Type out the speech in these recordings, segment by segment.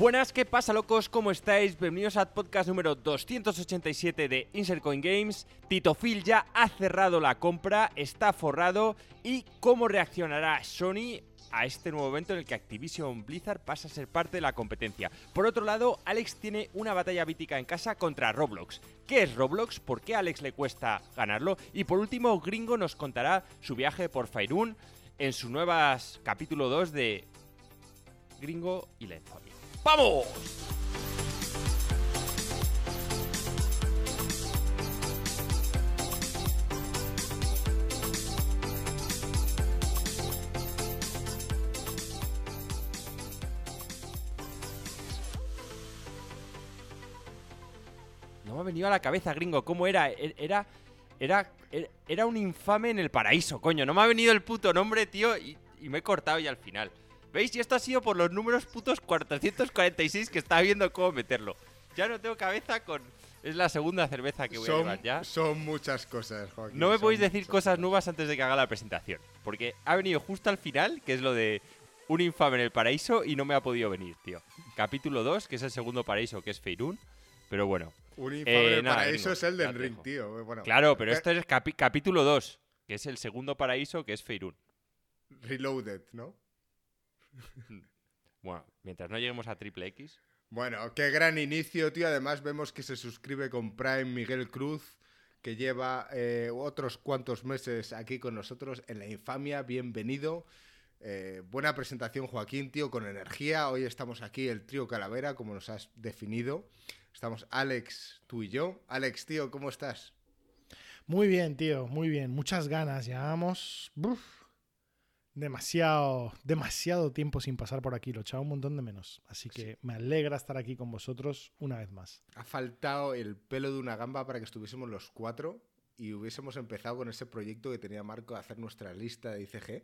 Buenas, ¿qué pasa locos? ¿Cómo estáis? Bienvenidos al podcast número 287 de Insert Coin Games. Tito Phil ya ha cerrado la compra, está forrado y cómo reaccionará Sony a este nuevo evento en el que Activision Blizzard pasa a ser parte de la competencia. Por otro lado, Alex tiene una batalla mítica en casa contra Roblox. ¿Qué es Roblox? ¿Por qué a Alex le cuesta ganarlo? Y por último, Gringo nos contará su viaje por Fairún en su nuevas capítulo 2 de Gringo y la infamia. ¡Vamos! No me ha venido a la cabeza, gringo. ¿Cómo era? E- Era. Era. Era un infame en el paraíso, coño. No me ha venido el puto nombre, tío. Y, y me he cortado ya al final. ¿Veis? Y esto ha sido por los números putos 446 que estaba viendo cómo meterlo. Ya no tengo cabeza con. Es la segunda cerveza que voy a llevar ya. son muchas cosas, Joaquín. No me podéis decir cosas nuevas antes de que haga la presentación. Porque ha venido justo al final, que es lo de un infame en el paraíso, y no me ha podido venir, tío. Capítulo 2, que es el segundo paraíso, que es Feirún. Pero bueno. Un infame Eh, del nada, paraíso es el del ring, tío. Bueno, Claro, pero eh, esto es capi- capítulo 2, que es el segundo paraíso, que es Feirún. Reloaded, ¿no? Bueno, mientras no lleguemos a triple X. Bueno, qué gran inicio, tío. Además, vemos que se suscribe con Prime Miguel Cruz, que lleva eh, otros cuantos meses aquí con nosotros en la infamia. Bienvenido. Eh, buena presentación, Joaquín, tío, con energía. Hoy estamos aquí, el trío Calavera, como nos has definido. Estamos Alex, tú y yo. Alex, tío, ¿cómo estás? Muy bien, tío, muy bien. Muchas ganas. Llevamos uf, demasiado, demasiado tiempo sin pasar por aquí. Lo echaba un montón de menos. Así que me alegra estar aquí con vosotros una vez más. Ha faltado el pelo de una gamba para que estuviésemos los cuatro y hubiésemos empezado con ese proyecto que tenía Marco de hacer nuestra lista de ICG,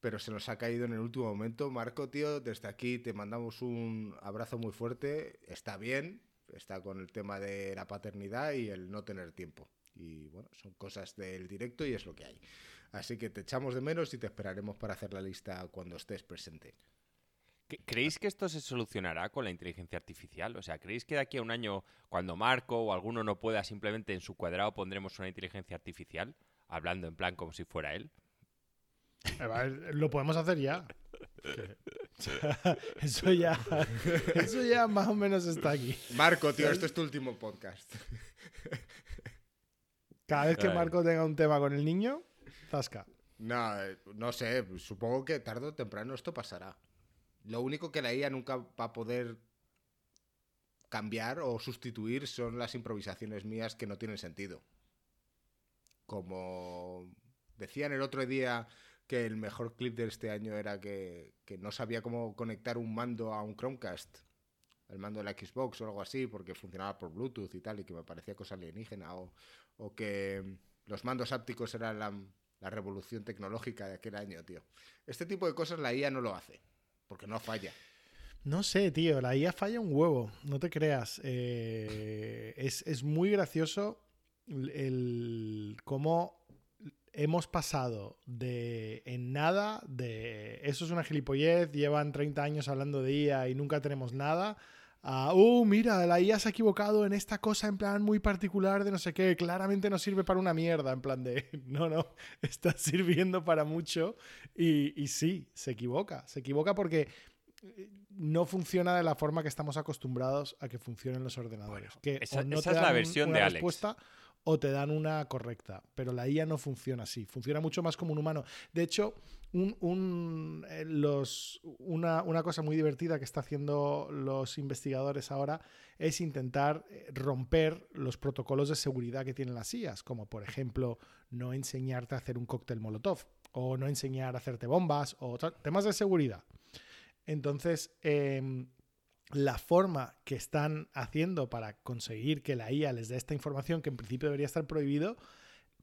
pero se nos ha caído en el último momento. Marco, tío, desde aquí te mandamos un abrazo muy fuerte. Está bien, está con el tema de la paternidad y el no tener tiempo. Y bueno, son cosas del directo y es lo que hay. Así que te echamos de menos y te esperaremos para hacer la lista cuando estés presente. ¿Cre- ¿Creéis que esto se solucionará con la inteligencia artificial? O sea, ¿creéis que de aquí a un año, cuando Marco o alguno no pueda, simplemente en su cuadrado pondremos una inteligencia artificial? Hablando en plan como si fuera él. Ver, Lo podemos hacer ya. Eso ya, eso ya más o menos está aquí. Marco, tío, este es tu último podcast. Cada vez que. Marco tenga un tema con el niño, No, no sé, supongo que tarde o temprano esto pasará. Lo único que la IA nunca va a poder cambiar o sustituir son las improvisaciones mías que no tienen sentido. Como decían el otro día que el mejor clip de este año era que, que no sabía cómo conectar un mando a un Chromecast, el mando de la Xbox o algo así, porque funcionaba por Bluetooth y tal, y que me parecía cosa alienígena, o, o que los mandos ápticos eran la, la revolución tecnológica de aquel año, tío. Este tipo de cosas la IA no lo hace, porque no falla. No sé, tío, la IA falla un huevo, no te creas. Eh, es, es muy gracioso el, el cómo hemos pasado de en nada, de eso es una gilipollez, llevan 30 años hablando de IA y nunca tenemos nada, a, uh, mira, la IA se ha equivocado en esta cosa en plan muy particular de no sé qué, claramente no sirve para una mierda, en plan de, no, no, está sirviendo para mucho y, y sí, se equivoca, se equivoca porque no funciona de la forma que estamos acostumbrados a que funcionen los ordenadores. que esa- no esa es la dan versión una de Alex. respuesta o te dan una correcta. Pero la IA no funciona así. Funciona mucho más como un humano. De hecho, un- un, eh, los, una, una cosa muy divertida que está haciendo los investigadores ahora es intentar eh, romper los protocolos de seguridad que tienen las IAs, como por ejemplo no enseñarte a hacer un cóctel molotov o no enseñar a hacerte bombas o temas de seguridad. Entonces, em, la forma que están haciendo para conseguir que la IA les dé esta información, que en principio debería estar prohibido,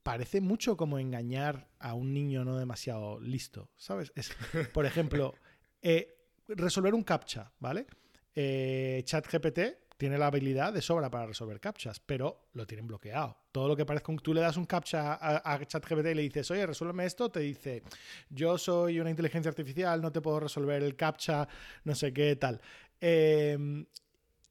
parece mucho como engañar a un niño no demasiado listo, ¿sabes? Es, por ejemplo, eh, resolver un captcha, ¿vale? Eh, ChatGPT tiene la habilidad de sobra para resolver captchas, pero lo tienen bloqueado. Todo lo que parezca, tú le das un captcha a, a ChatGPT y le dices, oye, resuélveme esto, te dice, yo soy una inteligencia artificial, no te puedo resolver el captcha, no sé qué, tal. Eh,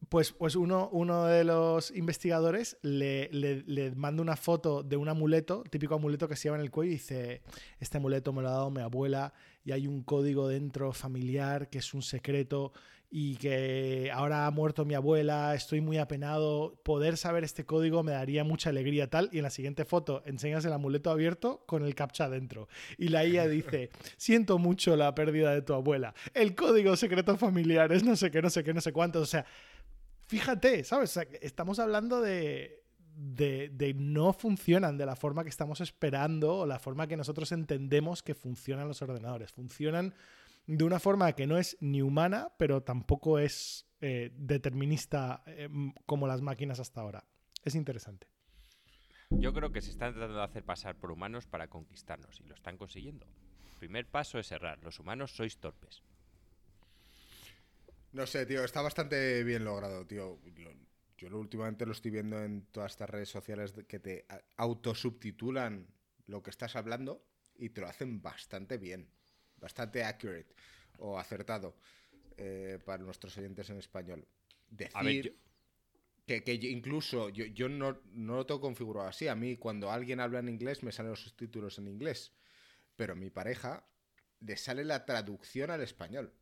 pues, pues uno, uno de los investigadores le, le, le, manda una foto de un amuleto, típico amuleto que se lleva en el cuello, y dice: Este amuleto me lo ha dado mi abuela y hay un código dentro familiar que es un secreto y que ahora ha muerto mi abuela, estoy muy apenado, poder saber este código me daría mucha alegría tal, y en la siguiente foto enseñas el amuleto abierto con el captcha dentro. Y la IA dice, siento mucho la pérdida de tu abuela, el código secreto familiar es no sé qué, no sé qué, no sé cuántos, o sea, fíjate, ¿sabes? Estamos hablando de, de, de, no funcionan de la forma que estamos esperando o la forma que nosotros entendemos que funcionan los ordenadores. Funcionan de una forma que no es ni humana, pero tampoco es eh, determinista eh, como las máquinas hasta ahora. Es interesante. Yo creo que se están tratando de hacer pasar por humanos para conquistarnos y lo están consiguiendo. El primer paso es errar. Los humanos sois torpes. No sé, tío, está bastante bien logrado, tío. Yo lo, últimamente lo estoy viendo en todas estas redes sociales que te autosubtitulan lo que estás hablando y te lo hacen bastante bien bastante accurate o acertado eh, para nuestros oyentes en español. Decir ver, yo... que, que, incluso yo, yo no, no, lo tengo configurado así. A mí cuando alguien habla en inglés me salen los subtítulos en inglés. Pero a mi pareja le sale la traducción al español.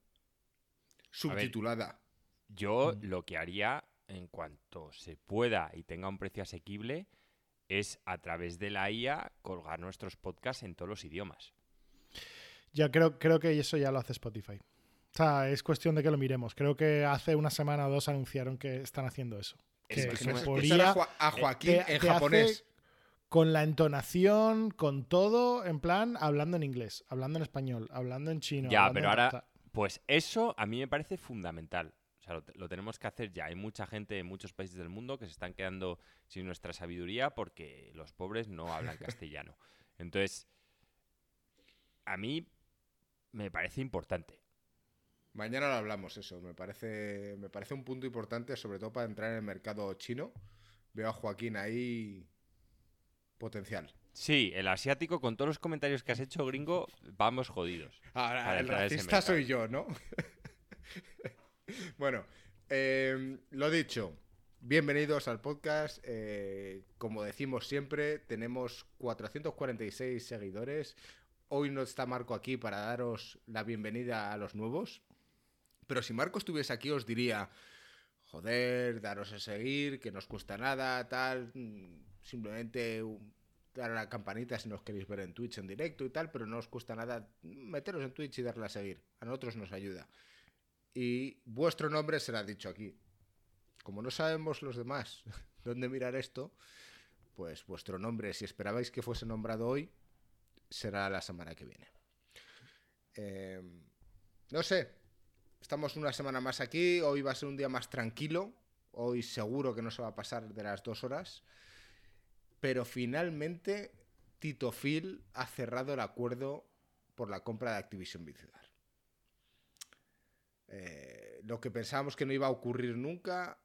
Subtitulada. Ver, yo mm. lo que haría en cuanto se pueda y tenga un precio asequible es a través de la IA colgar nuestros podcasts en todos los idiomas. Ya creo, creo que eso ya lo hace Spotify. O sea, es cuestión de que lo miremos. Creo que hace una semana o dos anunciaron que están haciendo eso. Que es que podría, a Joaquín te, en te japonés. Con la entonación, con todo, en plan, hablando en inglés, hablando en español, hablando en chino. Ya, pero ahora, pues eso a mí me parece fundamental. O sea, lo, lo, tenemos que hacer ya. Hay mucha gente en muchos países del mundo que se están quedando sin nuestra sabiduría porque los pobres no hablan castellano. Entonces, a mí me parece importante. Mañana lo hablamos, eso. Me parece, me parece un punto importante, sobre todo para entrar en el mercado chino. Veo a Joaquín ahí potencial. Sí, el asiático, con todos los comentarios que has hecho, gringo, vamos jodidos. Ahora, el racista soy yo, ¿no? bueno, eh, lo dicho. Bienvenidos al podcast. Eh, como decimos siempre, tenemos 446 seguidores. Hoy no está Marco aquí para daros la bienvenida a los nuevos. Pero si Marco estuviese aquí os diría, joder, daros a seguir, que no os cuesta nada, tal. Simplemente dar a la campanita si nos queréis ver en Twitch en directo y tal, pero no os cuesta nada meteros en Twitch y darle a seguir. A nosotros nos ayuda. Y vuestro nombre será dicho aquí. Como no sabemos los demás dónde mirar esto, pues vuestro nombre, si esperabais que fuese nombrado hoy, será la semana que viene. Eh, no sé, estamos una semana más aquí, hoy va a ser un día más tranquilo, hoy seguro que no se va a pasar de las dos horas, pero finalmente Tito Phil ha cerrado el acuerdo por la compra de Activision Blizzard. Eh, lo que pensábamos que no iba a ocurrir nunca,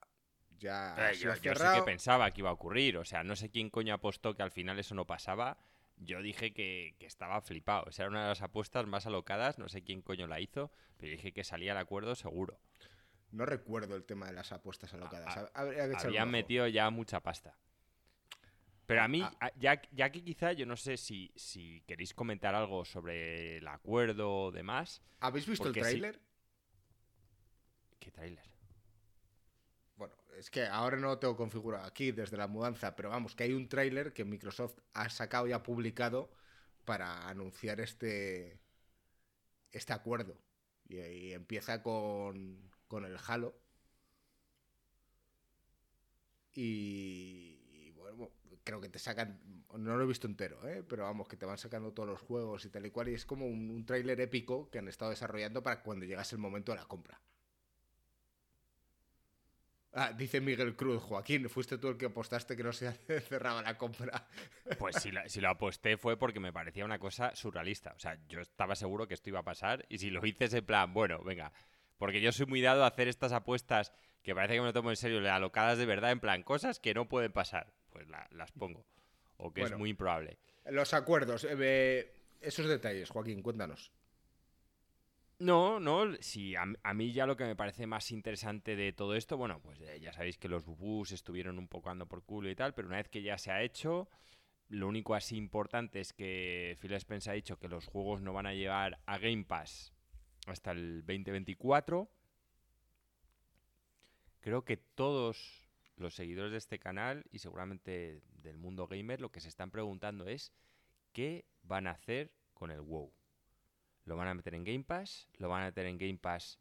ya eh, yo, yo sí que pensaba que iba a ocurrir. O sea, no sé quién coño apostó que al final eso no pasaba yo dije que, que, estaba flipado. O sea, era una de las apuestas más alocadas, no sé quién coño la hizo, pero dije que salía el acuerdo seguro. No recuerdo el tema de las apuestas alocadas. A, a, habían metido ya mucha pasta. Pero a mí, ya, ya que quizá, yo no sé si, si queréis comentar algo sobre el acuerdo o demás. ¿Habéis visto el tráiler? Si... ¿Qué tráiler? es que ahora no lo tengo configurado aquí desde la mudanza, pero vamos, que hay un tráiler que Microsoft ha sacado y ha publicado para anunciar este, este acuerdo. Y, y empieza con, con, el Halo. Y, bueno, creo que te sacan, no lo he visto entero, ¿eh? pero vamos, que te van sacando todos los juegos y tal y cual. Y es como un, un tráiler épico que han estado desarrollando para cuando llegase el momento de la compra. Ah, dice Miguel Cruz, Joaquín, fuiste tú el que apostaste que no se cerraba la compra. Pues si, si, lo aposté fue porque me parecía una cosa surrealista. O sea, yo estaba seguro que esto iba a pasar y si lo hice en plan, bueno, venga, porque yo soy muy dado a hacer estas apuestas que parece que me lo tomo en serio, alocadas de verdad, en plan, cosas que no pueden pasar, pues la, las pongo. O que bueno, es muy improbable. Los acuerdos, eh, esos detalles, Joaquín, cuéntanos. No, no, sí, a, a, mí ya lo que me parece más interesante de todo esto, bueno, pues eh, ya sabéis que los bubús estuvieron un poco ando por culo y tal, pero una vez que ya se ha hecho, lo único así importante es que Phil Spencer ha dicho que los juegos no van a llegar a Game Pass hasta el 2024. Creo que todos los seguidores de este canal y seguramente del mundo gamer lo que se están preguntando es qué van a hacer con el WoW. ¿Lo van a meter en Game Pass? ¿Lo van a meter en Game Pass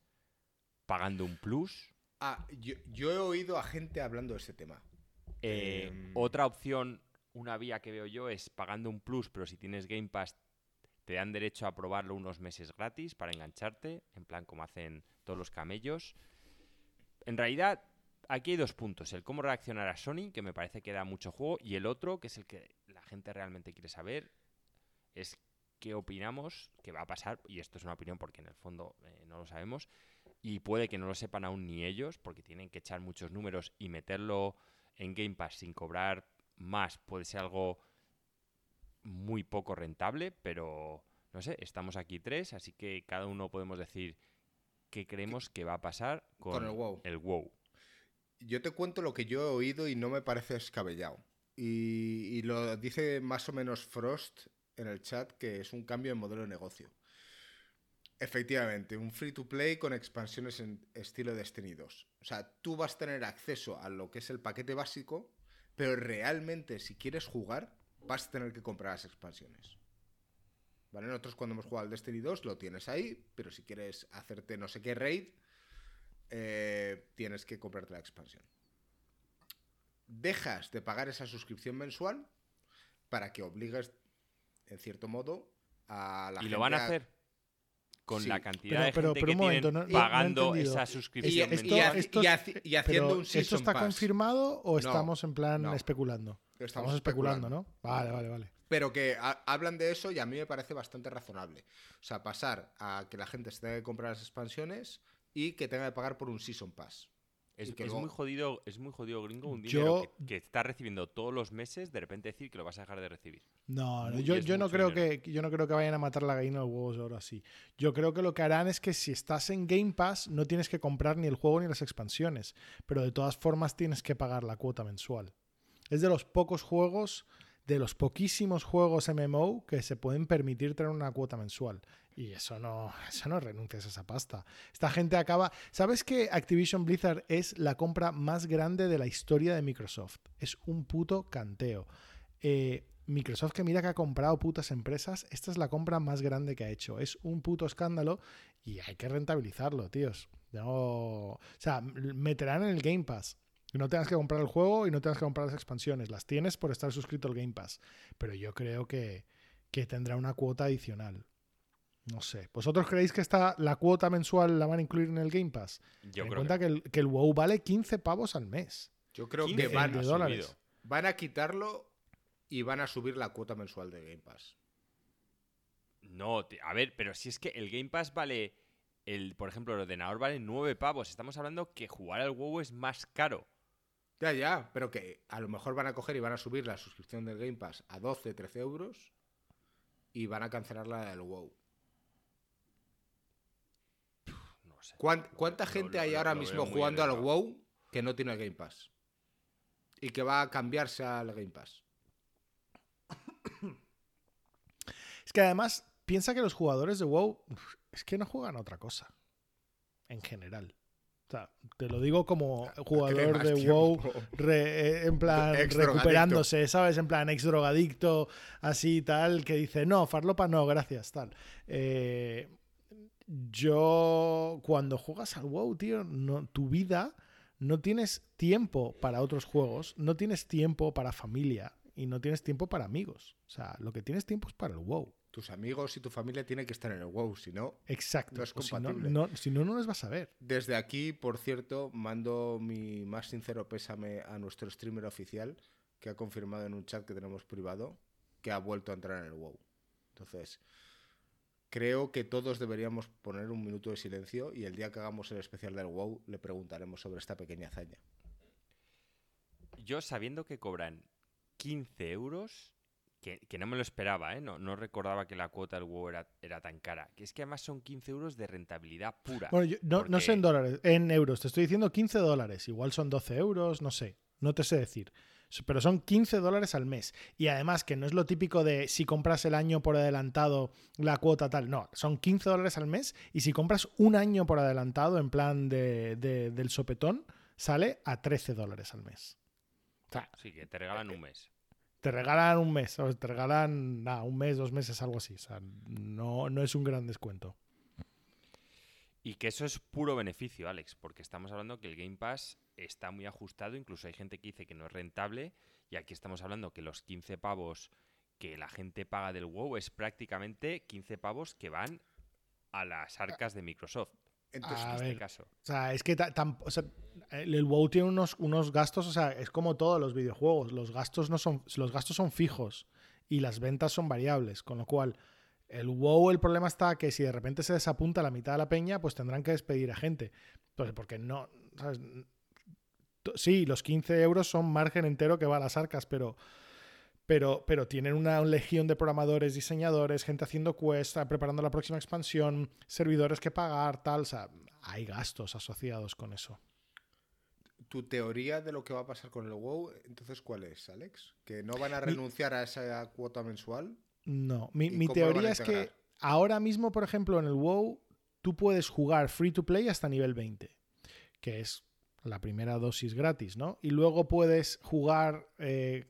pagando un plus? Ah, yo, yo he oído a gente hablando de ese tema. Eh, Em. Otra opción, una vía que veo yo es pagando un plus, pero si tienes Game Pass te dan derecho a probarlo unos meses gratis para engancharte, en plan como hacen todos los camellos. En realidad, aquí hay dos puntos. El cómo reaccionar a Sony, que me parece que da mucho juego, y el otro, que es el que la gente realmente quiere saber, es qué opinamos que va a pasar, y esto es una opinión porque en el fondo eh, no lo sabemos, y puede que no lo sepan aún ni ellos, porque tienen que echar muchos números y meterlo en Game Pass sin cobrar más puede ser algo muy poco rentable, pero no sé, estamos aquí tres, así que cada uno podemos decir qué creemos que va a pasar con, Con el WoW. el WoW. Yo te cuento lo que yo he oído y no me parece descabellado. Y, lo dice más o menos Frost en el chat, que es un cambio en modelo de negocio. Efectivamente, un free to play con expansiones en estilo Destiny 2. O sea, tú vas a tener acceso a lo que es el paquete básico, pero realmente si quieres jugar, vas a tener que comprar las expansiones. ¿Vale? Nosotros cuando hemos jugado al Destiny 2 lo tienes ahí, pero si quieres hacerte no sé qué raid, eh, tienes que comprarte la expansión. Dejas de pagar esa suscripción mensual para que obligues, en cierto modo, a la ¿Y gente lo van a hacer? Con Sí. la cantidad Pero- de pero- gente pero que un momento, tienen no- no- no he pagando esa Y, suscripción esto- y mensual. esto- y haci- y haciendo Pero, un ¿Esto está Pass. confirmado o No, estamos en plan no. especulando? Estamos especulando, ¿no? Vale, vale, vale. Pero que ha- hablan de eso y a mí me parece bastante razonable. O sea, pasar a que la gente se tenga que comprar las expansiones y que tenga que pagar por un Season Pass. Es, y que es luego- muy jodido, es muy jodido gringo un Yo- dinero que, que está recibiendo todos los meses, de repente decir que lo vas a dejar de recibir. No, no, yo, no creo dinero. que yo no creo que vayan a matar la gallina de los huevos de oro así. Yo creo que lo que harán es que si estás en Game Pass no tienes que comprar ni el juego ni las expansiones, pero de todas formas tienes que pagar la cuota mensual. Es de los pocos juegos, de los poquísimos juegos MMO que se pueden permitir tener una cuota mensual. Y eso no, eso no renuncias a esa pasta. Esta gente acaba. ¿Sabes que Activision Blizzard es la compra más grande de la historia de Microsoft? Es un puto canteo. Eh, Microsoft que mira que ha comprado putas empresas, esta es la compra más grande que ha hecho. Es un puto escándalo y hay que rentabilizarlo, tíos. No, o sea, meterán en el Game Pass. No tengas que comprar el juego y no tengas que comprar las expansiones. Las tienes por estar suscrito al Game Pass. Pero yo creo que, que tendrá una cuota adicional. No sé. ¿Vosotros creéis que esta, la cuota mensual la van a incluir en el Game Pass? Yo Ten en creo cuenta que, que, el, que el WoW vale 15 pavos al mes. Yo creo 15 que van, de ha dólares. subido. van a quitarlo y van a subir la cuota mensual de Game Pass. No, te- a ver, pero si es que el Game Pass vale, el, por ejemplo, el ordenador vale 9 pavos. Estamos hablando que jugar al WoW es más caro. Ya, ya, pero que a lo mejor van a coger y van a subir la suscripción del Game Pass a 12, 13 euros y van a cancelar la del WoW. No sé. ¿Cuán- ¿Cuánta gente lo- hay lo- ahora lo mismo jugando al. WoW que no tiene el Game Pass? Y que va a cambiarse al Game Pass. Es que además, piensa que los jugadores de WoW es que no juegan a otra cosa. En general. O sea, te lo digo como jugador más de tiempo. WoW, re- eh, en plan, recuperándose, ¿sabes? En plan, ex drogadicto, así tal, que dice, no, farlopa no, gracias, tal. Eh, yo, cuando juegas al WoW, tío, no, tu vida no tienes tiempo para otros juegos, no tienes tiempo para familia y no tienes tiempo para amigos. O sea, lo que tienes tiempo es para el WoW. Tus amigos y tu familia tienen que estar en el WoW, si no. Exacto. No es O si no, compatible. no- si no, no les vas a ver. Desde aquí, por cierto, mando mi más sincero pésame a nuestro streamer oficial, que ha confirmado en un chat que tenemos privado que ha vuelto a entrar en el WoW. Entonces, creo que todos deberíamos poner un minuto de silencio y el día que hagamos el especial del WoW le preguntaremos sobre esta pequeña hazaña. Yo sabiendo que cobran 15 euros, que, que no me lo esperaba, ¿eh? No, no recordaba que la cuota del WoW era, era tan cara. Que es que además son 15 euros de rentabilidad pura. Bueno, yo no, no sé en dólares, en euros. Te estoy diciendo 15 dólares. Igual son 12 euros, no sé. No te sé decir. Pero son 15 dólares al mes. Y además que no es lo típico de si compras el año por adelantado la cuota tal. No, son 15 dólares al mes. Y si compras un año por adelantado en plan de, de- del sopetón, sale a 13 dólares al mes. O sea, Sí, que te regalan un mes. te regalan un mes, o te regalan nada, un mes, dos meses, algo así. O sea, no, no es un gran descuento. Y que eso es puro beneficio, Alex, porque estamos hablando que el Game Pass está muy ajustado, incluso hay gente que dice que no es rentable, y aquí estamos hablando que los 15 pavos que la gente paga del WoW es prácticamente 15 pavos que van a las arcas de Microsoft, Entonces, A en este ver. caso. O sea, es que ta- tam- o sea, el, el WoW tiene unos, unos gastos, o sea, es como todos los videojuegos. Los gastos no son, los gastos son fijos y las ventas son variables. Con lo cual, el WoW, el problema está que si de repente se desapunta la mitad de la peña, pues tendrán que despedir a gente. Pues porque no. Sí, los 15 euros son margen entero que va a las arcas, pero. Pero, pero tienen una legión de programadores, diseñadores, gente haciendo quests, preparando la próxima expansión, servidores que pagar, tal. O sea, hay gastos asociados con eso. tu teoría de lo que va a pasar con el WoW, entonces, ¿cuál es, Alex? ¿Que no van a renunciar a esa cuota mensual? No, mi, ¿Y mi cómo lo van a teoría es que ahora mismo, por ejemplo, en el WoW, tú puedes jugar free to play hasta nivel 20, que es la primera dosis gratis, ¿no? Y luego puedes jugar, eh,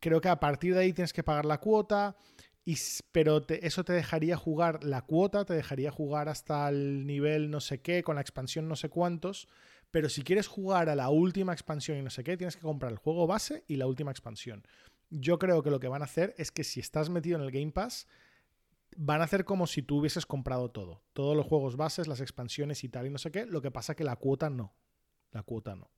creo que a partir de ahí tienes que pagar la cuota, y, pero te- eso te dejaría jugar la cuota, te dejaría jugar hasta el nivel no sé qué, con la expansión no sé cuántos. Pero si quieres jugar a la última expansión y no sé qué, tienes que comprar el juego base y la última expansión. Yo creo que lo que van a hacer es que si estás metido en el Game Pass, van a hacer como si tú hubieses comprado todo. Todos los juegos bases, las expansiones y tal y no sé qué. Lo que pasa que la cuota no. La cuota no.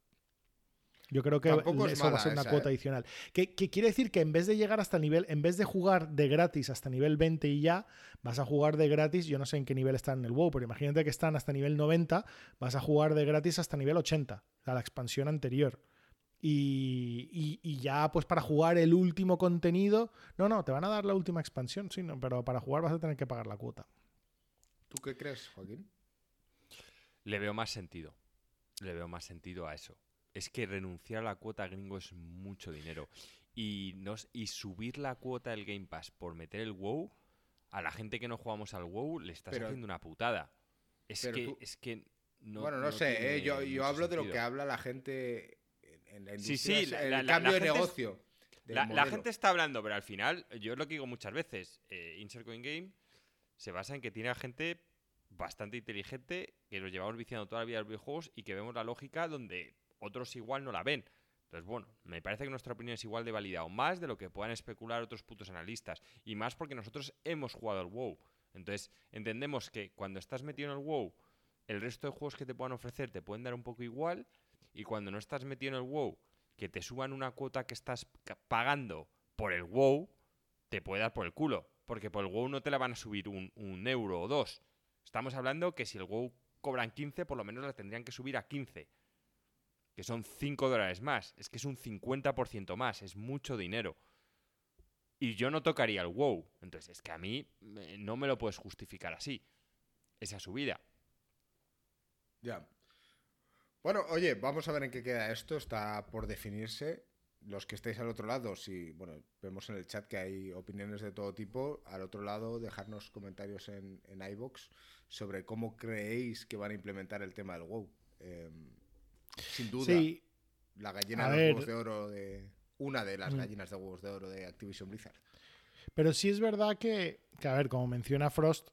Yo creo que Tampoco es va a ser una esa, cuota ¿eh? adicional. Que, que quiere decir que en vez de llegar hasta nivel, en vez de jugar de gratis hasta nivel 20 y ya, vas a jugar de gratis, yo no sé en qué nivel están en el WoW, pero imagínate que están hasta nivel 90, vas a jugar de gratis hasta nivel 80, o sea, la expansión anterior. Y, y- y ya, pues para jugar el último contenido, no, no, te van a dar la última expansión, sí, no, pero para jugar vas a tener que pagar la cuota. ¿Tú qué crees, Joaquín? Le veo más sentido. Le veo más sentido a eso. Es que renunciar a la cuota gringo es mucho dinero. Y, nos, y subir la cuota del Game Pass por meter el WoW, a la gente que no jugamos al WoW le estás Pero- haciendo una putada. Es que, tú- es que no. bueno, no, sé, tiene ¿eh? yo, yo hablo de lo que habla la gente en, la Sí, industria, sí, el la- cambio la de es- negocio. La, gente está hablando, pero al final, yo es lo que digo muchas veces, eh, Insert Coin Game se basa en que tiene a gente bastante inteligente que nos llevamos viciando toda la vida a los videojuegos y que vemos la lógica donde otros igual no la ven. Entonces, bueno, me parece que nuestra opinión es igual de válida o más de lo que puedan especular otros putos analistas. Y más porque nosotros hemos jugado al WoW. Entonces, entendemos que cuando estás metido en el WoW, el resto de juegos que te puedan ofrecer te pueden dar un poco igual. Y cuando no estás metido en el WoW, que te suban una cuota que estás pagando por el WoW, te puede dar por el culo. Porque por el WoW no te la van a subir un, un euro o dos. Estamos hablando que si el WoW cobran 15, por lo menos la tendrían que subir a 15. Que son 5 dólares más. Es que es un 50% más. Es mucho dinero. Y yo no tocaría el WoW. Entonces, es que a mí eh, no me lo puedes justificar así. Esa subida. Ya. Bueno, oye, vamos a ver en qué queda esto. Está por definirse. Los que estáis al otro lado, si, bueno, vemos en el chat que hay opiniones de todo tipo. Al otro lado, dejarnos comentarios en, en iBox sobre cómo creéis que van a implementar el tema del WoW. Eh, sin duda, Sí, la gallina a de ver. huevos de oro de. Una de las Mm. gallinas de huevos de oro de Activision Blizzard. Pero sí es verdad que, que, a ver, como menciona Frost,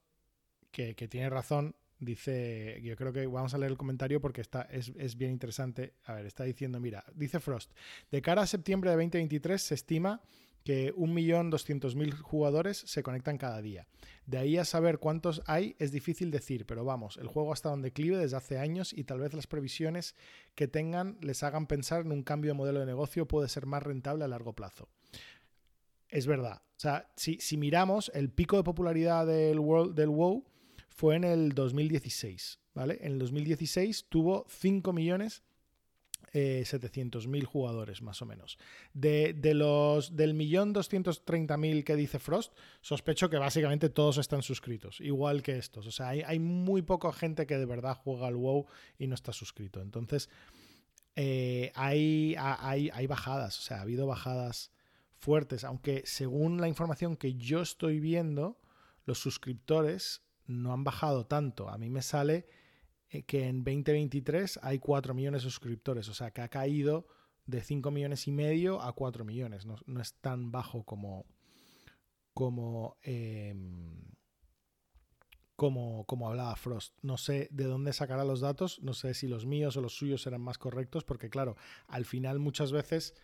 que, que tiene razón, dice, yo creo que vamos a leer el comentario porque está, es, es bien interesante. A ver, está diciendo, mira, dice Frost, de cara a septiembre de 2023 se estima que 1.200.000 jugadores se conectan cada día. De ahí a saber cuántos hay es difícil decir, pero vamos, el juego ha estado en declive desde hace años y tal vez las previsiones que tengan les hagan pensar en un cambio de modelo de negocio puede ser más rentable a largo plazo. Es verdad. O sea, si, si miramos, el pico de popularidad del, World, del WoW fue en el 2016, ¿vale? En el 2016 tuvo 5 millones eh, 700.000 jugadores, más o menos. De, de los del millón 230.000 que dice Frost, sospecho que básicamente todos están suscritos, igual que estos. O sea, hay, hay muy poca gente que de verdad juega al WoW y no está suscrito. Entonces, eh, hay, hay, hay bajadas, o sea, ha habido bajadas fuertes, aunque según la información que yo estoy viendo, los suscriptores no han bajado tanto. A mí me sale eh, que en 2023 hay 4 millones de suscriptores, o sea que ha caído de 5 millones y medio a 4 millones. No, no es tan bajo como, como, eh, como, como hablaba Frost. No sé de dónde sacará los datos, no sé si los míos o los suyos serán más correctos, porque claro, al final muchas veces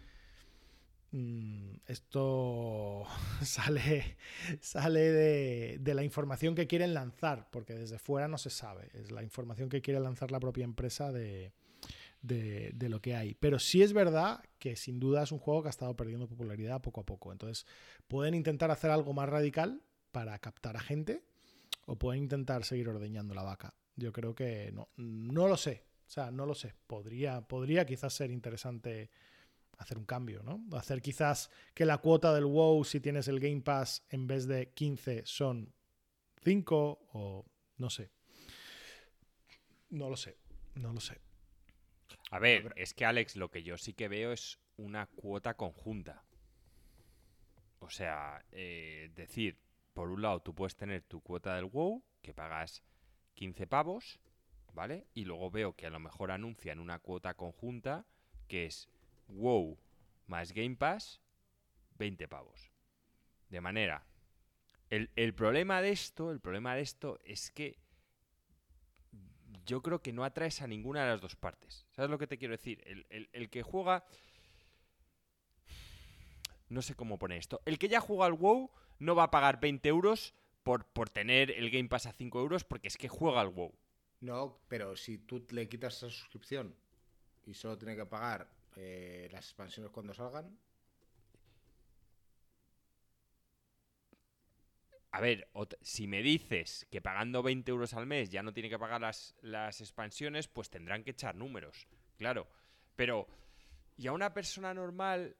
esto sale, sale de, de, la información que quieren lanzar, porque desde fuera no se sabe. Es la información que quiere lanzar la propia empresa de, de, de, lo que hay. Pero sí es verdad que sin duda es un juego que ha estado perdiendo popularidad poco a poco. Entonces pueden intentar hacer algo más radical para captar a gente o pueden intentar seguir ordeñando la vaca. Yo creo que no, no lo sé. O sea, no lo sé. Podría, podría quizás ser interesante hacer un cambio, ¿no? Hacer quizás que la cuota del WoW, si tienes el Game Pass, en vez de 15 son 5 o no sé. No lo sé, no lo sé. A ver, es que Alex, lo que yo sí que veo es una cuota conjunta. O sea, eh, decir, por un lado tú puedes tener tu cuota del WoW, que pagas 15 pavos, ¿vale? Y luego veo que a lo mejor anuncian una cuota conjunta que es WoW más Game Pass, 20 pavos. De manera, el, el, problema de esto, el problema de esto es que yo creo que no atraes a ninguna de las dos partes. ¿Sabes lo que te quiero decir? El, el, que juega... No sé cómo poner esto. El que ya juega al WoW no va a pagar 20 euros por, por tener el Game Pass a 5 euros porque es que juega al WoW. No, pero si tú le quitas esa suscripción y solo tiene que pagar eh, las expansiones cuando salgan. A ver, si me dices que pagando 20 euros al mes ya no tiene que pagar las, las expansiones, pues tendrán que echar números, claro. Pero, y a una persona normal,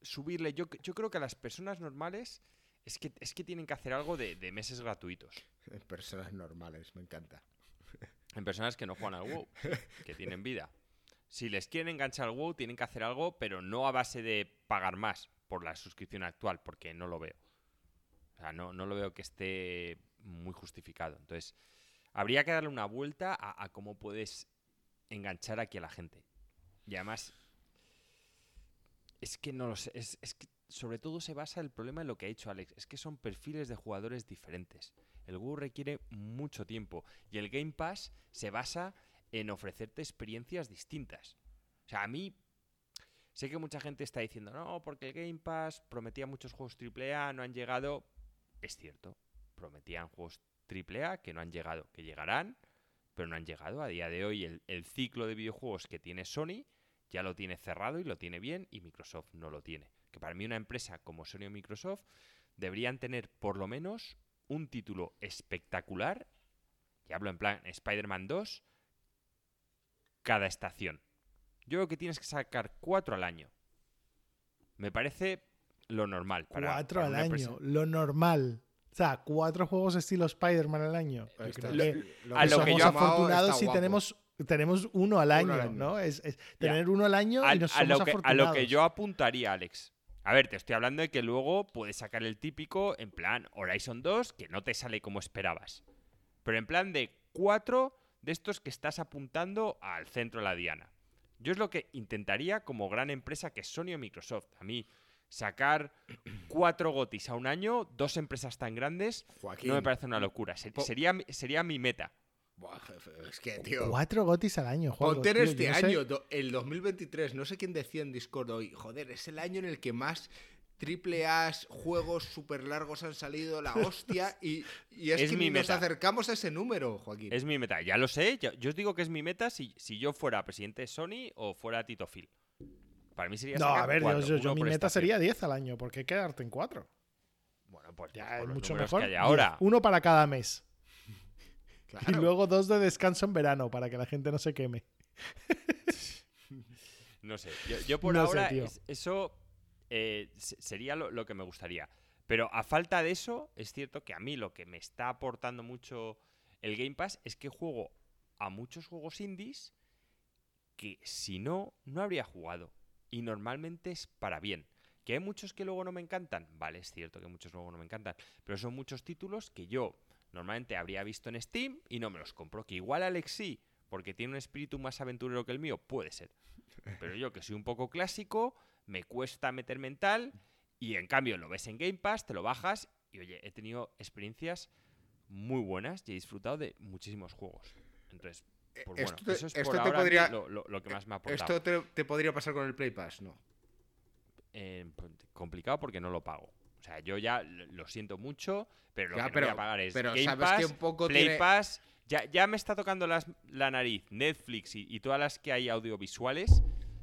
subirle, yo, yo creo que a las personas normales es que, es que tienen que hacer algo de, de meses gratuitos. En personas normales, me encanta. En personas que no juegan al WoW, que tienen vida. Si les quieren enganchar al WoW, tienen que hacer algo, pero no a base de pagar más por la suscripción actual, porque no lo veo. O sea, no, no lo veo que esté muy justificado. Entonces, habría que darle una vuelta a, a cómo puedes enganchar aquí a la gente. Y además, es que no lo sé. Es, es, que sobre todo se basa el problema en lo que ha dicho Alex. Es que son perfiles de jugadores diferentes. El WoW requiere mucho tiempo. Y el Game Pass se basa en ofrecerte experiencias distintas. O sea, a mí. Sé que mucha gente está diciendo, no, porque el Game Pass prometía muchos juegos AAA, no han llegado. Es cierto, prometían juegos AAA que no han llegado, que llegarán, pero no han llegado. A día de hoy, el, ciclo de videojuegos que tiene Sony ya lo tiene cerrado y lo tiene bien y Microsoft no lo tiene. Que para mí una empresa como Sony o Microsoft deberían tener por lo menos un título espectacular, y hablo en plan Spider-Man 2, cada estación. Yo creo que tienes que sacar cuatro al año. Me parece lo normal. Para, cuatro para al año, lo normal. O sea, cuatro juegos estilo Spider-Man al año. Lo a lo somos que yo- afortunados si guapo. tenemos, tenemos uno al año, Uno al año. ¿no? Es, es Ya. tener uno al año a, y nos a somos lo que, a lo que yo apuntaría, Alex. A ver, te estoy hablando de que luego puedes sacar el típico en plan Horizon 2 que no te sale como esperabas. Pero en plan de cuatro de estos que estás apuntando al centro de la diana. Yo es lo que intentaría como gran empresa que es Sony o Microsoft. A mí, sacar cuatro gotis a un año, dos empresas tan grandes, Joaquín. no me parece una locura. Sería, mi- sería mi meta. Buah, jefe, es que, tío. Cuatro gotis al año, Ponte tío, este no sé- año, do- el 2023, no sé quién decía en Discord hoy, joder, es el año en el que más triple A juegos súper largos han salido, la hostia, y, y es, Es que mi nos meta. acercamos a ese número, Joaquín. Es mi meta, ya lo sé. yo os digo que es mi meta si, si yo fuera presidente de Sony o fuera Tito Phil. Para mí sería No, a ver, yo- cuatro, yo, yo uno mi meta estación. sería 10 al año, porque hay que quedarte en cuatro. Bueno, pues, Ya pues es mucho mejor. que hay 10. ahora. Uno para cada mes. Claro. Y luego dos de descanso en verano, para que la gente no se queme. no sé. Yo, por ahora, eso eh, sería lo, que me gustaría. Pero a falta de eso, es cierto que a mí lo que me está aportando mucho el Game Pass es que juego a muchos juegos indies que si no, no habría jugado. Y normalmente es para bien. ¿Que hay muchos que luego no me encantan? Vale, es cierto que muchos luego no me encantan. Pero son muchos títulos que yo normalmente habría visto en Steam y no me los compro. Que igual Alex sí, porque tiene un espíritu más aventurero que el mío, puede ser. Pero yo que soy un poco clásico, me cuesta meter mental y en cambio lo ves en Game Pass, te lo bajas y oye, he tenido experiencias muy buenas y he disfrutado de muchísimos juegos. Entonces, pues bueno, eso es por ahora podría, lo, que más me ha aportado. ¿Esto te, podría pasar con el Play Pass? No. Eh, pues, complicado porque no lo pago. O sea, yo ya lo siento mucho, pero lo que no voy a pagar es Game Pass, Play Pass. Ya, ya, me está tocando la nariz Netflix y, todas las que hay audiovisuales,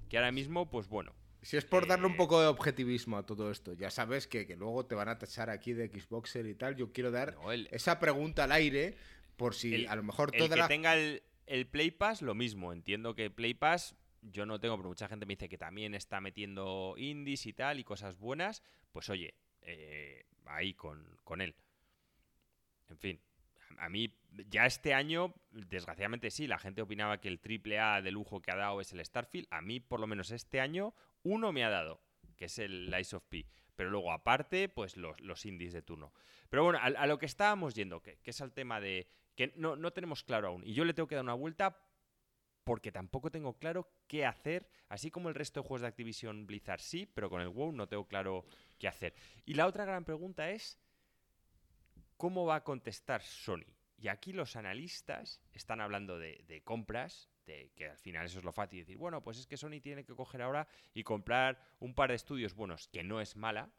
que ahora mismo, pues bueno. Si es por darle un eh, poco de objetivismo a todo esto, ya sabes que, luego te van a tachar aquí de Xboxer y tal. Yo quiero dar esa pregunta al aire por si a lo mejor toda el que tenga el, el Play Pass, lo mismo. Entiendo que Play Pass yo no tengo, pero mucha gente me dice que también está metiendo indies y tal y cosas buenas. Pues oye, eh, ahí con, él. En fin, a mí ya este año, desgraciadamente sí, la gente opinaba que el triple A de lujo que ha dado es el Starfield. A mí, por lo menos este año, uno me ha dado, que es el Lies of P. Pero luego, aparte, pues los, indies de turno. Pero bueno, a, lo que estábamos yendo, que, es el tema de que no, no tenemos claro aún. Y yo le tengo que dar una vuelta porque tampoco tengo claro qué hacer, así como el resto de juegos de Activision Blizzard sí, pero con el WoW no tengo claro qué hacer. Y la otra gran pregunta es, ¿cómo va a contestar Sony? Y aquí los analistas están hablando de, compras, de que al final eso es lo fácil, decir, bueno, pues es que Sony tiene que coger ahora y comprar un par de estudios buenos, que no es mala.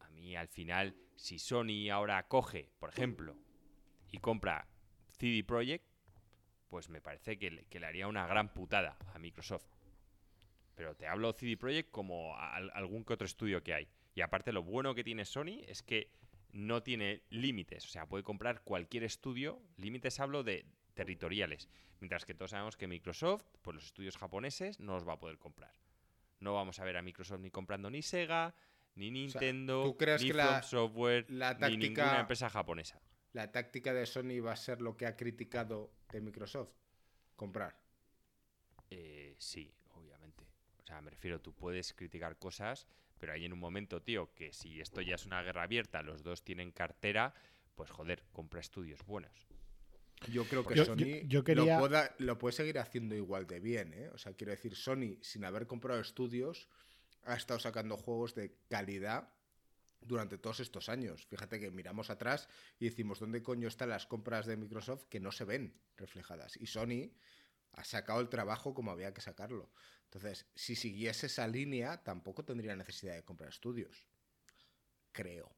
A mí al final, si Sony ahora coge, por ejemplo, y compra CD Projekt, pues me parece que le, haría una gran putada a Microsoft. Pero te hablo CD Projekt como algún que otro estudio que hay. Y aparte lo bueno que tiene Sony es que no tiene límites, o sea, puede comprar cualquier estudio, límites hablo de territoriales, mientras que todos sabemos que Microsoft, pues los estudios japoneses no los va a poder comprar. No vamos a ver a Microsoft ni comprando ni Sega, ni Nintendo, ni From Software, ni ninguna empresa japonesa la táctica de Sony va a ser lo que ha criticado de Microsoft? Comprar. Eh, sí, obviamente. O sea, me refiero, tú puedes criticar cosas, pero hay en un momento, tío, que si esto ya es una guerra abierta, los dos tienen cartera, pues joder, compra estudios buenos. Yo creo que Sony lo, puede seguir haciendo igual de bien, ¿eh? O sea, quiero decir, Sony, sin haber comprado estudios, ha estado sacando juegos de calidad durante todos estos años. Fíjate que miramos atrás y decimos, ¿dónde coño están las compras de Microsoft que no se ven reflejadas? Y Sony ha sacado el trabajo como había que sacarlo. Entonces, si siguiese esa línea, tampoco tendría necesidad de comprar estudios. Creo.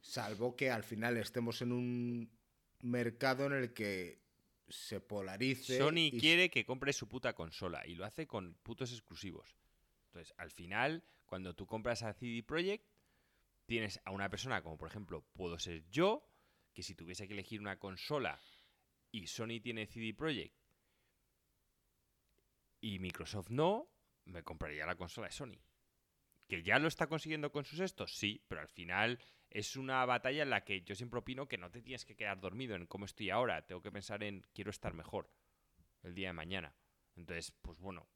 Salvo que al final estemos en un mercado en el que se polarice. Sony quiere que compre su puta consola y lo hace con putos exclusivos. Entonces, al final, cuando tú compras a CD Projekt, tienes a una persona como por ejemplo puedo ser yo, que si tuviese que elegir una consola y Sony tiene CD Projekt y Microsoft no, me compraría la consola de Sony. ¿Que ya lo está consiguiendo con sus estos? Sí, pero al final es una batalla en la que yo siempre opino que no te tienes que quedar dormido en cómo estoy ahora, tengo que pensar en quiero estar mejor el día de mañana. Entonces, pues bueno,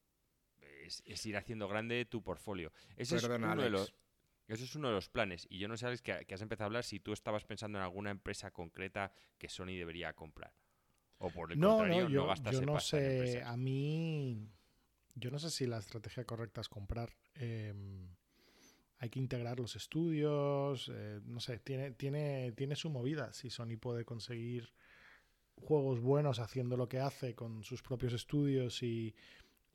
es, ir haciendo grande tu portfolio. Ese es uno de los eso es uno de los planes. Y yo no sabes que, has empezado a hablar si tú estabas pensando en alguna empresa concreta que Sony debería comprar. O por el no, contrario, no, yo, no yo no sé. A mí. Yo no sé si la estrategia correcta es comprar. Em, hay que integrar los estudios. Eh, no sé, tiene, tiene, tiene su movida. Si Sony puede conseguir juegos buenos haciendo lo que hace con sus propios estudios y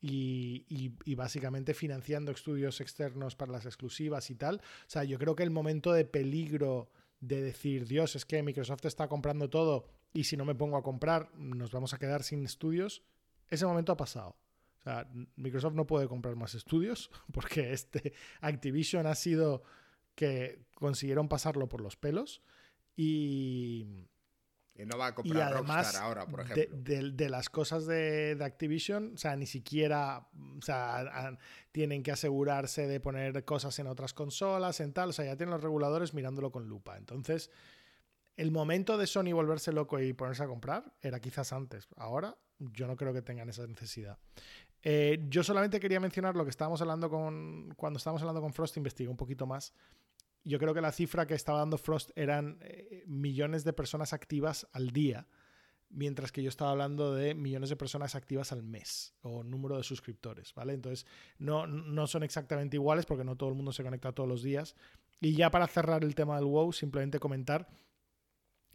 y, básicamente financiando estudios externos para las exclusivas y tal. O sea, yo creo que el momento de peligro de decir, Dios, es que Microsoft está comprando todo y si no me pongo a comprar nos vamos a quedar sin estudios, ese momento ha pasado. O sea, Microsoft no puede comprar más estudios porque este Activision ha sido que consiguieron pasarlo por los pelos y, Y no va a comprar Rockstar ahora, por ejemplo. De, las cosas de, Activision, o sea, ni siquiera o sea, tienen que asegurarse de poner cosas en otras consolas, en tal. O sea, ya tienen los reguladores mirándolo con lupa. Entonces, el momento de Sony volverse loco y ponerse a comprar era quizás antes. Ahora, yo no creo que tengan esa necesidad. Eh, yo solamente quería mencionar lo que estábamos hablando con. Cuando estábamos hablando con Frost, investigué un poquito más yo creo que la cifra que estaba dando Frost eran eh, millones de personas activas al día, mientras que yo estaba hablando de millones de personas activas al mes o número de suscriptores, ¿vale? Entonces, no, no son exactamente iguales porque no todo el mundo se conecta todos los días. Y ya para cerrar el tema del WoW, simplemente comentar,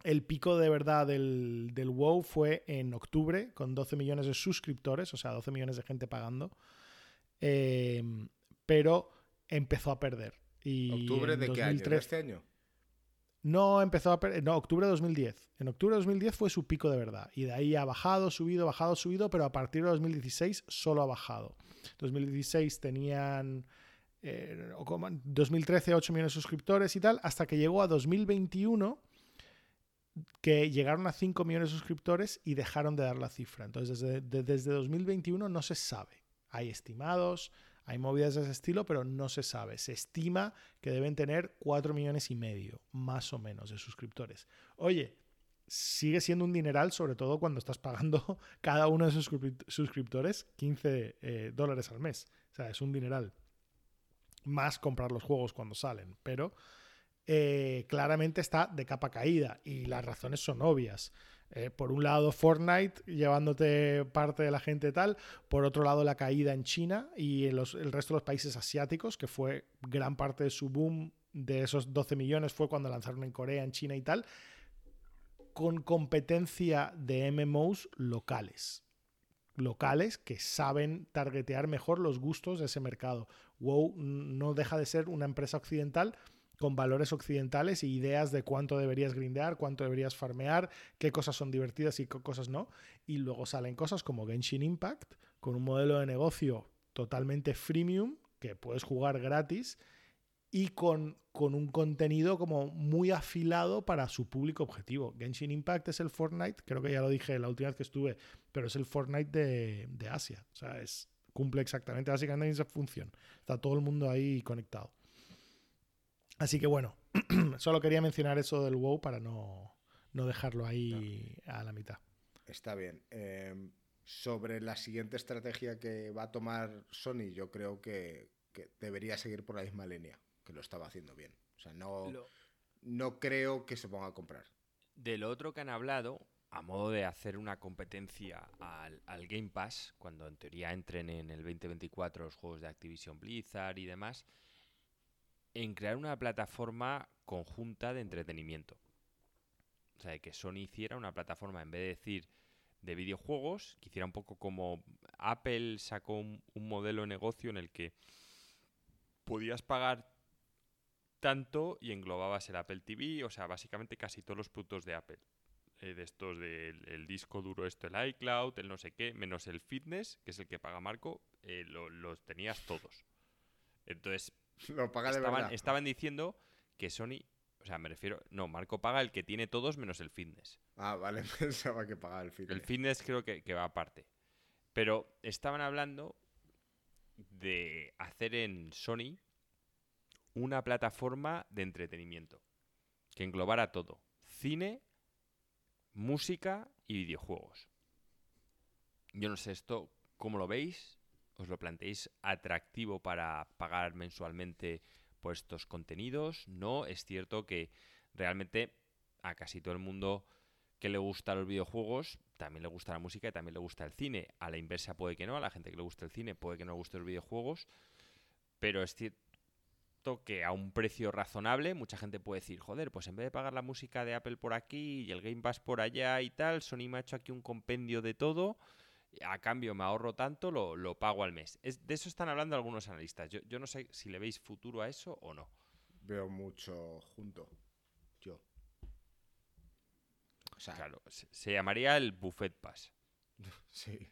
el pico de verdad del, del WoW fue en octubre, con 12 millones de suscriptores, o sea, 12 millones de gente pagando, eh, pero empezó a perder ¿Octubre de qué año? ¿De este año? No empezó a no, octubre de 2010. En octubre de 2010 fue su pico de verdad. Y de ahí ha bajado, subido, bajado, subido, pero a partir de 2016 solo ha bajado. 2016 tenían. 2013 eh, 8 millones de suscriptores y tal, hasta que llegó a 2021 que llegaron a 5 millones de suscriptores y dejaron de dar la cifra. Entonces, desde, desde 2021 no se sabe. Hay estimados, hay movidas de ese estilo, pero no se sabe. Se estima que deben tener 4 millones y medio, más o menos, de suscriptores. Oye, sigue siendo un dineral, sobre todo cuando estás pagando cada uno de esos suscriptores 15 eh, dólares al mes. O sea, es un dineral. Más comprar los juegos cuando salen, pero eh, claramente está de capa caída y las razones son obvias. Eh, por un lado Fortnite llevándote parte de la gente tal, por otro lado la caída en China y el resto de los países asiáticos, que fue gran parte de su boom de esos 12 millones fue cuando lanzaron en Corea, en China y tal, con competencia de MMOs locales. Locales que saben targetear mejor los gustos de ese mercado. WoW no deja de ser una empresa occidental con valores occidentales y ideas de cuánto deberías grindear, cuánto deberías farmear, qué cosas son divertidas y qué cosas no. Y luego salen cosas como Genshin Impact, con un modelo de negocio totalmente freemium, que puedes jugar gratis, y con, con un contenido como muy afilado para su público objetivo. Genshin Impact es el Fortnite, creo que ya lo dije la última vez que estuve, pero es el Fortnite de, de Asia. O sea, es, cumple exactamente básicamente esa función. Está todo el mundo ahí conectado. Así que bueno, solo quería mencionar eso del WoW para no, dejarlo ahí a la mitad. Está bien. Em, sobre la siguiente estrategia que va a tomar Sony, yo creo que, debería seguir por la misma línea, que lo estaba haciendo bien. O sea, no, no creo que se ponga a comprar. De lo otro que han hablado, a modo de hacer una competencia al, al, Game Pass, cuando en teoría entren en el 2024 los juegos de Activision Blizzard y demás, en crear una plataforma conjunta de entretenimiento. O sea, de que Sony hiciera una plataforma, en vez de decir de videojuegos, que hiciera un poco como Apple sacó un, modelo de negocio en el que podías pagar tanto y englobabas el Apple TV, o sea, básicamente casi todos los productos de Apple. Eh, de estos del disco duro, esto, el iCloud, el no sé qué, menos el fitness, que es el que paga Marco, eh, los tenías todos. Entonces, Lo paga de estaban, verdad. Estaban diciendo que Sony, o sea, me refiero, no, Marco paga el que tiene todos menos el fitness. Ah, vale, pensaba que pagaba el fitness. El fitness creo que, que va aparte. Pero estaban hablando de hacer en Sony una plataforma de entretenimiento que englobara todo. Cine, música y videojuegos. Yo no sé esto, ¿cómo lo veis? Os lo planteéis atractivo para pagar mensualmente por estos contenidos. No, es cierto que realmente a casi todo el mundo que le gusta los videojuegos, también le gusta la música y también le gusta el cine. A la inversa puede que no, a la gente que le gusta el cine puede que no le guste los videojuegos, pero es cierto que a un precio razonable mucha gente puede decir, joder, pues en vez de pagar la música de Apple por aquí y el Game Pass por allá y tal, Sony me ha hecho aquí un compendio de todo a cambio me ahorro tanto, lo, pago al mes. Es, de eso están hablando algunos analistas. Yo, no sé si le veis futuro a eso o no. Veo mucho junto. Yo. claro, se, llamaría el Buffet Pass. sí.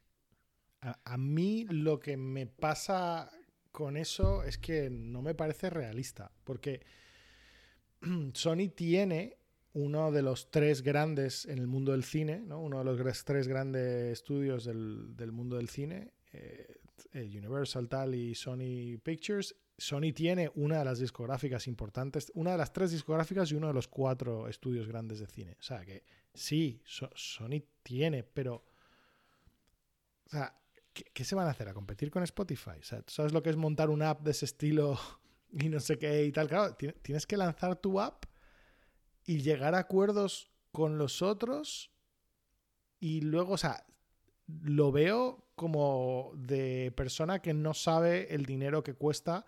A, a mí lo que me pasa con eso es que no me parece realista. Porque Sony tiene uno de los tres grandes en el mundo del cine, ¿no? uno de los tres grandes estudios del, del mundo del cine, eh, eh, Universal tal y Sony Pictures. Sony tiene una de las discográficas importantes, una de las tres discográficas y uno de los cuatro estudios grandes de cine. O sea que sí, Sony tiene, pero... O sea, ¿qué, se van a hacer? ¿A competir con Spotify? O sea, ¿tú sabes lo que es montar una app de ese estilo y no sé qué y tal? Claro, tienes que lanzar tu app y llegar a acuerdos con los otros y luego, o sea, lo veo como de persona que no sabe el dinero que cuesta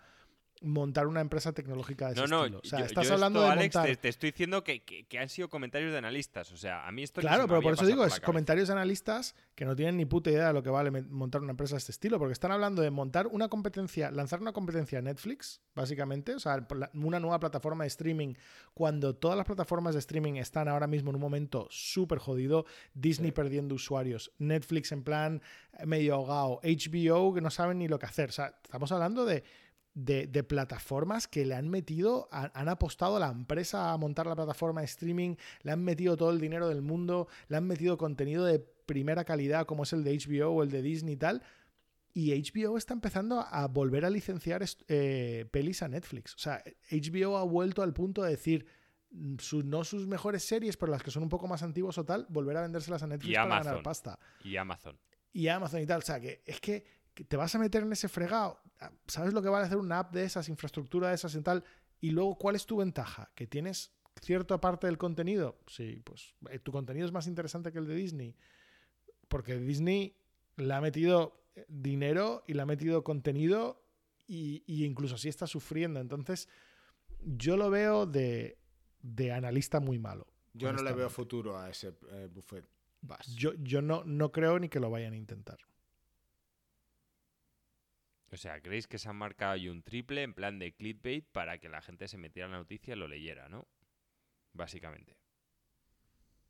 montar una empresa tecnológica de ese no, estilo. O sea, estás hablando de Alex, te, estoy diciendo que, han sido comentarios de analistas. O sea, a mí esto Claro, pero por eso digo, es comentarios de analistas que no tienen ni puta idea de lo que vale montar una empresa de este estilo, porque están hablando de montar una competencia, lanzar una competencia a Netflix, básicamente, o sea, una nueva plataforma de streaming, cuando todas las plataformas de streaming están ahora mismo en un momento súper jodido, Disney perdiendo usuarios, Netflix en plan medio ahogado, HBO que no saben ni lo que hacer. O sea, estamos hablando de de, plataformas que le han metido, han, apostado a la empresa a montar la plataforma de streaming, le han metido todo el dinero del mundo, le han metido contenido de primera calidad como es el de HBO o el de Disney y tal. Y HBO está empezando a volver a licenciar eh, pelis a Netflix. O sea, HBO ha vuelto al punto de decir, mm, no sus mejores series, pero las que son un poco más antiguas o tal, volver a vendérselas a Netflix para ganar pasta. Y Amazon. Y Amazon y tal. O sea, que es que te vas a meter en ese fregado. Ah, ¿Sabes lo que vale hacer una app de esas, infraestructura de esas y tal? Y luego, ¿cuál es tu ventaja? ¿Que tienes cierta parte del contenido? Sí, pues eh, tu contenido es más interesante que el de Disney. Porque Disney le ha metido eh, dinero y le ha metido contenido y, incluso así está sufriendo. Entonces, yo lo veo de, analista muy malo. Yo no le veo futuro a ese eh, buffet. Yo, yo no, no creo ni que lo vayan a intentar. O sea, ¿creéis que se han marcado ahí un triple en plan de clickbait para que la gente se metiera en la noticia y lo leyera, ¿no? Básicamente.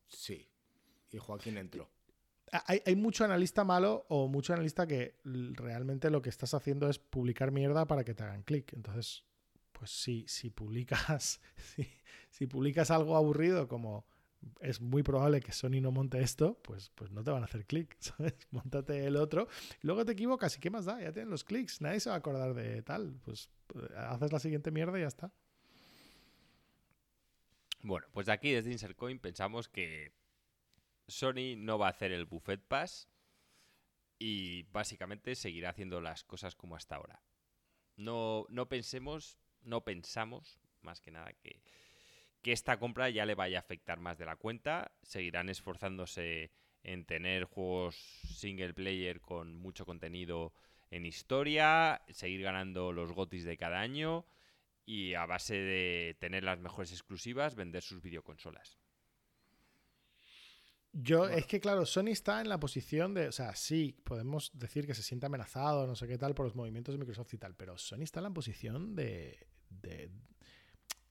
Sí. Y Joaquín entró. Hay, mucho analista malo o mucho analista que realmente lo que estás haciendo es publicar mierda para que te hagan clic. Entonces, pues sí, si publicas, si publicas algo aburrido como es muy probable que Sony no monte esto, pues, pues no te van a hacer clic, ¿sabes? Montate el otro. luego te equivocas y ¿qué más da? Ya tienen los clics, nadie se va a acordar de tal. Pues, pues haces la siguiente mierda y ya está. Bueno, pues de aquí desde Insercoin pensamos que Sony no va a hacer el Buffet Pass y básicamente seguirá haciendo las cosas como hasta ahora. No, no pensemos, no pensamos, más que nada, que que esta compra ya le vaya a afectar más de la cuenta. Seguirán esforzándose en tener juegos single player con mucho contenido en historia, seguir ganando los gotis de cada año y a base de tener las mejores exclusivas, vender sus videoconsolas. Yo, es que claro, Sony está en la posición de, o sea, sí, podemos decir que se siente amenazado, no sé qué tal, por los movimientos de Microsoft y tal, pero Sony está en la posición de, de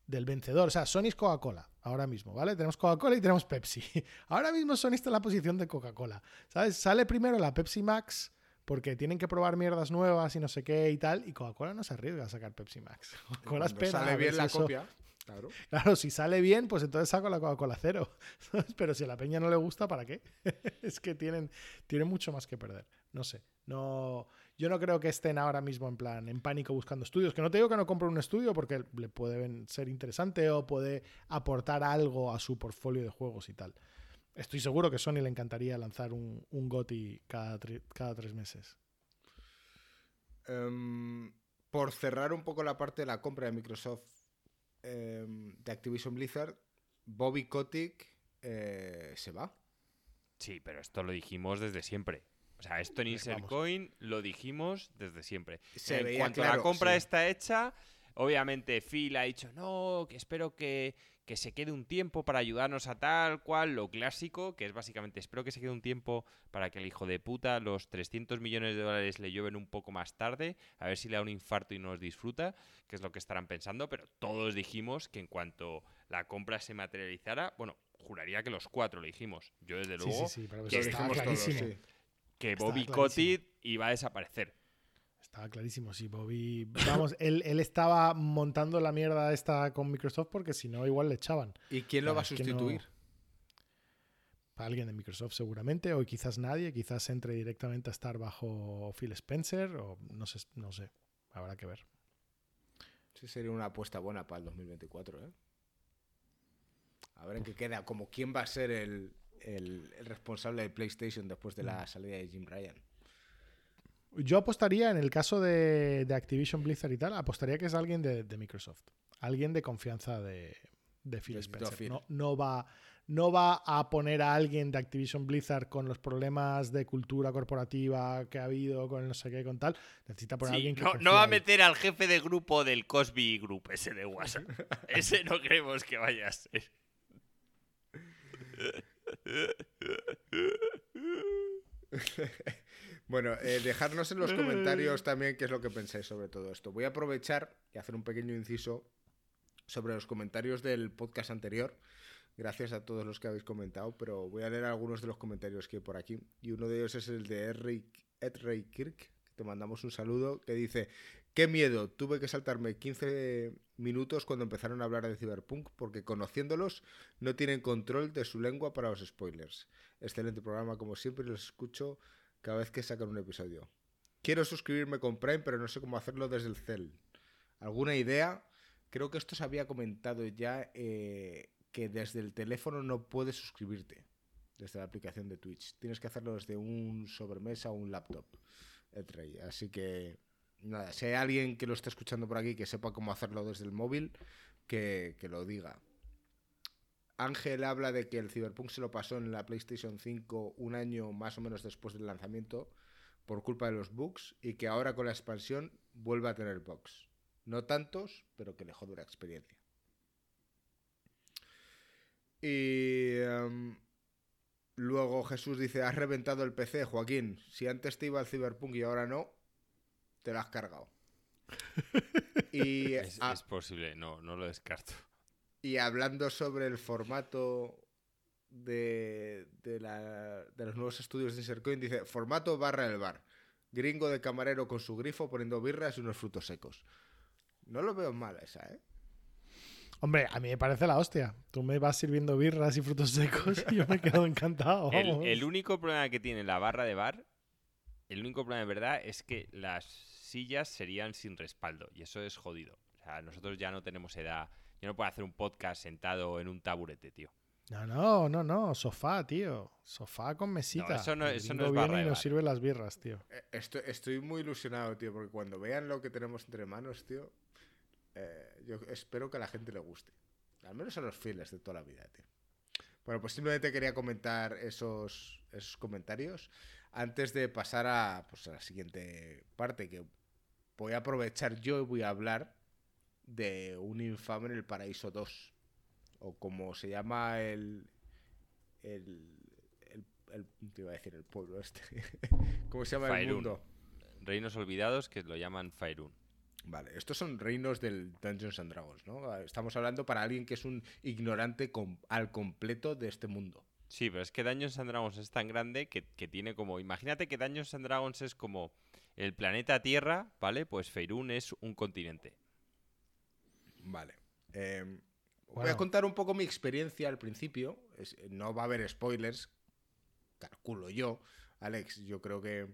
del vencedor. O sea, Sony es Coca-Cola ahora mismo, ¿vale? Tenemos Coca-Cola y tenemos Pepsi. Ahora mismo Sony está en la posición de Coca-Cola. ¿Sabes? Sale primero la Pepsi Max porque tienen que probar mierdas nuevas y no sé qué y tal. Y Coca-Cola no se arriesga a sacar Pepsi Max. Coca-Cola espera. Sale bien la copia. Claro. claro, si sale bien, pues entonces saco la Coca-Cola cero. Pero si a la peña no le gusta, ¿para qué? es que tienen, tienen mucho más que perder. No sé. No, yo no creo que estén ahora mismo en plan en pánico buscando estudios. Que no te digo que no compren un estudio porque le puede ser interesante o puede aportar algo a su portfolio de juegos y tal. Estoy seguro que Sony le encantaría lanzar un, un GOTI cada, cada tres meses. Em, por cerrar un poco la parte de la compra de Microsoft em, de Activision Blizzard, Bobby Kotick eh, se va. Sí, pero esto lo dijimos desde siempre. O sea, esto en Insert Coin lo dijimos desde siempre. en cuanto la compra está hecha, obviamente Phil ha dicho, no, que espero que, que, se quede un tiempo para ayudarnos a tal cual, lo clásico, que es básicamente, espero que se quede un tiempo para que el hijo de puta los 300 millones de dólares le llueven un poco más tarde, a ver si le da un infarto y nos disfruta, que es lo que estarán pensando, pero todos dijimos que en cuanto la compra se materializara, bueno, juraría que los cuatro lo dijimos. Yo desde luego sí, sí, sí, que, Bobby Kotick iba a desaparecer. Estaba clarísimo, sí, Bobby. Vamos, él, él estaba montando la mierda esta con Microsoft porque si no, igual le echaban. ¿Y quién lo va a no- sustituir? Alguien de Microsoft seguramente, o quizás nadie, quizás entre directamente a estar bajo Phil Spencer, o no sé, no sé, habrá que ver. Sí, sería una apuesta buena para el 2024, ¿eh? A ver en qué queda. Como quién va a ser el, el- el responsable de PlayStation después de Mm. la salida de Jim Ryan. Yo apostaría, en el caso de, de Activision Blizzard y tal, apostaría que es alguien de, de Microsoft. Alguien de confianza de, de Phil Spencer. No, no va, no va a poner a alguien de Activision Blizzard con los problemas de cultura corporativa que ha habido, con el no sé qué, con tal. Necesita poner a alguien que no, va a ahí. meter al jefe de grupo del Cosby Group, ese de WhatsApp. ese no creemos que vaya a ser. Bueno, eh, dejadnos en los comentarios también qué es lo que pensáis sobre todo esto. Voy a aprovechar y hacer un pequeño inciso sobre los comentarios del podcast anterior. Gracias a todos los que habéis comentado, pero voy a leer algunos de los comentarios que hay por aquí. Y uno de ellos es el de Ed Ray Kirk, te mandamos un saludo, que dice, qué miedo, tuve que saltarme 15 minutos cuando empezaron a hablar de Cyberpunk, porque conociéndolos no tienen control de su lengua para los spoilers. Excelente programa, como siempre, los escucho cada vez que sacan un episodio. Quiero suscribirme con Prime, pero no sé cómo hacerlo desde el cel. ¿Alguna idea? Creo que esto se había comentado ya eh, que desde el teléfono no puedes suscribirte desde la aplicación de Twitch. Tienes que hacerlo desde un sobremesa o un laptop. Así que nada, si hay alguien que lo está escuchando por aquí que sepa cómo hacerlo desde el móvil, que, que lo diga. Ángel habla de que el Cyberpunk se lo pasó en la PlayStation 5 un año más o menos después del lanzamiento por culpa de los bugs y que ahora con la expansión vuelve a tener bugs. No tantos, pero que le jode la experiencia. Y em, luego Jesús dice, has reventado el PC, Joaquín. Si antes te iba el Cyberpunk y ahora no, te lo has cargado. y, Es, a- es posible, no, no lo descarto. y hablando sobre el formato de, de, la- de los nuevos estudios de Insercoin, dice, formato barra del bar. Gringo de camarero con su grifo poniendo birras y unos frutos secos. No lo veo mal esa, ¿eh? Hombre, a mí me parece la hostia. Tú me vas sirviendo birras y frutos secos y yo me quedo encantado. El, el único problema que tiene la barra de bar, el único problema de verdad es que las sillas serían sin respaldo y eso es jodido. O sea, nosotros ya no tenemos edad. Yo no puedo hacer un podcast sentado en un taburete, tío. No, no, no, no. Sofá, tío. Sofá con mesita. No, eso no- eso no es barra y nos sirve las birras, tío. Eh, Estoy, estoy muy ilusionado, tío, porque cuando vean lo que tenemos entre manos, tío, eh, yo espero que a la gente le guste. Al menos a los fieles de toda la vida, tío. Bueno, pues simplemente quería comentar esos, esos comentarios antes de pasar a, pues, a la siguiente parte, que voy a aprovechar yo y voy a hablar de un infame en el paraíso 2. O como se llama el. El. el, el- te iba a decir el pueblo este. ¿Cómo se llama el mundo? Reinos olvidados que lo llaman Faerun. Vale, estos son reinos del Dungeons and Dragons, ¿no? Estamos hablando para alguien que es un ignorante com- al completo de este mundo. Sí, pero es que Dungeons and Dragons es tan grande que, que tiene como. Imagínate que Dungeons and Dragons es como el planeta Tierra, ¿vale? Pues Faerun es un continente. Vale. Eh, Voy a contar un poco mi experiencia al principio. Es- no va a haber spoilers, calculo yo. Alex, yo creo que,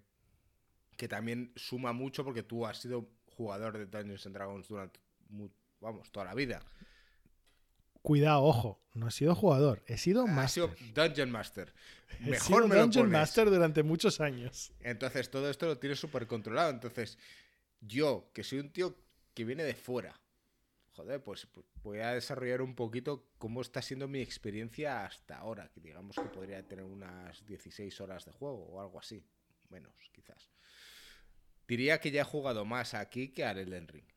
que también suma mucho porque tú has sido jugador de Dungeons and Dragons durante, mu- vamos, toda la vida. Cuidado, ojo. No he sido jugador. He sido master. sido Dungeon Master. He Mejor sido me lo Dungeon pones. Master durante muchos años. Entonces todo esto lo tienes súper controlado. Entonces, yo, que soy un tío que viene de fuera, joder, pues pues voy a desarrollar un poquito cómo está siendo mi experiencia hasta ahora. Que digamos que podría tener unas 16 horas de juego o algo así. Menos, quizás. Diría que ya he jugado más aquí que al Elden Ring.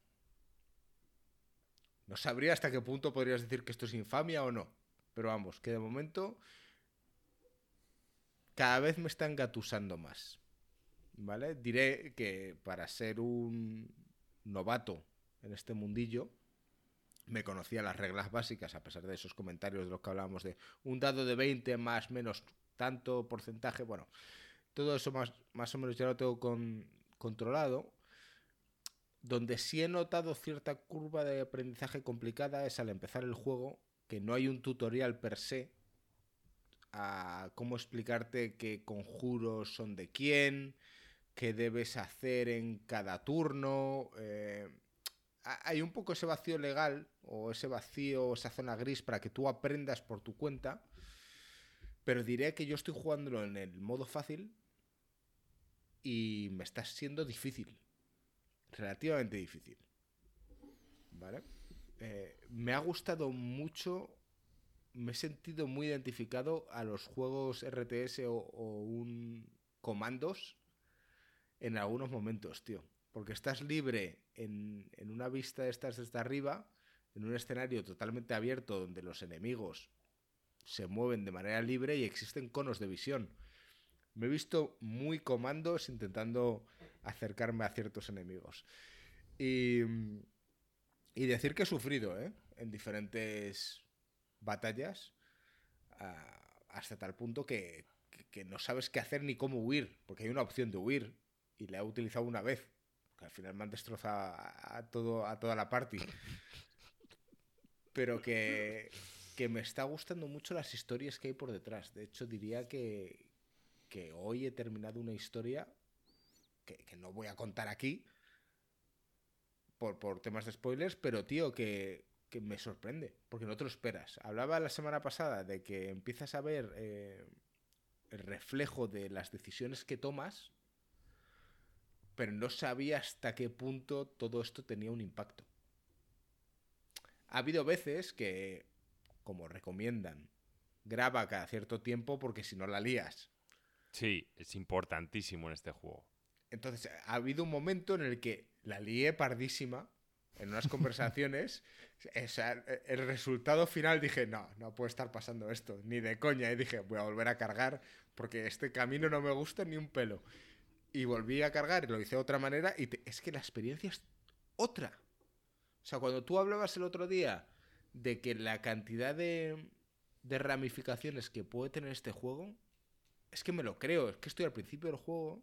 No sabría hasta qué punto podrías decir que esto es infamia o no. Pero vamos, que de momento cada vez me está engatusando más. ¿Vale? Diré que para ser un novato en este mundillo, me conocía las reglas básicas, a pesar de esos comentarios de los que hablábamos de un dado de 20 más menos tanto porcentaje. Bueno, todo eso más, más o menos ya lo tengo con- controlado. Donde sí he notado cierta curva de aprendizaje complicada es al empezar el juego, que no hay un tutorial per se a cómo explicarte qué conjuros son de quién, qué debes hacer en cada turno. eh, ha- hay un poco ese vacío legal o ese vacío, esa zona gris para que tú aprendas por tu cuenta. Pero diré que yo estoy jugándolo en el modo fácil y me está siendo difícil. Relativamente difícil. ¿Vale? Eh, me ha gustado mucho. Me he sentido muy identificado a los juegos RTS o, o un comandos en algunos momentos, tío. Porque estás libre en, en una vista de estas desde arriba, en un escenario totalmente abierto donde los enemigos se mueven de manera libre y existen conos de visión. Me he visto muy comandos intentando acercarme a ciertos enemigos. Y, y decir que he sufrido, ¿eh? En diferentes batallas. hasta tal punto que, que- que no sabes qué hacer ni cómo huir. Porque hay una opción de huir. Y la he utilizado una vez. Que al final me han destrozado a, a todo, a toda la party. Pero que, que me está gustando mucho las historias que hay por detrás. De hecho, diría que, que hoy he terminado una historia que, no voy a contar aquí por, por temas de spoilers, pero tío, que, que me sorprende, porque no te lo esperas. Hablaba la semana pasada de que empiezas a ver eh, el reflejo de las decisiones que tomas, pero no sabía hasta qué punto todo esto tenía un impacto. Ha habido veces que, como recomiendan, graba cada cierto tiempo porque si no la lías. Sí, es importantísimo en este juego. Entonces, ha habido un momento en el que la lié pardísima en unas conversaciones. o sea, el resultado final dije, no, no puede estar pasando esto, ni de coña. Y dije, voy a volver a cargar porque este camino no me gusta ni un pelo. Y volví a cargar y lo hice de otra manera y te- es que la experiencia es otra. O sea, cuando tú hablabas el otro día de que la cantidad de, de ramificaciones que puede tener este juego, es que me lo creo. Es que estoy al principio del juego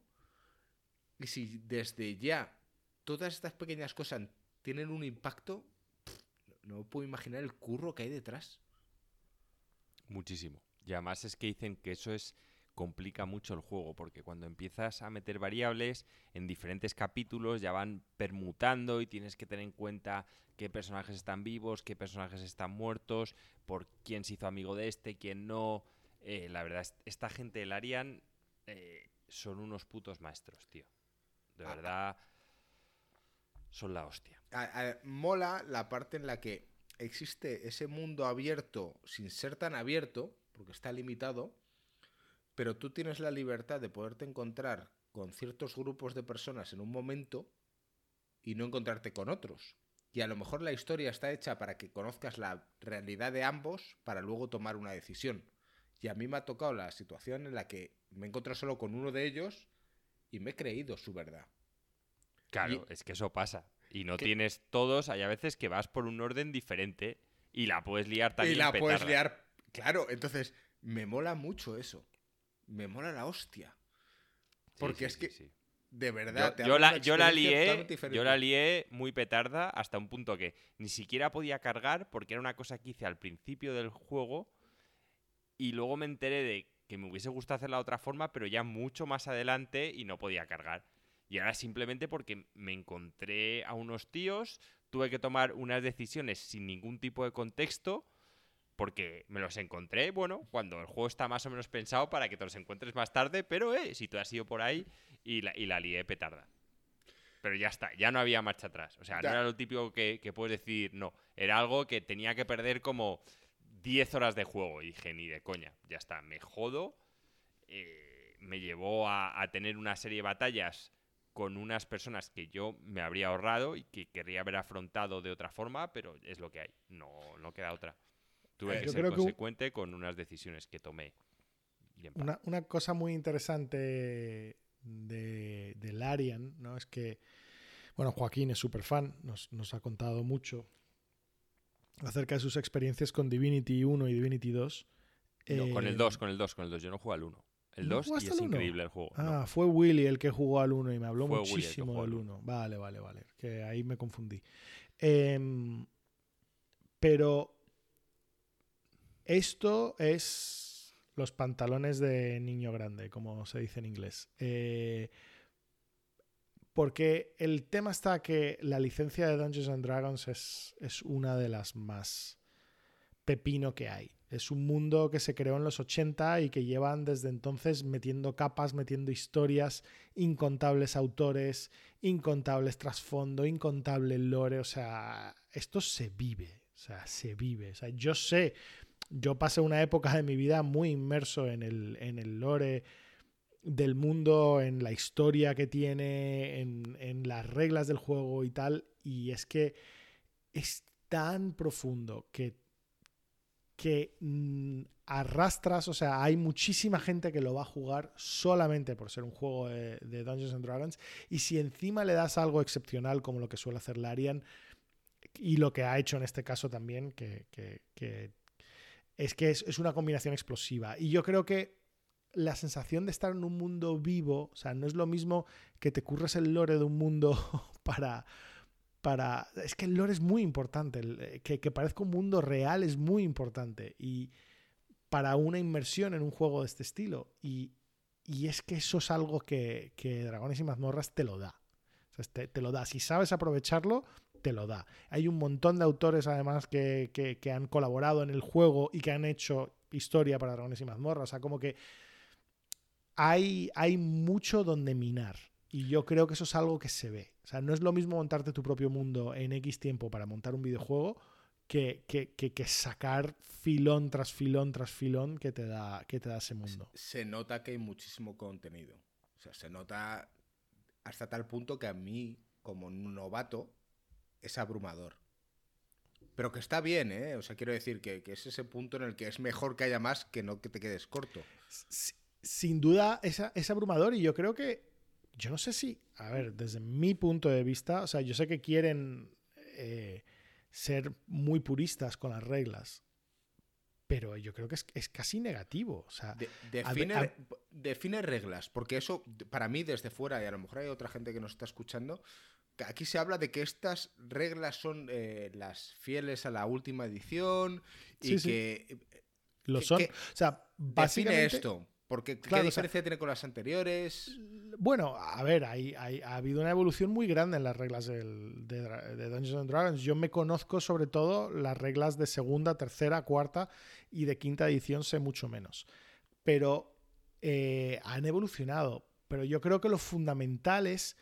si desde ya todas estas pequeñas cosas tienen un impacto, no puedo imaginar el curro que hay detrás. Muchísimo. Y además es que dicen que eso es complica mucho el juego, porque cuando empiezas a meter variables en diferentes capítulos ya van permutando y tienes que tener en cuenta qué personajes están vivos, qué personajes están muertos, por quién se hizo amigo de este, quién no. Eh, la verdad, es- esta gente del Arian eh, son unos putos maestros, tío. De Ah. verdad, son la hostia. A- a- mola la parte en la que existe ese mundo abierto sin ser tan abierto, porque está limitado, pero tú tienes la libertad de poderte encontrar con ciertos grupos de personas en un momento y no encontrarte con otros. Y a lo mejor la historia está hecha para que conozcas la realidad de ambos para luego tomar una decisión. Y a mí me ha tocado la situación en la que me he encontrado solo con uno de ellos y me he creído su verdad. Claro, es que eso pasa. Y no tienes todos, hay a veces que vas por un orden diferente y la puedes liar también. y la puedes liar. Claro, entonces me mola mucho eso. Me mola la hostia. Porque sí, es que, sí. de verdad, Yo, te yo la, yo la lié, yo la lié muy petarda hasta un punto que ni siquiera podía cargar porque era una cosa que hice al principio del juego y luego me enteré de que me hubiese gustado hacerla de otra forma, pero ya mucho más adelante y no podía cargar. Y ahora simplemente porque me encontré a unos tíos, tuve que tomar unas decisiones sin ningún tipo de contexto, porque me los encontré, bueno, cuando el juego está más o menos pensado para que te los encuentres más tarde, pero eh, si tú has ido por ahí y la, y la lié petarda. Pero ya está, ya no había marcha atrás. O sea, Ya. no era lo típico que, que puedes decir, no, era algo que tenía que perder como 10 horas de juego. Y dije, ni de coña, ya está, me jodo. Eh, me llevó a, a tener una serie de batallas con unas personas que yo me habría ahorrado y que querría haber afrontado de otra forma, pero es lo que hay, no, no queda otra. Tuve Eh, que yo ser creo que consecuente con unas decisiones que tomé. Una, una cosa muy interesante de, del Arian, ¿no? Es que, bueno, Joaquín es súper fan, nos, nos ha contado mucho acerca de sus experiencias con Divinity 1 y Divinity 2. No, con el Eh, 2, con el 2, con el 2. Yo no juego al 1. el ¿No 2 y jugaste es increíble el juego. ¿no? Ah, fue Willy el que jugó al 1 y me habló Fue muchísimo del uno. 1. Vale, vale, vale. Que ahí me confundí. Em, pero esto es los pantalones de niño grande, como se dice en inglés. Eh, porque el tema está que la licencia de Dungeons and Dragons es, es una de las más pepino que hay. Es un mundo que se creó en los 80 y que llevan desde entonces metiendo capas, metiendo historias, incontables autores, incontables trasfondo, incontable lore. O sea, esto se vive. O sea, se vive. O sea, yo sé, yo pasé una época de mi vida muy inmerso en el, en el lore del mundo, en la historia que tiene, en, las reglas del juego y tal. Y es que es tan profundo que que mm, arrastras, o sea, hay muchísima gente que lo va a jugar solamente por ser un juego de, Dungeons and Dragons y si encima le das algo excepcional como lo que suele hacer Larian y lo que ha hecho en este caso también, que, es que es una combinación explosiva y yo creo que la sensación de estar en un mundo vivo, o sea, no es lo mismo que te curres el lore de un mundo para, para... Es que el lore es muy importante, eh, que, que parezca un mundo real es muy importante y para una inmersión en un juego de este estilo. Y, y es que eso es algo que, que Dragones y Mazmorras te lo da. Te lo da. Si sabes aprovecharlo, te lo da. Hay un montón de autores además que, que- que han colaborado en el juego y que han hecho historia para Dragones y Mazmorras. O sea, como que hay, hay mucho donde minar. Y yo creo que eso es algo que se ve. O sea, no es lo mismo montarte tu propio mundo en X tiempo para montar un videojuego que, que, que- que sacar filón tras filón tras filón que te da, que te da ese mundo. Se nota que hay muchísimo contenido. O sea, se nota hasta tal punto que a mí, como novato, es abrumador. Pero que está bien, ¿eh? O sea, quiero decir que, que es ese punto en el que es mejor que haya más que no que te quedes corto. Si- Sin duda es, es abrumador y yo creo que, yo no sé si, a ver, desde mi punto de vista, o sea, yo sé que quieren eh, ser muy puristas con las reglas, pero yo creo que es, es casi negativo. O sea, De- A define, define reglas, porque eso, para mí, desde fuera, y a lo mejor hay otra gente que nos está escuchando, aquí se habla de que estas reglas son eh, las fieles a la última edición y Sí, sí. que lo ¿qué- son. o sea, define básicamente. esto. Porque Claro, ¿qué o sea- diferencia tiene con las anteriores? Bueno, a ver, hay, hay- ha habido una evolución muy grande en las reglas del- de, Dungeons and Dragons. Yo me conozco sobre todo las reglas de segunda, tercera, cuarta y de quinta edición sé mucho menos. Pero eh, han evolucionado. Pero yo creo que lo fundamental es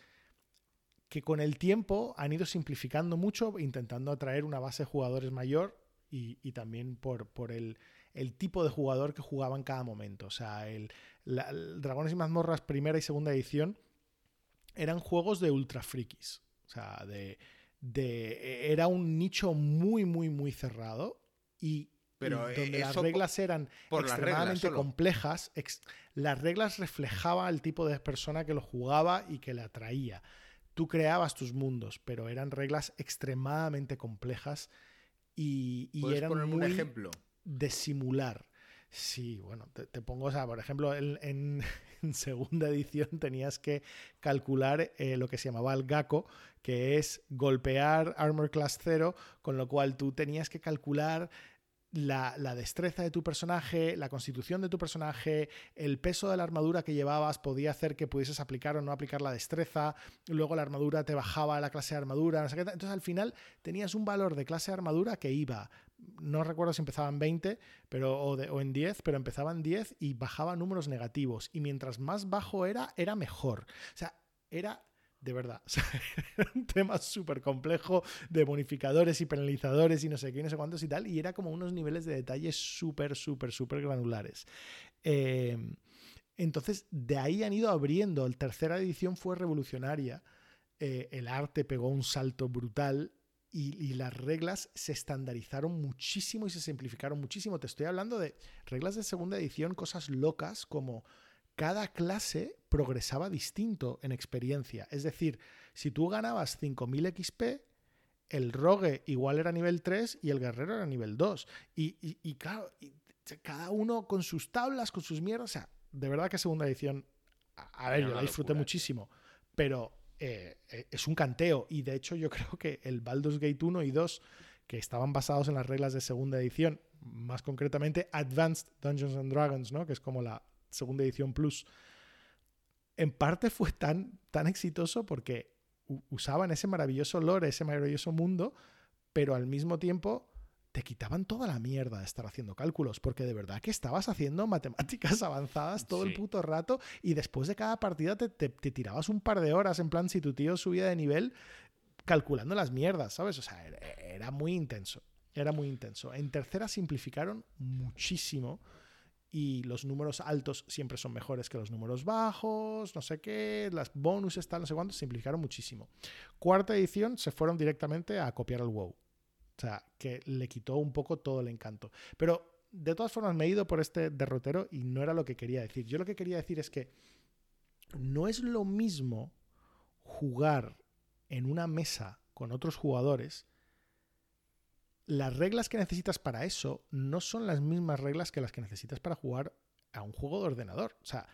que con el tiempo han ido simplificando mucho, intentando atraer una base de jugadores mayor y, y también por, por el, el tipo de jugador que jugaba en cada momento. O sea, el, la- el Dragones y Mazmorras primera y segunda edición eran juegos de ultra frikis. O sea, de, de- era un nicho muy, muy, muy cerrado y, Pero, donde las reglas eran por las reglas extremadamente complejas. ex- las reglas reflejaban el tipo de persona que lo jugaba y que le atraía. Tú creabas tus mundos, pero eran reglas extremadamente complejas y, y ¿Puedes eran ponerme muy un ejemplo? De simular. Sí, bueno, te, pongo, o sea, por ejemplo, en segunda edición tenías que calcular eh, lo que se llamaba el GACO, que es golpear Armor Class 0, con lo cual tú tenías que calcular la, destreza de tu personaje, la constitución de tu personaje, el peso de la armadura que llevabas podía hacer que pudieses aplicar o no aplicar la destreza, luego la armadura te bajaba la clase de armadura, no sé qué entonces al final tenías un valor de clase de armadura que iba, no recuerdo si empezaba en 20 pero, o, o en 10, pero empezaba en 10 y bajaba números negativos, y mientras más bajo era, era mejor. O sea, era... De verdad, o un tema súper complejo de bonificadores y penalizadores y no sé qué, no sé cuántos y tal, y era como unos niveles de detalle súper, súper, súper granulares. Eh, entonces, de ahí han ido abriendo. La tercera edición fue revolucionaria. eh, el arte pegó un salto brutal y, y las reglas se estandarizaron muchísimo y se simplificaron muchísimo. Te estoy hablando de reglas de segunda edición, cosas locas como cada clase progresaba distinto en experiencia. Es decir, si tú ganabas 5000 XP, el rogue igual era nivel 3 y el guerrero era nivel 2. Y, y- y claro, y cada uno con sus tablas, con sus mierdas, o sea, de verdad que segunda edición, a, ver, yo la disfruté muchísimo, pero eh, eh, es un canteo. Y de hecho, yo creo que el Baldur's Gate 1 y 2, que estaban basados en las reglas de segunda edición, más concretamente Advanced Dungeons and Dragons, ¿no? que es como la segunda edición plus, en parte fue tan, tan exitoso porque usaban ese maravilloso lore, ese maravilloso mundo, pero al mismo tiempo te quitaban toda la mierda de estar haciendo cálculos, porque de verdad que estabas haciendo matemáticas avanzadas todo el puto rato y después de cada partida te, tirabas un par de horas en plan si tu tío subía de nivel calculando las mierdas, ¿sabes? O sea, era muy intenso, era muy intenso. En tercera simplificaron muchísimo y los números altos siempre son mejores que los números bajos, no sé qué, las bonuses, tal, no sé cuánto, simplificaron muchísimo. Cuarta edición se fueron directamente a copiar el WoW. O sea, que le quitó un poco todo el encanto. Pero de todas formas me he ido por este derrotero y no era lo que quería decir. Yo lo que quería decir es que no es lo mismo jugar en una mesa con otros jugadores las reglas que necesitas para eso no son las mismas reglas que las que necesitas para jugar a un juego de ordenador. O sea,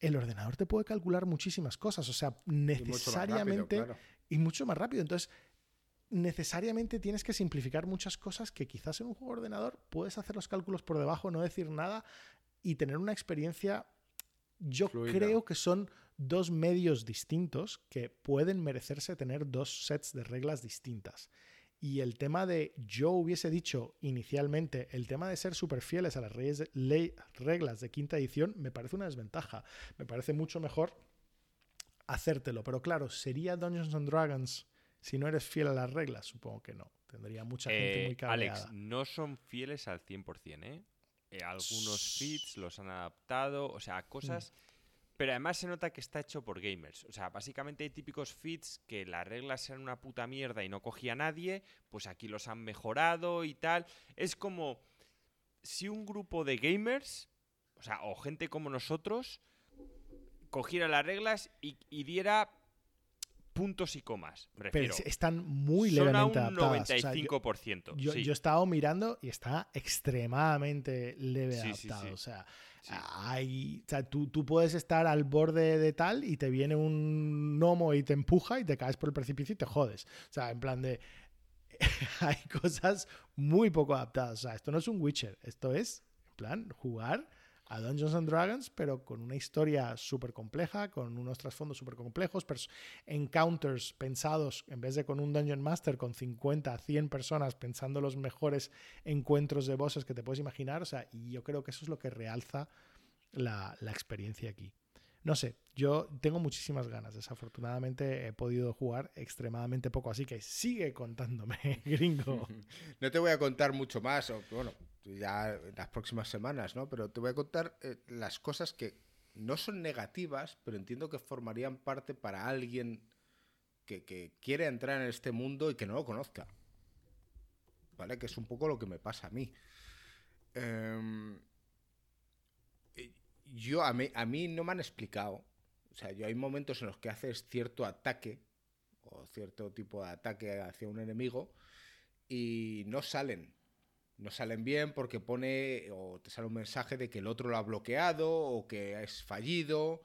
el ordenador te puede calcular muchísimas cosas, o sea, necesariamente y mucho más rápido. Entonces, necesariamente tienes que simplificar muchas cosas que quizás en un juego de ordenador puedes hacer los cálculos por debajo, no decir nada y tener una experiencia. Yo creo que son dos medios distintos que pueden merecerse tener dos sets de reglas distintas. Y el tema de, yo hubiese dicho inicialmente, el tema de ser súper fieles a las reglas de quinta edición me parece una desventaja. Me parece mucho mejor hacértelo. Pero claro, ¿sería Dungeons and Dragons si no eres fiel a las reglas? Supongo que no. Tendría mucha gente muy eh, cabreada. Alex, no son fieles al 100%, ¿eh? ¿eh? algunos feeds los han adaptado, o sea, cosas... Mm. Pero además se nota que está hecho por gamers. O sea, básicamente hay típicos feeds que las reglas eran una puta mierda y no cogía a nadie, pues aquí los han mejorado y tal. Es como si un grupo de gamers, o sea, o gente como nosotros, cogiera las reglas y, diera puntos y comas. Pero están muy levemente Son a un 95%. yo, yo, he estado mirando y está extremadamente leve adaptado. o sea, hay, o sea, tú, tú, puedes estar al borde de tal y te viene un gnomo y te empuja y te caes por el precipicio y te jodes. O sea, en plan de... hay cosas muy poco adaptadas. O sea, esto no es un Witcher, esto es, en plan, jugar a Dungeons and Dragons, pero con una historia súper compleja, con unos trasfondos súper complejos, encounters pensados, en vez de con un Dungeon Master con 50, 100 personas pensando los mejores encuentros de bosses que te puedes imaginar. O sea, y yo creo que eso es lo que realza la, la experiencia aquí. No sé, yo tengo muchísimas ganas. Desafortunadamente he podido jugar extremadamente poco, así que sigue contándome, gringo. No te voy a contar mucho más, o, bueno, ya las próximas semanas, ¿no? Pero te voy a contar eh, las cosas que no son negativas, pero entiendo que formarían parte para alguien que, quiere entrar en este mundo y que no lo conozca. ¿Vale? Que es un poco lo que me pasa a mí. Em, yo, a mí, no me han explicado. O sea, yo hay momentos en los que haces cierto ataque o cierto tipo de ataque hacia un enemigo y no salen no salen bien porque pone o te sale un mensaje de que el otro lo ha bloqueado o que es fallido.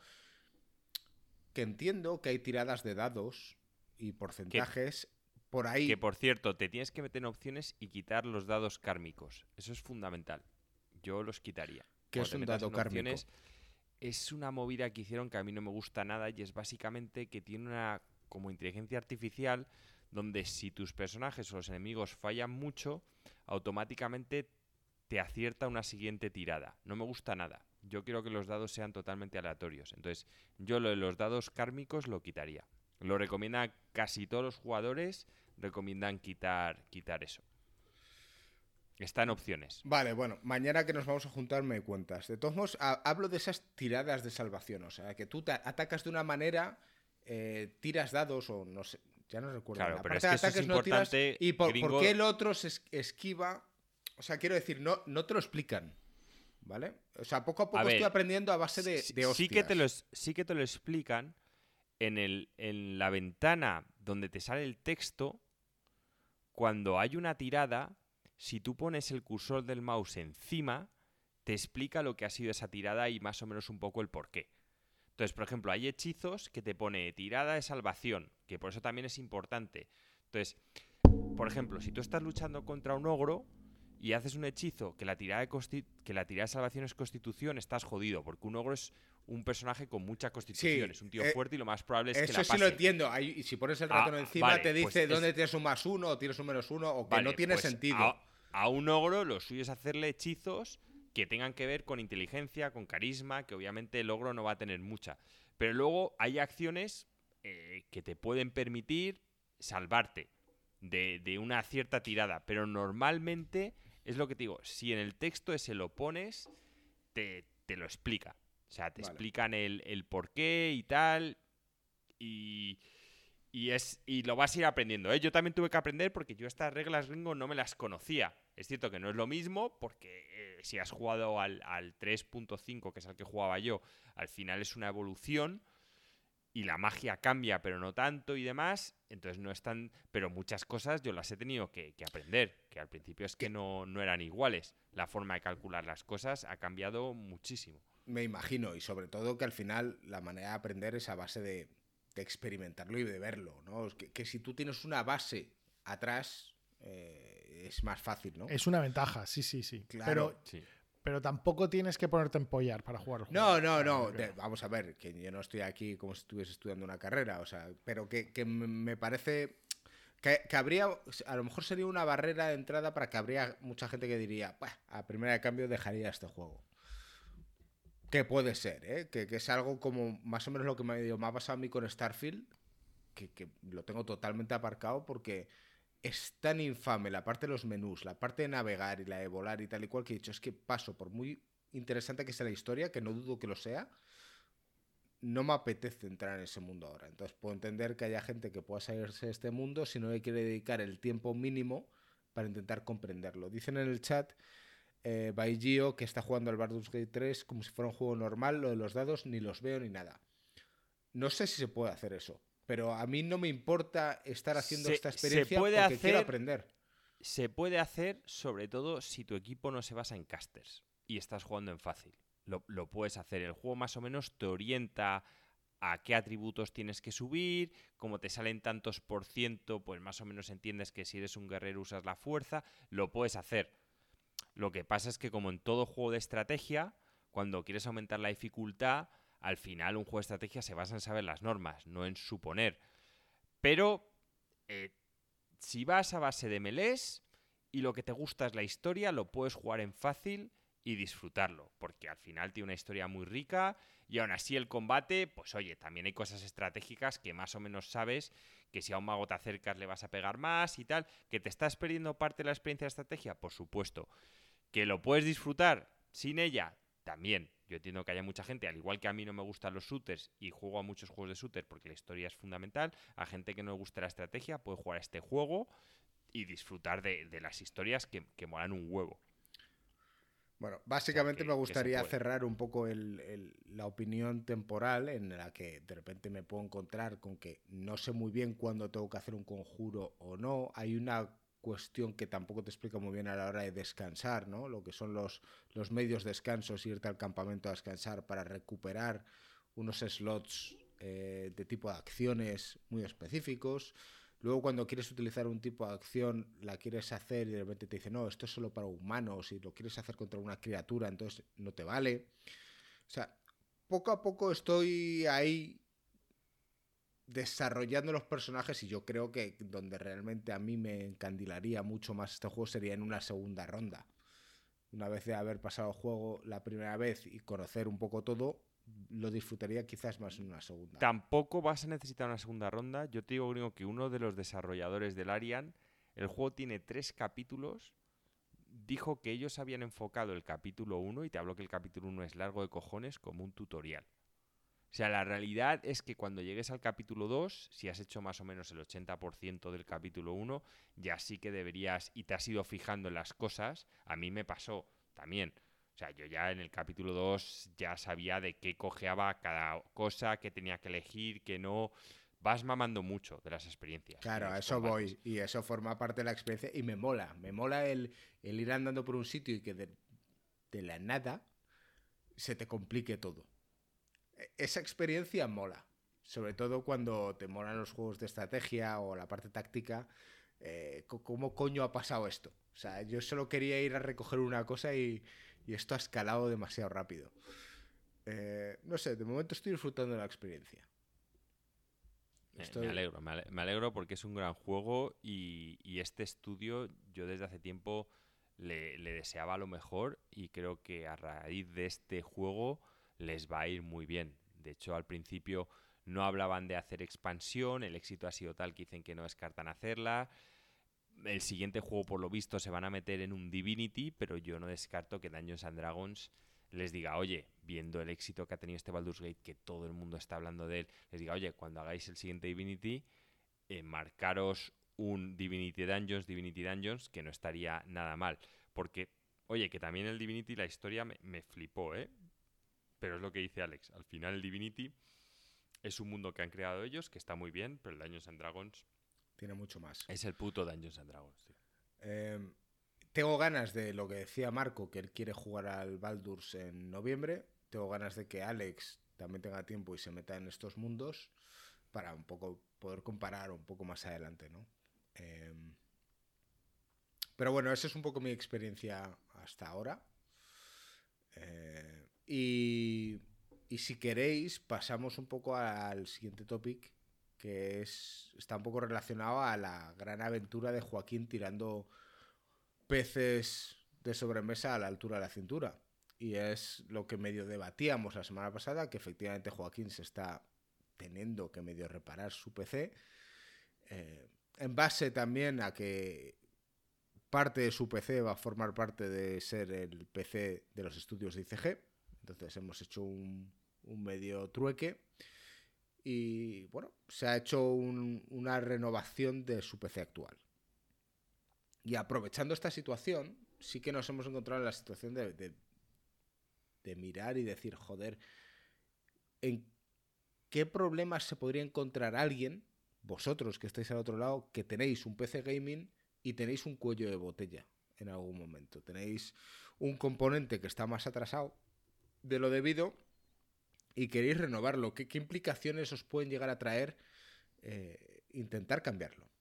Que entiendo que hay tiradas de dados y porcentajes por ahí. Que por cierto, te tienes que meter en opciones y quitar los dados kármicos. Eso es fundamental. Yo los quitaría. ¿Qué es un dado kármico? Es una movida que hicieron que a mí no me gusta nada y es básicamente que tiene una como inteligencia artificial donde si tus personajes o los enemigos fallan mucho, automáticamente te acierta una siguiente tirada. No me gusta nada. Yo quiero que los dados sean totalmente aleatorios. Entonces, yo lo de los dados kármicos lo quitaría. Lo recomiendan casi todos los jugadores, recomiendan quitar, quitar eso. Está en opciones. Vale, bueno, mañana que nos vamos a juntar me cuentas. De todos modos, hablo de esas tiradas de salvación. O sea, que tú te atacas de una manera, eh, tiras dados o no sé, ya no recuerdo. Claro, pero es que es importante. ¿Y por, qué el otro se esquiva? O sea, quiero decir, no, no te lo explican. ¿Vale? O sea, poco a poco estoy aprendiendo a base de, de Sí que, te lo, sí que te lo explican en, el, en la ventana donde te sale el texto. Cuando hay una tirada, si tú pones el cursor del mouse encima, te explica lo que ha sido esa tirada y más o menos un poco el porqué. Entonces, por ejemplo, hay hechizos que te pone tirada de salvación, que por eso también es importante. Entonces, por ejemplo, si tú estás luchando contra un ogro y haces un hechizo que la tirada de, que la tirada de salvación es constitución, estás jodido, porque un ogro es un personaje con mucha constitución, es un tío eh, fuerte y lo más probable es que la Eso sí lo entiendo. y si pones el Ah, ratón encima, vale, te pues dice es- dónde tienes un más uno o tienes un menos uno o que Vale, no tiene pues sentido. A, a un ogro lo suyo es hacerle hechizos que tengan que ver con inteligencia, con carisma, que obviamente el ogro no va a tener mucha. Pero luego hay acciones eh, que te pueden permitir salvarte de, de una cierta tirada. Pero normalmente es lo que te digo, si en el texto ese lo pones, te, te lo explica. O sea, te Vale. explican el, el por qué y tal. Y, y, es, y lo vas a ir aprendiendo. ¿eh? Yo también tuve que aprender porque yo estas reglas gringo no me las conocía. Es cierto que no es lo mismo porque eh, si has jugado al, al 3.5, que es al que jugaba yo, al final es una evolución y la magia cambia, pero no tanto y demás. Entonces no están. Pero muchas cosas yo las he tenido que, que aprender. Que al principio es que no, no eran iguales. La forma de calcular las cosas ha cambiado muchísimo. Me imagino, y sobre todo que al final la manera de aprender es a base de, de experimentarlo y de verlo, ¿no? Que, que si tú tienes una base atrás, eh, es más fácil, ¿no? Es una ventaja, sí, sí, sí. Claro. Pero, Sí. pero tampoco tienes que ponerte a empollar para jugar el juego. No, no, no. de- vamos a ver, que yo no estoy aquí como si estuviese estudiando una carrera, o sea, pero que, que me parece que, que habría, a lo mejor sería una barrera de entrada para que habría mucha gente que diría, "Buah, a primera de cambio dejaría este juego. Que puede ser, ¿eh? Que, que es algo como más o menos lo que me, me ha pasado a mí con Starfield, que, que lo tengo totalmente aparcado porque es tan infame la parte de los menús, la parte de navegar y la de volar y tal y cual que he dicho, es que paso, por muy interesante que sea la historia, que no dudo que lo sea, no me apetece entrar en ese mundo ahora. Entonces puedo entender que haya gente que pueda salirse de este mundo si no le quiere dedicar el tiempo mínimo para intentar comprenderlo. Dicen en el chat, eh, que está jugando al Baldur's Gate 3 como si fuera un juego normal, lo de los dados ni los veo ni nada. No sé si se puede hacer eso, pero a mí no me importa estar haciendo Se- esta se experiencia puede porque quiero hacer- aprender. Se puede hacer sobre todo si tu equipo no se basa en casters y estás jugando en fácil. Lo, lo puedes hacer. El juego más o menos te orienta a qué atributos tienes que subir, como te salen tantos por ciento, pues más o menos entiendes que si eres un guerrero usas la fuerza, lo puedes hacer. Lo que pasa es que como en todo juego de estrategia, cuando quieres aumentar la dificultad, al final un juego de estrategia se basa en saber las normas, no en suponer. Pero eh, si vas a base de melés y lo que te gusta es la historia, lo puedes jugar en fácil y disfrutarlo, porque al final tiene una historia muy rica y aún así el combate, pues oye, también hay cosas estratégicas que más o menos sabes que si a un mago te acercas le vas a pegar más y tal, que te estás perdiendo parte de la experiencia de estrategia, por supuesto, que lo puedes disfrutar sin ella, también. Yo entiendo que haya mucha gente, al igual que a mí no me gustan los shooters y juego a muchos juegos de shooter porque la historia es fundamental, a gente que no le gusta la estrategia puede jugar a este juego y disfrutar de, de las historias que, que molan un huevo. Bueno, básicamente me que gustaría cerrar un poco el- el- la opinión temporal en la que de repente me puedo encontrar con que no sé muy bien cuándo tengo que hacer un conjuro o no. Hay una cuestión que tampoco te explica muy bien a la hora de descansar, ¿no? Lo que son los, los medios descansos, irte al campamento a descansar para recuperar unos slots eh, de tipo de acciones muy específicos. Luego cuando quieres utilizar un tipo de acción, la quieres hacer y de repente te dice, no, esto es solo para humanos y lo quieres hacer contra una criatura, entonces no te vale. O sea, poco a poco estoy ahí desarrollando los personajes y yo creo que donde realmente a mí me encandilaría mucho más este juego sería en una segunda ronda. Una vez de haber pasado el juego la primera vez y conocer un poco todo, lo disfrutaría quizás más en una segunda. Tampoco vas a necesitar una segunda ronda. Yo te digo, que uno de los desarrolladores del Arian, el juego tiene tres capítulos. Dijo que ellos habían enfocado el capítulo 1, y te hablo que el capítulo 1 es largo de cojones, como un tutorial. O sea, la realidad es que cuando llegues al capítulo 2, si has hecho más o menos el 80% del capítulo 1, ya sí que deberías, y te has ido fijando en las cosas, a mí me pasó también. O sea, yo ya en el capítulo 2 ya sabía de qué cojeaba cada cosa, qué tenía que elegir, qué no. Vas mamando mucho de las experiencias. Claro, a eso combates. voy. Y eso forma parte de la experiencia y me mola. Me mola el, el ir andando por un sitio y que de- de la nada se te complique todo. E, esa experiencia mola. Sobre todo cuando te molan los juegos de estrategia o la parte táctica. Eh, ¿Cómo coño ha pasado esto? O sea, yo solo quería ir a recoger una cosa y, esto ha escalado demasiado rápido. Eh, no sé, de momento estoy disfrutando de la experiencia. Me alegro, me alegro porque es un gran juego y, este estudio yo desde hace tiempo le, deseaba lo mejor y creo que a raíz de este juego les va a ir muy bien. De hecho, al principio no hablaban de hacer expansión, el éxito ha sido tal que dicen que no descartan hacerla. El siguiente juego, por lo visto, se van a meter en un Divinity, pero yo no descarto que Dungeons and Dragons les diga, oye, viendo el éxito que ha tenido este Baldur's Gate, que todo el mundo está hablando de él, les diga, oye, cuando hagáis el siguiente Divinity, eh, marcaros un Divinity Dungeons, Divinity Dungeons, que no estaría nada mal. Porque, oye, que también el Divinity, la historia me, me flipó, ¿eh? Pero es lo que dice Alex, al final el Divinity es un mundo que han creado ellos, que está muy bien, pero el Dungeons and Dragons... Tiene mucho más. Es el puto Dungeons and Dragons, tío. Eh, tengo ganas de lo que decía Marco, que él quiere jugar al Baldur's en noviembre. Tengo ganas de que Alex también tenga tiempo y se meta en estos mundos para un poco poder comparar un poco más adelante, ¿no? Em, pero bueno, esa es un poco mi experiencia hasta ahora. Eh, y, y, si queréis, pasamos un poco al siguiente topic, que es, está un poco relacionado a la gran aventura de Joaquín tirando peces de sobremesa a la altura de la cintura. Y es lo que medio debatíamos la semana pasada, que efectivamente Joaquín se está teniendo que medio reparar su PC. Eh, en base también a que parte de su PC va a formar parte de ser el PC de los estudios de ICG. Entonces hemos hecho un, medio trueque. Y bueno, se ha hecho una renovación de su PC actual. Y aprovechando esta situación, sí que nos hemos encontrado en la situación de, de, mirar y decir, joder, ¿en qué problemas se podría encontrar alguien, vosotros que estáis al otro lado, que tenéis un PC gaming y tenéis un cuello de botella en algún momento? Tenéis un componente que está más atrasado de lo debido y queréis renovarlo. ¿Qué, implicaciones os pueden llegar a traer eh, intentar cambiarlo?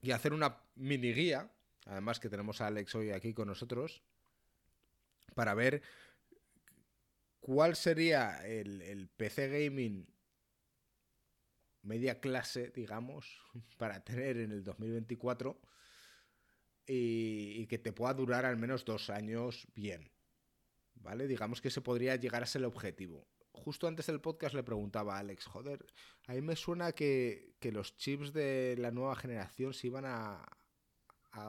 y hacer una mini guía, además que tenemos a Alex hoy aquí con nosotros, para ver cuál sería el, PC gaming media clase, digamos, para tener en el 2024 y, y, que te pueda durar al menos dos años bien. ¿Vale? Digamos que ese podría llegar a ser el objetivo justo antes del podcast le preguntaba a Alex, joder, a mí me suena que, los chips de la nueva generación se iban a,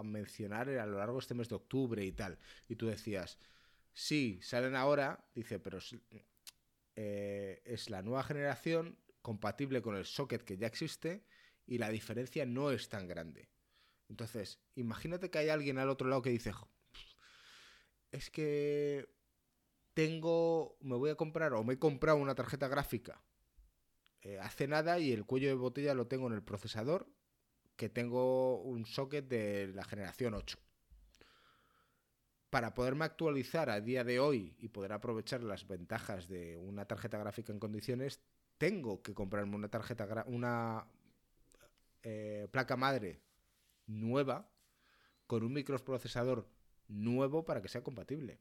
mencionar a lo largo de este mes de octubre y tal. Y tú decías, sí, salen ahora, dice, pero eh, es la nueva generación compatible con el socket que ya existe y la diferencia no es tan grande. Entonces, imagínate que hay alguien al otro lado que dice, es que tengo, me voy a comprar o me he comprado una tarjeta gráfica eh, hace nada y el cuello de botella lo tengo en el procesador, que tengo un socket de la generación 8. Para poderme actualizar a día de hoy y poder aprovechar las ventajas de una tarjeta gráfica en condiciones, tengo que comprarme una tarjeta, una eh, placa madre nueva con un microprocesador nuevo para que sea compatible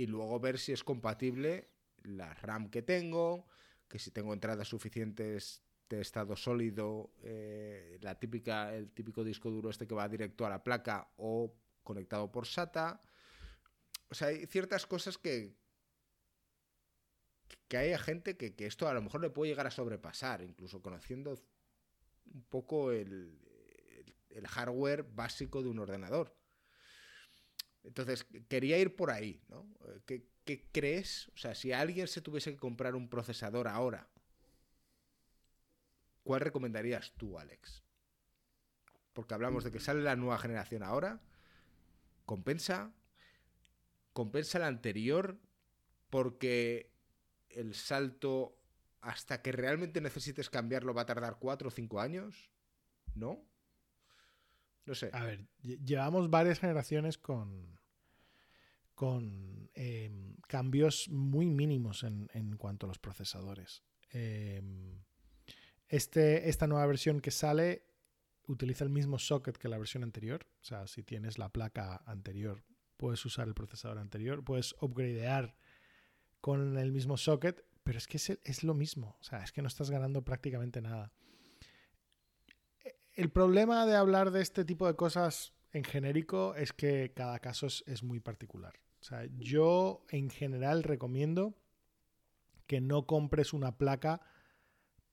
y luego ver si es compatible la RAM que tengo, que si tengo entradas suficientes de estado sólido, eh, la típica, el típico disco duro este que va directo a la placa o conectado por SATA. O sea, hay ciertas cosas que, que hay gente que, que, esto a lo mejor le puede llegar a sobrepasar, incluso conociendo un poco el, el hardware básico de un ordenador. Entonces, quería ir por ahí, ¿no? ¿Qué, crees? O sea, si alguien se tuviese que comprar un procesador ahora, ¿cuál recomendarías tú, Alex? Porque hablamos de que sale la nueva generación ahora. ¿Compensa? ¿Compensa la anterior? Porque el salto hasta que realmente necesites cambiarlo va a tardar cuatro o cinco años, ¿no? A ver, llevamos varias generaciones con, con em, cambios muy mínimos en, en, cuanto a los procesadores. Em, este, esta nueva versión que sale utiliza el mismo socket que la versión anterior. O sea, si tienes la placa anterior, puedes usar el procesador anterior, puedes upgradear con el mismo socket, pero es que es, es lo mismo. O sea, es que no estás ganando prácticamente nada. El problema de hablar de este tipo de cosas en genérico es que cada caso es, muy particular. O sea, yo en general recomiendo que no compres una placa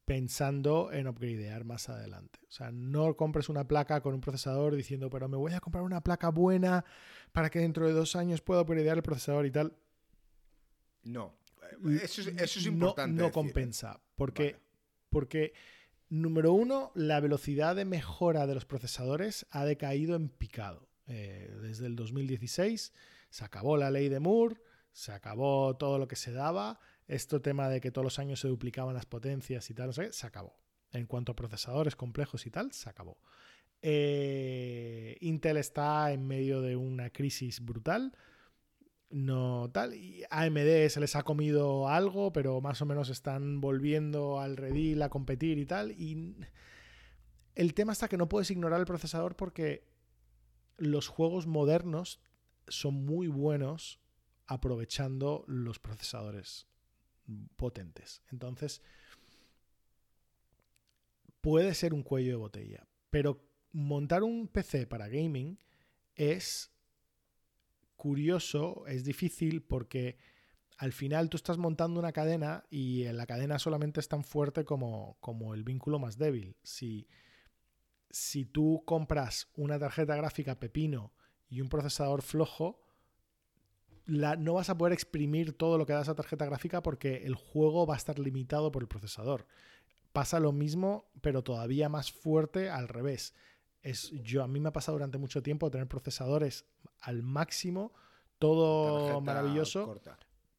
pensando en upgradear más adelante. O sea, no compres una placa con un procesador diciendo, pero me voy a comprar una placa buena para que dentro de dos años pueda upgradear el procesador y tal. No, eso es, importante. No, compensa, porque, porque Número uno, la velocidad de mejora de los procesadores ha decaído en picado. Eh, desde el 2016 se acabó la ley de Moore, se acabó todo lo que se daba. Este tema de que todos los años se duplicaban las potencias y tal, no sé, se acabó. En cuanto a procesadores complejos y tal, se acabó. Eh, Intel está en medio de una crisis brutal no tal. Y AMD se les ha comido algo, pero más o menos están volviendo al redil a competir y tal. Y el tema está que no puedes ignorar el procesador porque los juegos modernos son muy buenos aprovechando los procesadores potentes. Entonces, puede ser un cuello de botella, pero montar un PC para gaming es curioso, es difícil porque al final tú estás montando una cadena y la cadena solamente es tan fuerte como, como el vínculo más débil. Si, si tú compras una tarjeta gráfica pepino y un procesador flojo, no vas a poder exprimir todo lo que da esa tarjeta gráfica porque el juego va a estar limitado por el procesador. Pasa lo mismo, pero todavía más fuerte al revés es yo a mí me ha pasado durante mucho tiempo tener procesadores al máximo, todo maravilloso,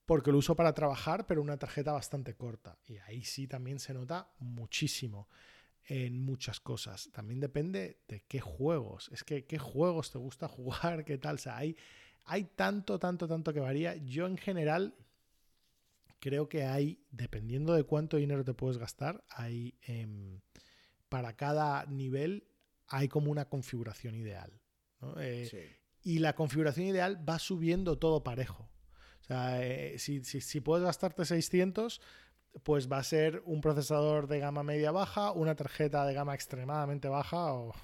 porque lo uso para trabajar, pero una tarjeta bastante corta. Y ahí sí también se nota muchísimo en muchas cosas. También depende de qué juegos. Es que qué juegos te gusta jugar, qué tal. O sea, hay, hay tanto, tanto, tanto que varía. Yo en general creo que hay, dependiendo de cuánto dinero te puedes gastar, hay em, para cada nivel hay como una configuración ideal. Eh, y la configuración ideal va subiendo todo parejo. O sea, eh, si, si, puedes gastarte 600, pues va a ser un procesador de gama media baja, una tarjeta de gama extremadamente baja o,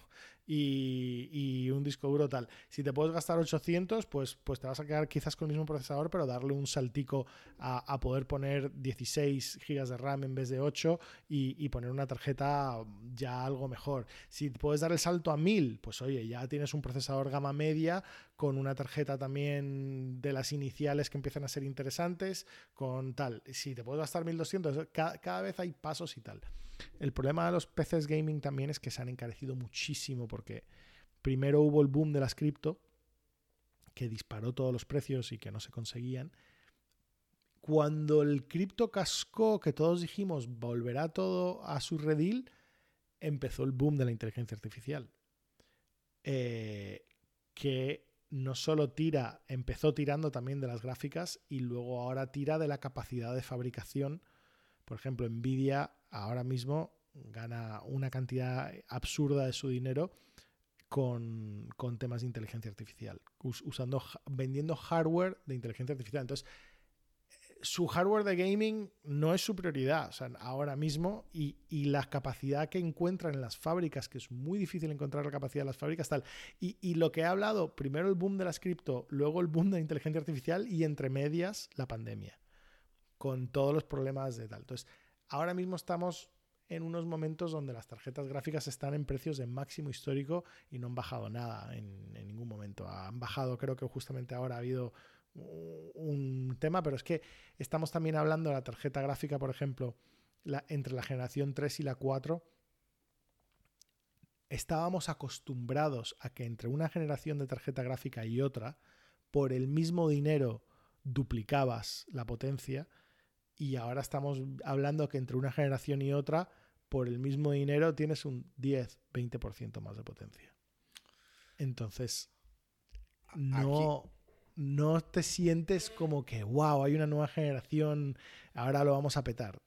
y, un disco duro tal. Si te puedes gastar 800, pues, pues te vas a quedar quizás con el mismo procesador, pero darle un saltico a, poder poner 16 GB de RAM en vez de 8 y, poner una tarjeta ya algo mejor. Si puedes dar el salto a 1000, pues oye, ya tienes un procesador gama media con una tarjeta también de las iniciales que empiezan a ser interesantes, con tal. Si te puedes gastar 1200, cada, cada vez hay pasos y tal. El problema de los PCs gaming también es que se han encarecido muchísimo porque primero hubo el boom de las cripto, que disparó todos los precios y que no se conseguían. Cuando el cripto cascó, que todos dijimos volverá todo a su redil, empezó el boom de la inteligencia artificial. Eh, que no solo tira, empezó tirando también de las gráficas y luego ahora tira de la capacidad de fabricación. Por ejemplo, Nvidia ahora mismo gana una cantidad absurda de su dinero con, temas de inteligencia artificial, usando, vendiendo hardware de inteligencia artificial. Entonces, su hardware de gaming no es su prioridad ahora mismo y, la capacidad que encuentran en las fábricas, que es muy difícil encontrar la capacidad de las fábricas, tal. Y, y lo que he hablado, primero el boom de las cripto, luego el boom de la inteligencia artificial y entre medias la pandemia, con todos los problemas de tal. Entonces, Ahora mismo estamos en unos momentos donde las tarjetas gráficas están en precios de máximo histórico y no han bajado nada en, ningún momento. Han bajado, creo que justamente ahora ha habido un tema, pero es que estamos también hablando de la tarjeta gráfica, por ejemplo, entre la generación 3 y la 4. Estábamos acostumbrados a que entre una generación de tarjeta gráfica y otra, por el mismo dinero duplicabas la potencia y ahora estamos hablando que entre una generación y otra, por el mismo dinero tienes un 10, 20% más de potencia. Entonces, no... no te sientes como que, wow, hay una nueva generación, ahora lo vamos a petar.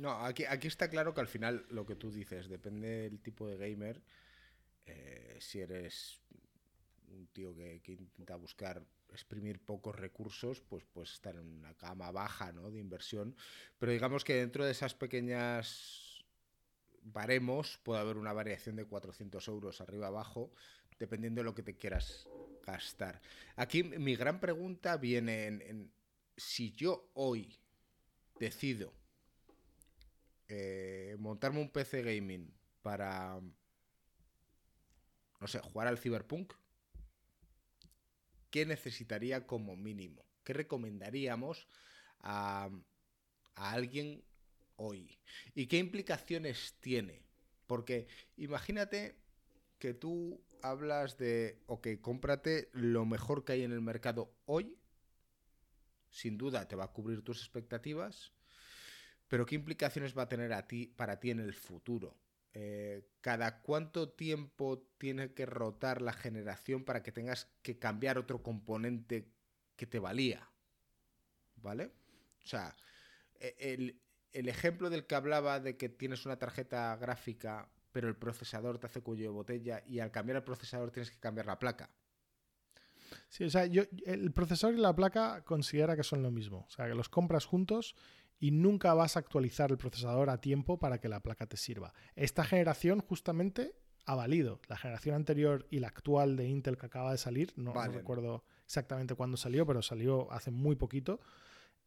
No, aquí, aquí está claro que al final lo que tú dices, depende del tipo de gamer. Eh, si eres un tío que, que intenta buscar exprimir pocos recursos, pues puedes estar en una cama baja ¿no? de inversión. Pero digamos que dentro de esas pequeñas baremos puede haber una variación de 400 euros arriba abajo, dependiendo de lo que te quieras gastar. Aquí mi gran pregunta viene en, en si yo hoy decido eh, montarme un PC gaming para, no sé, jugar al Cyberpunk, ¿qué necesitaría como mínimo? ¿Qué recomendaríamos a, alguien hoy? ¿Y qué implicaciones tiene? Porque imagínate que tú hablas de, ok, cómprate lo mejor que hay en el mercado hoy, sin duda te va a cubrir tus expectativas, pero ¿qué implicaciones va a tener a ti, para ti en el futuro? Eh, ¿Cada cuánto tiempo tiene que rotar la generación para que tengas que cambiar otro componente que te valía? ¿Vale? O sea, e, el, el ejemplo del que hablaba de que tienes una tarjeta gráfica pero el procesador te hace cuello de botella y al cambiar el procesador tienes que cambiar la placa. Sí, o sea, yo, el procesador y la placa considera que son lo mismo. O sea, que los compras juntos y nunca vas a actualizar el procesador a tiempo para que la placa te sirva. Esta generación justamente ha valido. La generación anterior y la actual de Intel que acaba de salir, no, Vale. no recuerdo exactamente cuándo salió, pero salió hace muy poquito,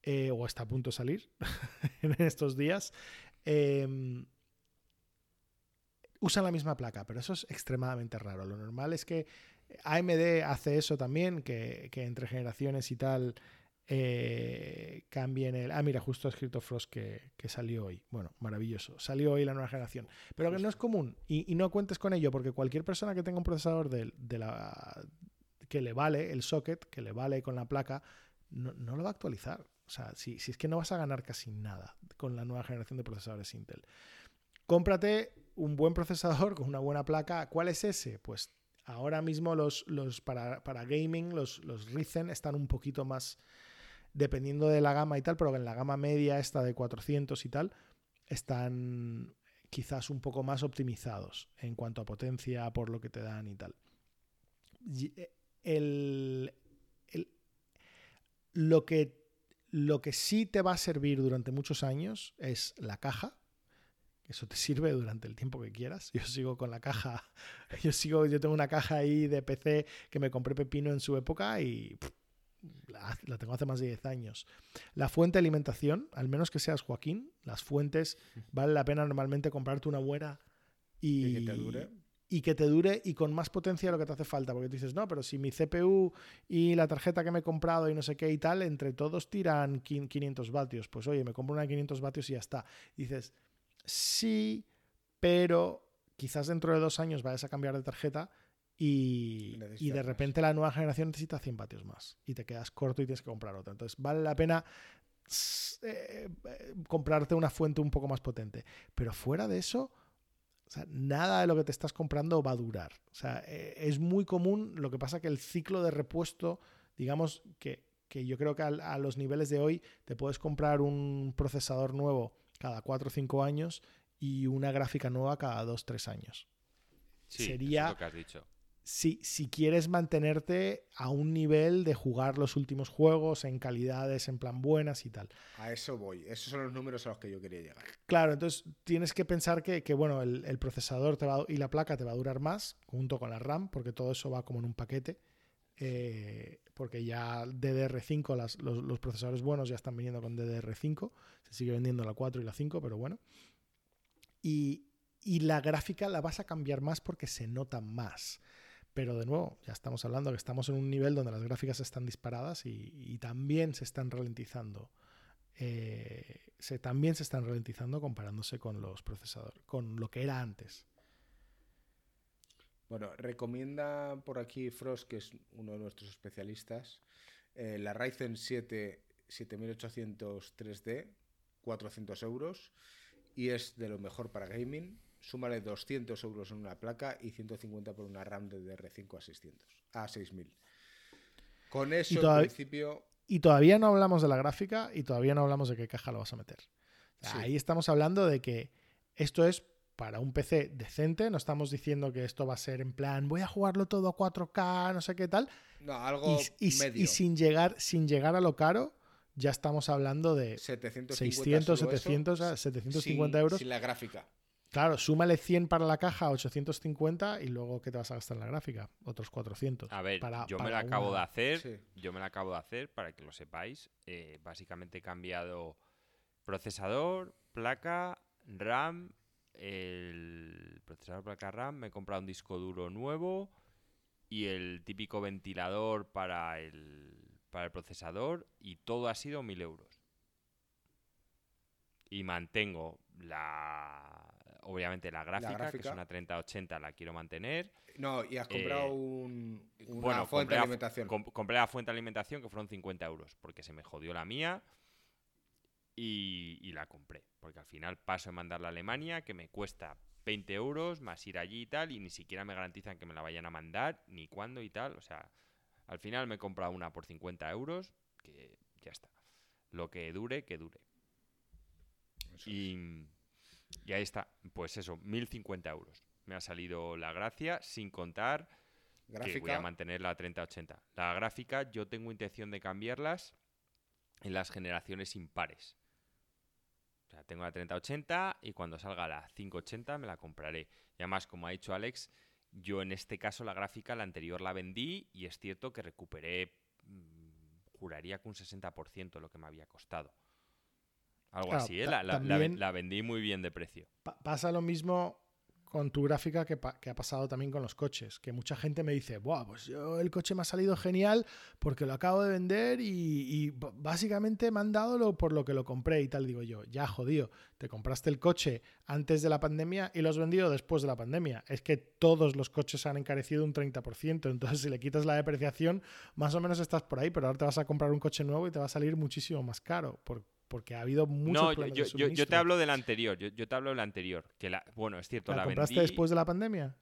eh, o está a punto de salir en estos días. Eh, usan la misma placa, pero eso es extremadamente raro. Lo normal es que AMD hace eso también, que, que entre generaciones y tal eh, cambien el... Ah, mira, justo ha escrito Frost que, que, salió hoy. Bueno, maravilloso. Salió hoy la nueva generación. Pero que no es común y, y no cuentes con ello porque cualquier persona que tenga un procesador de, de, la que le vale el socket, que le vale con la placa, no, no lo va a actualizar. O sea, si, si, es que no vas a ganar casi nada con la nueva generación de procesadores Intel. Cómprate un buen procesador con una buena placa. ¿Cuál es ese? Pues ahora mismo los, los para, para, gaming, los, los Ryzen están un poquito más, dependiendo de la gama y tal, pero en la gama media esta de 400 y tal, están quizás un poco más optimizados en cuanto a potencia por lo que te dan y tal. El, el, lo, que, lo que sí te va a servir durante muchos años es la caja, eso te sirve durante el tiempo que quieras. Yo sigo con la caja, yo sigo, yo tengo una caja ahí de PC que me compré pepino en su época y la, tengo hace más de 10 años. La fuente de alimentación, al menos que seas Joaquín, las fuentes vale la pena normalmente comprarte una buena y, y que te dure. Y que te dure y con más potencia de lo que te hace falta. Porque tú dices, no, pero si mi CPU y la tarjeta que me he comprado y no sé qué y tal, entre todos tiran 500 vatios. Pues oye, me compro una de 500 vatios y ya está. Y dices, sí, pero quizás dentro de dos años vayas a cambiar de tarjeta y, y de repente más. la nueva generación necesita 100 vatios más y te quedas corto y tienes que comprar otra. Entonces vale la pena eh, comprarte una fuente un poco más potente. Pero fuera de eso, o sea, nada de lo que te estás comprando va a durar. O sea, eh, es muy común, lo que pasa que el ciclo de repuesto, digamos que, que yo creo que a, a los niveles de hoy te puedes comprar un procesador nuevo cada 4 o 5 años y una gráfica nueva cada 2 3 años. Sí, Sería, eso es lo que has dicho. Si, si, quieres mantenerte a un nivel de jugar los últimos juegos en calidades en plan buenas y tal. A eso voy. Esos son los números a los que yo quería llegar. Claro, entonces tienes que pensar que, que bueno, el, el procesador te va, y la placa te va a durar más junto con la RAM, porque todo eso va como en un paquete. Eh, porque ya DDR5, las, los, los, procesadores buenos ya están viniendo con DDR5, se sigue vendiendo la 4 y la 5, pero bueno. Y, y, la gráfica la vas a cambiar más porque se nota más. Pero de nuevo, ya estamos hablando que estamos en un nivel donde las gráficas están disparadas y, también se están ralentizando. Eh, se, también se están ralentizando comparándose con los procesadores, con lo que era antes. Bueno, recomienda por aquí Frost, que es uno de nuestros especialistas, eh, la Ryzen 7 7800 3D, 400 euros, y es de lo mejor para gaming. Súmale 200 euros en una placa y 150 por una RAM de DR5 a 600, a 6000. Con eso, en principio, Y todavía no hablamos de la gráfica y todavía no hablamos de qué caja lo vas a meter. O sea, Sí. Ahí estamos hablando de que esto es para un PC decente, no estamos diciendo que esto va a ser en plan, voy a jugarlo todo a 4K, no sé qué tal, no, algo y, y- medio. y sin, llegar, sin llegar a lo caro, ya estamos hablando de 750 600, solo eso, 700, a 750 sin- euros. Sin la gráfica. Claro, súmale 100 para la caja, 850 y luego ¿qué te vas a gastar en la gráfica? Otros 400. A ver, para- yo me la acabo una- de hacer. Sí. Yo me la acabo de hacer para que lo sepáis. Eh, básicamente he cambiado procesador, placa, RAM. El procesador, placa, RAM. Me he comprado un disco duro nuevo. Y el típico ventilador para el, para el procesador. Y todo ha sido 1000 euros. Y mantengo la. Obviamente la gráfica, que gráfica. es una 3080, la quiero mantener. No, y has comprado Eh, un, una bueno, fuente de alimentación. com- compré la fuente de alimentación que fueron 50 euros, porque se me jodió la mía y, y la compré. Porque al final paso de mandarla a Alemania, que me cuesta 20 euros, más ir allí y tal, y ni siquiera me garantizan que me la vayan a mandar, ni cuándo y tal. O sea, al final me he comprado una por 50 euros, que ya está. Lo que dure, que dure. Eso es. Y, y ahí está, pues eso, 1050 euros. Me ha salido la gracia, sin contar que voy a mantener la 3080. La gráfica yo tengo intención de cambiarlas en las generaciones impares. O sea, tengo la 3080 y cuando salga la 580 me la compraré. Y además, como ha dicho Alex, yo en este caso la gráfica, la anterior la vendí y es cierto que recuperé, mm, juraría que un 60% lo que me había costado. Algo Claro, así, ¿eh? La, vendí muy bien de precio. Pa- pasa lo mismo con tu gráfica que, ha pasado también con los coches, que mucha gente me dice, Buah, pues yo el coche me ha salido genial porque lo acabo de vender y, básicamente me han dado lo, por lo que lo compré y tal. Digo yo, ya jodido, te compraste el coche antes de la pandemia y lo has vendido después de la pandemia. Es que todos los coches han encarecido un 30%, entonces si le quitas la depreciación, más o menos estás por ahí, pero ahora te vas a comprar un coche nuevo y te va a salir muchísimo más caro por- porque ha habido muchos No, yo, problemas yo- de yo- yo te hablo del anterior. Yo, yo te hablo del anterior. Que la, bueno, es cierto, ¿La, la, compraste vendí. después de la pandemia?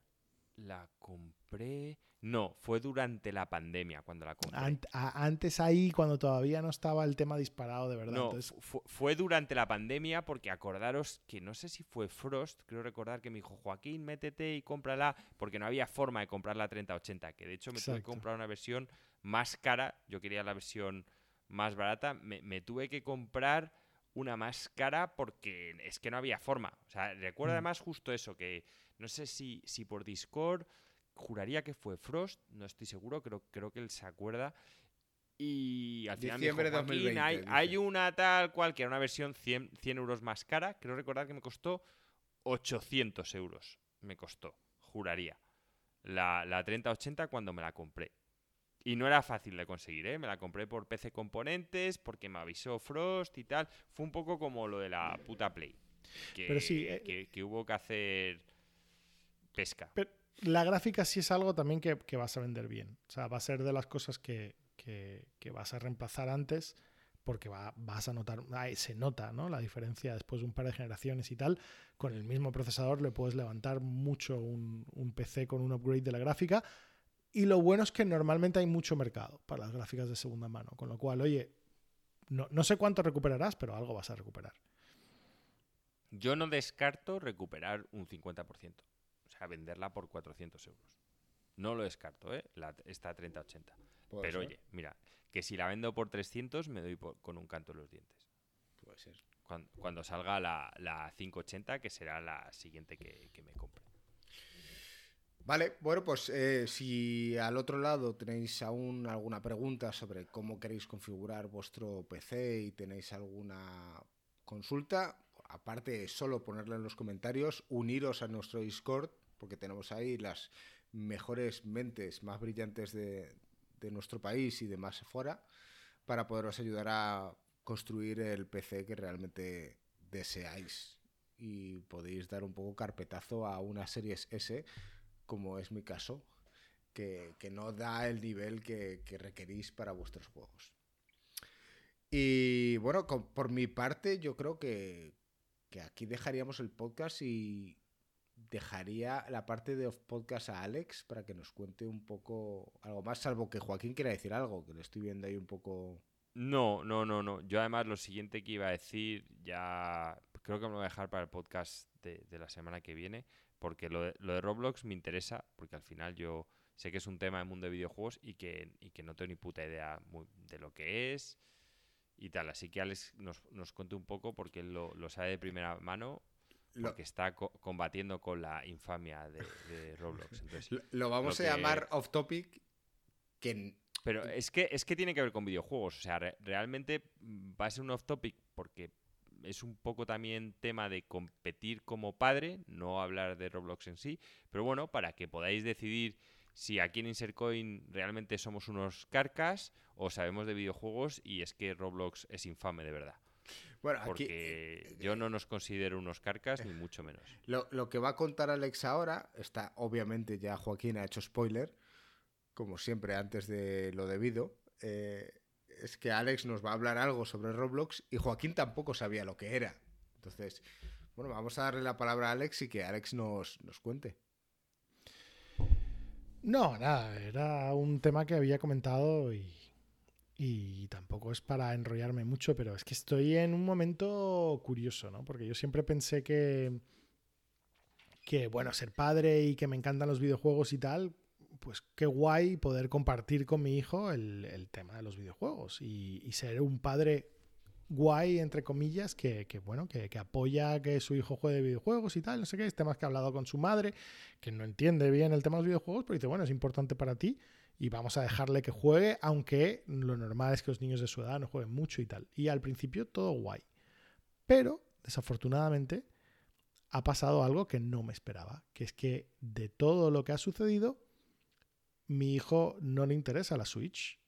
La compré. No, fue durante la pandemia cuando la compré. Ant- a- antes ahí, cuando todavía no estaba el tema disparado de verdad. no, Entonces, fu- fue durante la pandemia porque acordaros que no sé si fue Frost, creo recordar que me dijo Joaquín, métete y cómprala, porque no había forma de comprar la 3080, que de hecho me tuve que comprar una versión más cara, yo quería la versión más barata, me, me tuve que comprar una más cara porque es que no había forma. O sea, recuerdo Mm. además justo eso, que no sé si, si por Discord, juraría que fue Frost, no estoy seguro, creo, creo que él se acuerda. Y al final me dijo, Diciembre "Joaquín, 2020, hay, hay una tal cual que era una versión 100, 100 euros más cara. Creo recordar que me costó 800 euros. Me costó, juraría. La, la 3080 cuando me la compré. Y no era fácil de conseguir, ¿eh? Me la compré por PC Componentes, porque me avisó Frost y tal. Fue un poco como lo de la puta Play. Que, Pero sí, eh, que, que hubo que hacer pesca. pero la gráfica sí es algo también que, que vas a vender bien. O sea, va a ser de las cosas que, que- que vas a reemplazar antes porque va- vas a notar, ahí se nota ¿no? la diferencia después de un par de generaciones y tal. Con el mismo procesador le puedes levantar mucho un, un PC con un upgrade de la gráfica. Y lo bueno es que normalmente hay mucho mercado para las gráficas de segunda mano. Con lo cual, oye, no, no sé cuánto recuperarás, pero algo vas a recuperar. Yo no descarto recuperar un 50%. O sea, venderla por 400 euros. No lo descarto, ¿eh? La, esta 3080. Puede Pero ser, oye, mira, que si la vendo por 300 me doy por- con un canto en los dientes. puede ser. Cuando, cuando salga la, la 580, que será la siguiente que, que me compre. Vale, bueno, pues eh, si al otro lado tenéis aún alguna pregunta sobre cómo queréis configurar vuestro PC y tenéis alguna consulta, aparte de solo ponerla en los comentarios, uniros a nuestro Discord, porque tenemos ahí las mejores mentes más brillantes de, de nuestro país y de más fuera, para poderos ayudar a construir el PC que realmente deseáis. Y podéis dar un poco carpetazo a una Series S como es mi caso, que, que no da el nivel que, que requerís para vuestros juegos. Y bueno, con- por mi parte, yo creo que, que aquí dejaríamos el podcast y dejaría la parte de podcast a Alex para que nos cuente un poco algo más, salvo que Joaquín quiera decir algo, que le estoy viendo ahí un poco. No, no, no, no. Yo además lo siguiente que iba a decir ya creo que me lo voy a dejar para el podcast de, la semana que viene, porque lo de, lo de, Roblox me interesa, porque al final yo sé que es un tema del mundo de videojuegos y que, y que no tengo ni puta idea de lo que es y tal. Así que Alex nos, nos cuente un poco porque él lo, lo sabe de primera mano porque está combatiendo con la infamia de, Roblox. lo, vamos a llamar off topic. Que... Pero es que, es que tiene que ver con videojuegos. O sea, realmente va a ser un off topic porque es un poco también tema de competir como padre, no hablar de Roblox en sí. Pero bueno, para que podáis decidir si aquí en Insercoin realmente somos unos carcas o sabemos de videojuegos y es que Roblox es infame de verdad. Bueno, Porque eh, yo no nos considero unos carcas, ni mucho menos. Lo, que va a contar Alex ahora, está obviamente ya Joaquín ha hecho spoiler, como siempre antes de lo debido. Eh, es que Alex nos va a hablar algo sobre Roblox y Joaquín tampoco sabía lo que era. Entonces, bueno, vamos a darle la palabra a Alex y que Alex nos, nos cuente. No, nada, era un tema que había comentado y, y tampoco es para enrollarme mucho, pero es que estoy en un momento curioso, ¿no? Porque yo siempre pensé que, que, bueno, ser padre y que me encantan los videojuegos y tal, pues qué guay poder compartir con mi hijo el, tema de los videojuegos y, ser un padre guay, entre comillas, que, bueno, que, que, apoya que su hijo juegue videojuegos y tal, no sé qué, es temas que ha hablado con su madre, que no entiende bien el tema de los videojuegos, pero dice, bueno, es importante para ti y vamos a dejarle que juegue, aunque lo normal es que los niños de su edad no jueguen mucho y tal. Y al principio todo guay. Pero, desafortunadamente, ha pasado algo que no me esperaba, que es que de todo lo que ha sucedido, mi hijo no le interesa la Switch,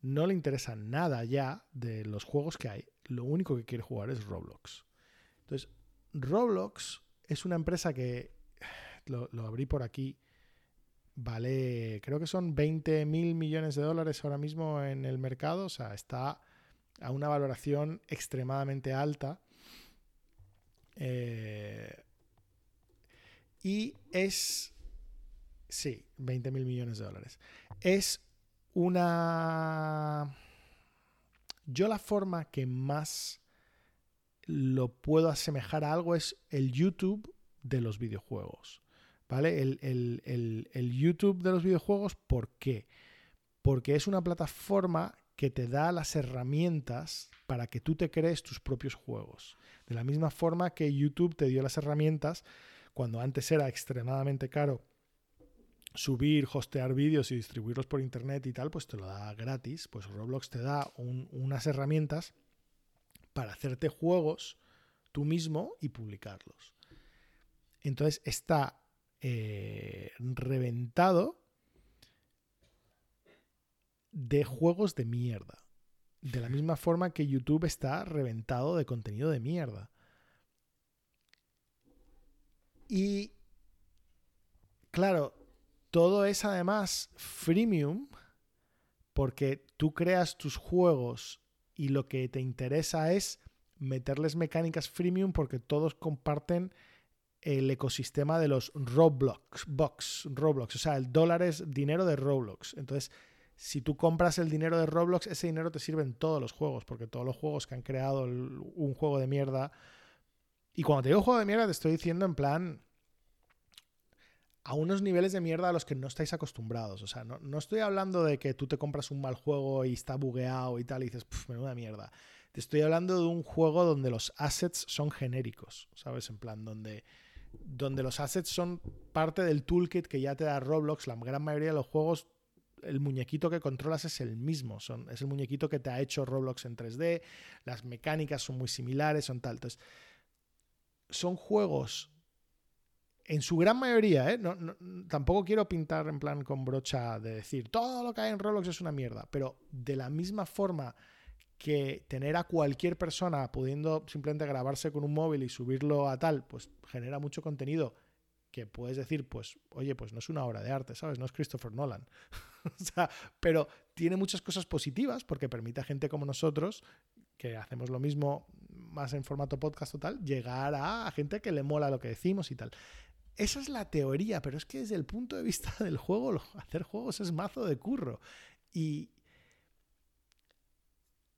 no le interesa nada ya de los juegos que hay, lo único que quiere jugar es Roblox. Entonces, Roblox es una empresa que, lo, abrí por aquí, vale, creo que son 20 mil millones de dólares ahora mismo en el mercado, o sea, está a una valoración extremadamente alta. Eh, y es, sí, 20 mil millones de dólares. Es una... Yo la forma que más lo puedo asemejar a algo es el YouTube de los videojuegos. ¿vale? El, YouTube de los videojuegos, ¿por qué? Porque es una plataforma que te da las herramientas para que tú te crees tus propios juegos. De la misma forma que YouTube te dio las herramientas cuando antes era extremadamente caro subir, hostear vídeos y distribuirlos por internet y tal, pues te lo da gratis. Pues Roblox te da unas herramientas para hacerte juegos tú mismo y publicarlos. Entonces está eh, reventado de juegos de mierda. De la misma forma que YouTube está reventado de contenido de mierda. Y claro, todo es además freemium porque tú creas tus juegos y lo que te interesa es meterles mecánicas freemium porque todos comparten el ecosistema de los Roblox, box, Roblox, o sea, el dólar es dinero de Roblox. Entonces, si tú compras el dinero de Roblox, ese dinero te sirve en todos los juegos, porque todos los juegos que han creado un juego de mierda. Y cuando te digo juego de mierda, te estoy diciendo en plan a unos niveles de mierda a los que no estáis acostumbrados. O sea, no, no estoy hablando de que tú te compras un mal juego y está bugueado y tal y dices, menuda mierda. Te estoy hablando de un juego donde los assets son genéricos, ¿sabes? En plan, donde donde los assets son parte del toolkit que ya te da Roblox. La gran mayoría de los juegos, el muñequito que controlas es el mismo. Son, es el muñequito que te ha hecho Roblox en 3D. Las mecánicas son muy similares, son tal. Entonces, son juegos en su gran mayoría, ¿eh? tampoco quiero pintar en plan con brocha de decir todo lo que hay en Roblox es una mierda, pero de la misma forma que tener a cualquier persona pudiendo simplemente grabarse con un móvil y subirlo a tal, pues genera mucho contenido que puedes decir, pues, oye, pues no es una obra de arte, ¿sabes? No es Christopher Nolan. o sea, pero tiene muchas cosas positivas porque permite a gente como nosotros, que hacemos lo mismo más en formato podcast o tal, llegar a, gente que le mola lo que decimos y tal. Esa es la teoría, pero es que desde el punto de vista del juego, hacer juegos es mazo de curro. Y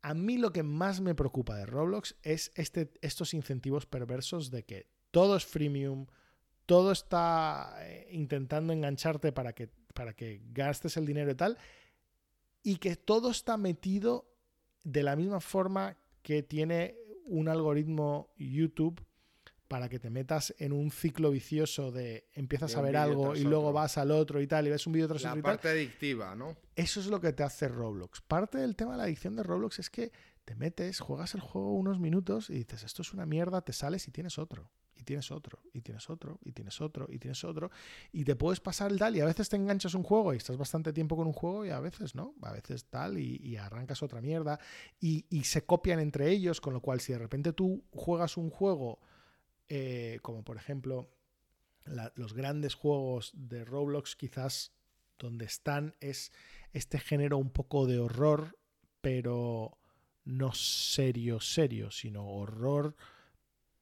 a mí lo que más me preocupa de Roblox es este, estos incentivos perversos de que todo es freemium, todo está eh, intentando engancharte para que, para que gastes el dinero y tal, y que todo está metido de la misma forma que tiene un algoritmo YouTube para que te metas en un ciclo vicioso de empiezas a ver algo y luego vas al otro y tal, y ves un vídeo tras otro y tal. parte adictiva, ¿no? Eso es lo que te hace Roblox. Parte del tema de la adicción de Roblox es que te metes, juegas el juego unos minutos y dices, esto es una mierda, te sales y tienes otro, y tienes otro, y tienes otro, y tienes otro, y tienes otro, y te puedes pasar el tal, y a veces te enganchas un juego y estás bastante tiempo con un juego y a veces no, a veces tal, y, arrancas otra mierda, y, y se copian entre ellos, con lo cual si de repente tú juegas un juego eh, como por ejemplo los grandes juegos de Roblox, quizás donde están es este género un poco de horror, pero no serio, serio, sino horror.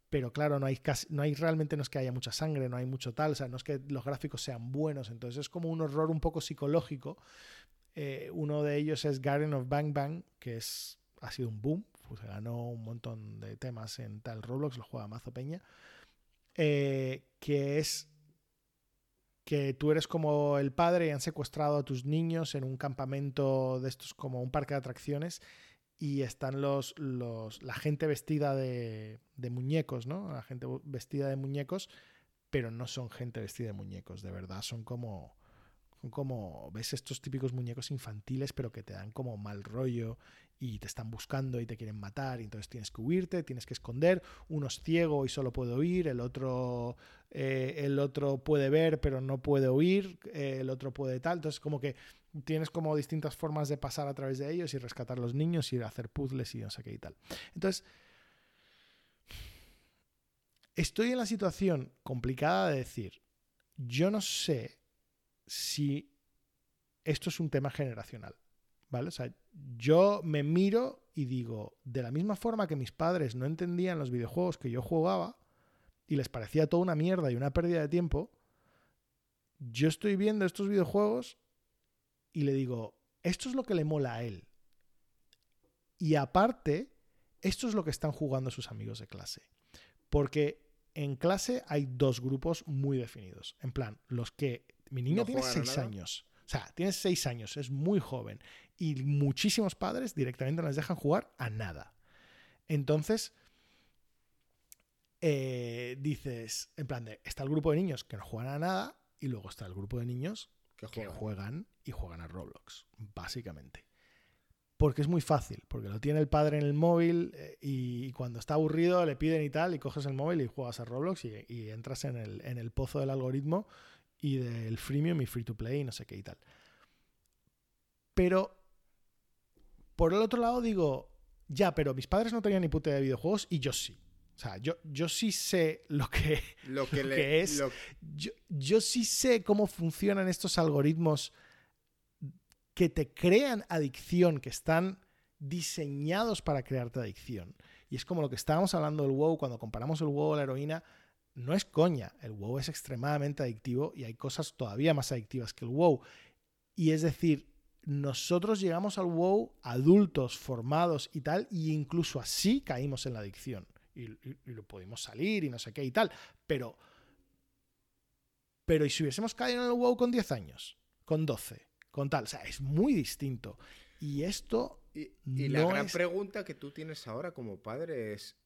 Pero claro, no hay, casi, no hay realmente no es que haya mucha sangre, no hay mucho tal, o sea, no es que los gráficos sean buenos, entonces es como un horror un poco psicológico. Eh, uno de ellos es Garden of Bang Bang, que es, ha sido un boom, pues ganó un montón de temas en tal Roblox, lo juega Mazo Peña, eh, que es que tú eres como el padre y han secuestrado a tus niños en un campamento de estos como un parque de atracciones y están los, los la gente vestida de, de muñecos, ¿no? La gente vestida de muñecos, pero no son gente vestida de muñecos, de verdad, son como como, ves estos típicos muñecos infantiles, pero que te dan como mal rollo y te están buscando y te quieren matar, y entonces tienes que huirte, tienes que esconder. Uno es ciego y solo puede oír, el otro, eh, el otro puede ver, pero no puede oír, eh, el otro puede tal. Entonces, como que tienes como distintas formas de pasar a través de ellos y rescatar a los niños y hacer puzzles y no sé qué y tal. Entonces, estoy en la situación complicada de decir, yo no sé si esto es un tema generacional. ¿Vale? O sea, yo me miro y digo, de la misma forma que mis padres no entendían los videojuegos que yo jugaba y les parecía toda una mierda y una pérdida de tiempo, yo estoy viendo estos videojuegos y le digo, esto es lo que le mola a él. Y aparte, esto es lo que están jugando sus amigos de clase. Porque en clase hay dos grupos muy definidos. En plan, los que mi niño tiene seis años. O sea, tiene seis años, es muy joven. Y muchísimos padres directamente no les dejan jugar a nada. Entonces, eh, dices, en plan de, está el grupo de niños que no juegan a nada y luego está el grupo de niños que juegan, y juegan a Roblox, básicamente. Porque es muy fácil, porque lo tiene el padre en el móvil eh, y cuando está aburrido le piden y tal, y coges el móvil y juegas a Roblox y, entras en el, en el pozo del algoritmo y del freemium y free to play y no sé qué y tal. Pero por el otro lado digo, ya, pero mis padres no tenían ni puta de videojuegos y yo sí. O sea, yo, yo sí sé lo que, lo que, es. Yo, yo sí sé cómo funcionan estos algoritmos que te crean adicción, que están diseñados para crearte adicción. Y es como lo que estábamos hablando del WoW, cuando comparamos el WoW a la heroína, no es coña, el WoW es extremadamente adictivo y hay cosas todavía más adictivas que el WoW. Y es decir, nosotros llegamos al WoW adultos, formados y tal, y incluso así caímos en la adicción. Y, lo pudimos salir y no sé qué y tal. Pero, pero ¿y si hubiésemos caído en el WoW con 10 años? Con 12, con tal. O sea, es muy distinto. Y esto... Y, la gran pregunta que tú tienes ahora como padre es,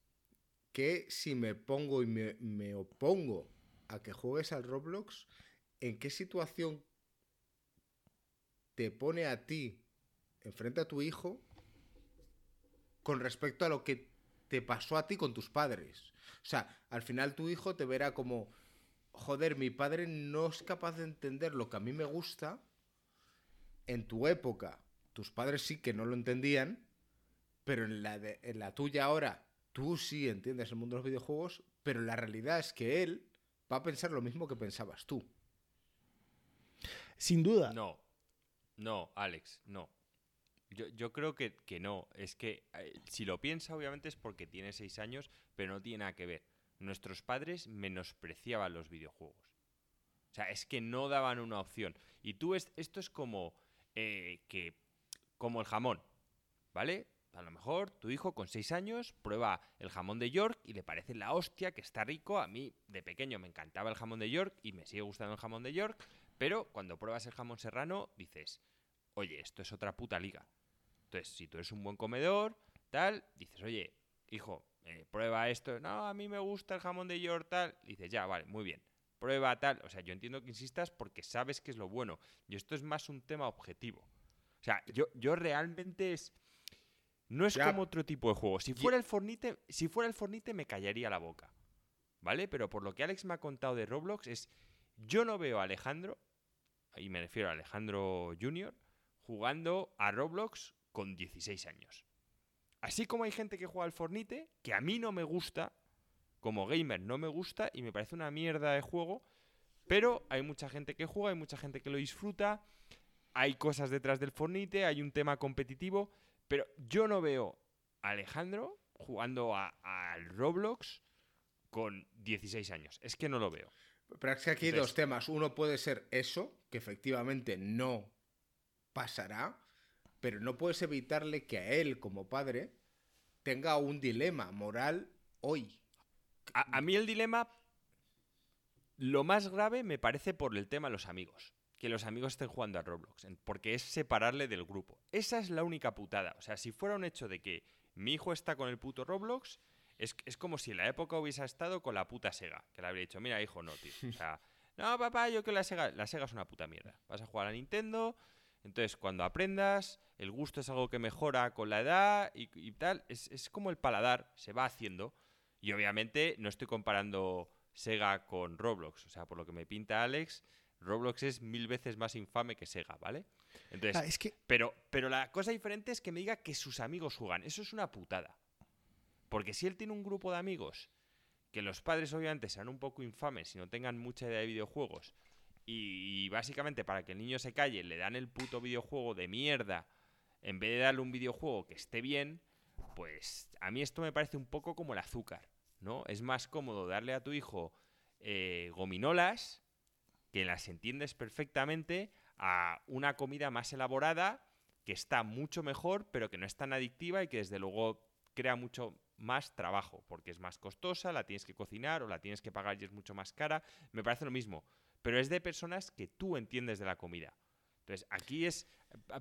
que si me pongo y me, opongo a que juegues al Roblox, ¿en qué situación te pone a ti enfrente a tu hijo con respecto a lo que te pasó a ti con tus padres? O sea, al final tu hijo te verá como, joder, mi padre no es capaz de entender lo que a mí me gusta. En tu época, tus padres sí que no lo entendían, pero en la, en la tuya ahora tú sí entiendes el mundo de los videojuegos, pero la realidad es que él va a pensar lo mismo que pensabas tú. Sin duda. No, no, Alex, no. Yo, creo que, que, no. Es que eh, si lo piensa, obviamente es porque tiene seis años, pero no tiene nada que ver. Nuestros padres menospreciaban los videojuegos. O sea, es que no daban una opción. Y tú, es, esto es como eh, que, como el jamón, ¿vale? A lo mejor tu hijo con 6 años prueba el jamón de York y le parece la hostia, que está rico. A mí de pequeño me encantaba el jamón de York y me sigue gustando el jamón de York, pero cuando pruebas el jamón serrano dices, oye, esto es otra puta liga. Entonces, si tú eres un buen comedor, tal, dices, oye, hijo, eh, prueba esto. No, a mí me gusta el jamón de York, tal. Dices, ya, vale, muy bien. Prueba tal. O sea, yo entiendo que insistas porque sabes que es lo bueno. Y esto es más un tema objetivo. O sea, yo, yo realmente es. No es Ya. como otro tipo de juego. Si fuera el Fornite, si fuera el Fornite me callaría la boca. ¿Vale? Pero por lo que Alex me ha contado de Roblox es. Yo no veo a Alejandro, y me refiero a Alejandro Junior, jugando a Roblox con 16 años. Así como hay gente que juega al Fornite, que a mí no me gusta, como gamer no me gusta y me parece una mierda de juego, pero hay mucha gente que juega, hay mucha gente que lo disfruta, hay cosas detrás del Fornite, hay un tema competitivo, pero yo no veo a Alejandro jugando a- al Roblox con 16 años. Es que no lo veo. Pero es que aquí hay Entonces- dos temas. Uno puede ser eso, que efectivamente no pasará, pero no puedes evitarle que a él, como padre, tenga un dilema moral hoy. A, a mí el dilema, lo más grave me parece por el tema de los amigos. Que los amigos estén jugando a Roblox. Porque es separarle del grupo. Esa es la única putada. O sea, si fuera un hecho de que mi hijo está con el puto Roblox, es, es como si en la época hubiese estado con la puta Sega. Que le habría dicho, mira, hijo, no, tío. O sea, no, papá, yo que la Sega, la Sega es una puta mierda. Vas a jugar a Nintendo. Entonces, cuando aprendas, el gusto es algo que mejora con la edad y, y tal. Es, es como el paladar, se va haciendo. Y obviamente no estoy comparando Sega con Roblox. O sea, por lo que me pinta Alex, Roblox es mil veces más infame que Sega, ¿vale? Entonces, Ah, es que pero, pero la cosa diferente es que me diga que sus amigos juegan. Eso es una putada. Porque si él tiene un grupo de amigos, que los padres obviamente sean un poco infames y no tengan mucha idea de videojuegos, y, y básicamente para que el niño se calle le dan el puto videojuego de mierda, en vez de darle un videojuego que esté bien, pues a mí esto me parece un poco como el azúcar, ¿no? Es más cómodo darle a tu hijo eh, gominolas, que las entiendes perfectamente, a una comida más elaborada, que está mucho mejor, pero que no es tan adictiva y que desde luego crea mucho más trabajo, porque es más costosa, la tienes que cocinar o la tienes que pagar y es mucho más cara. Me parece lo mismo, pero es de personas que tú entiendes de la comida. Entonces, aquí es,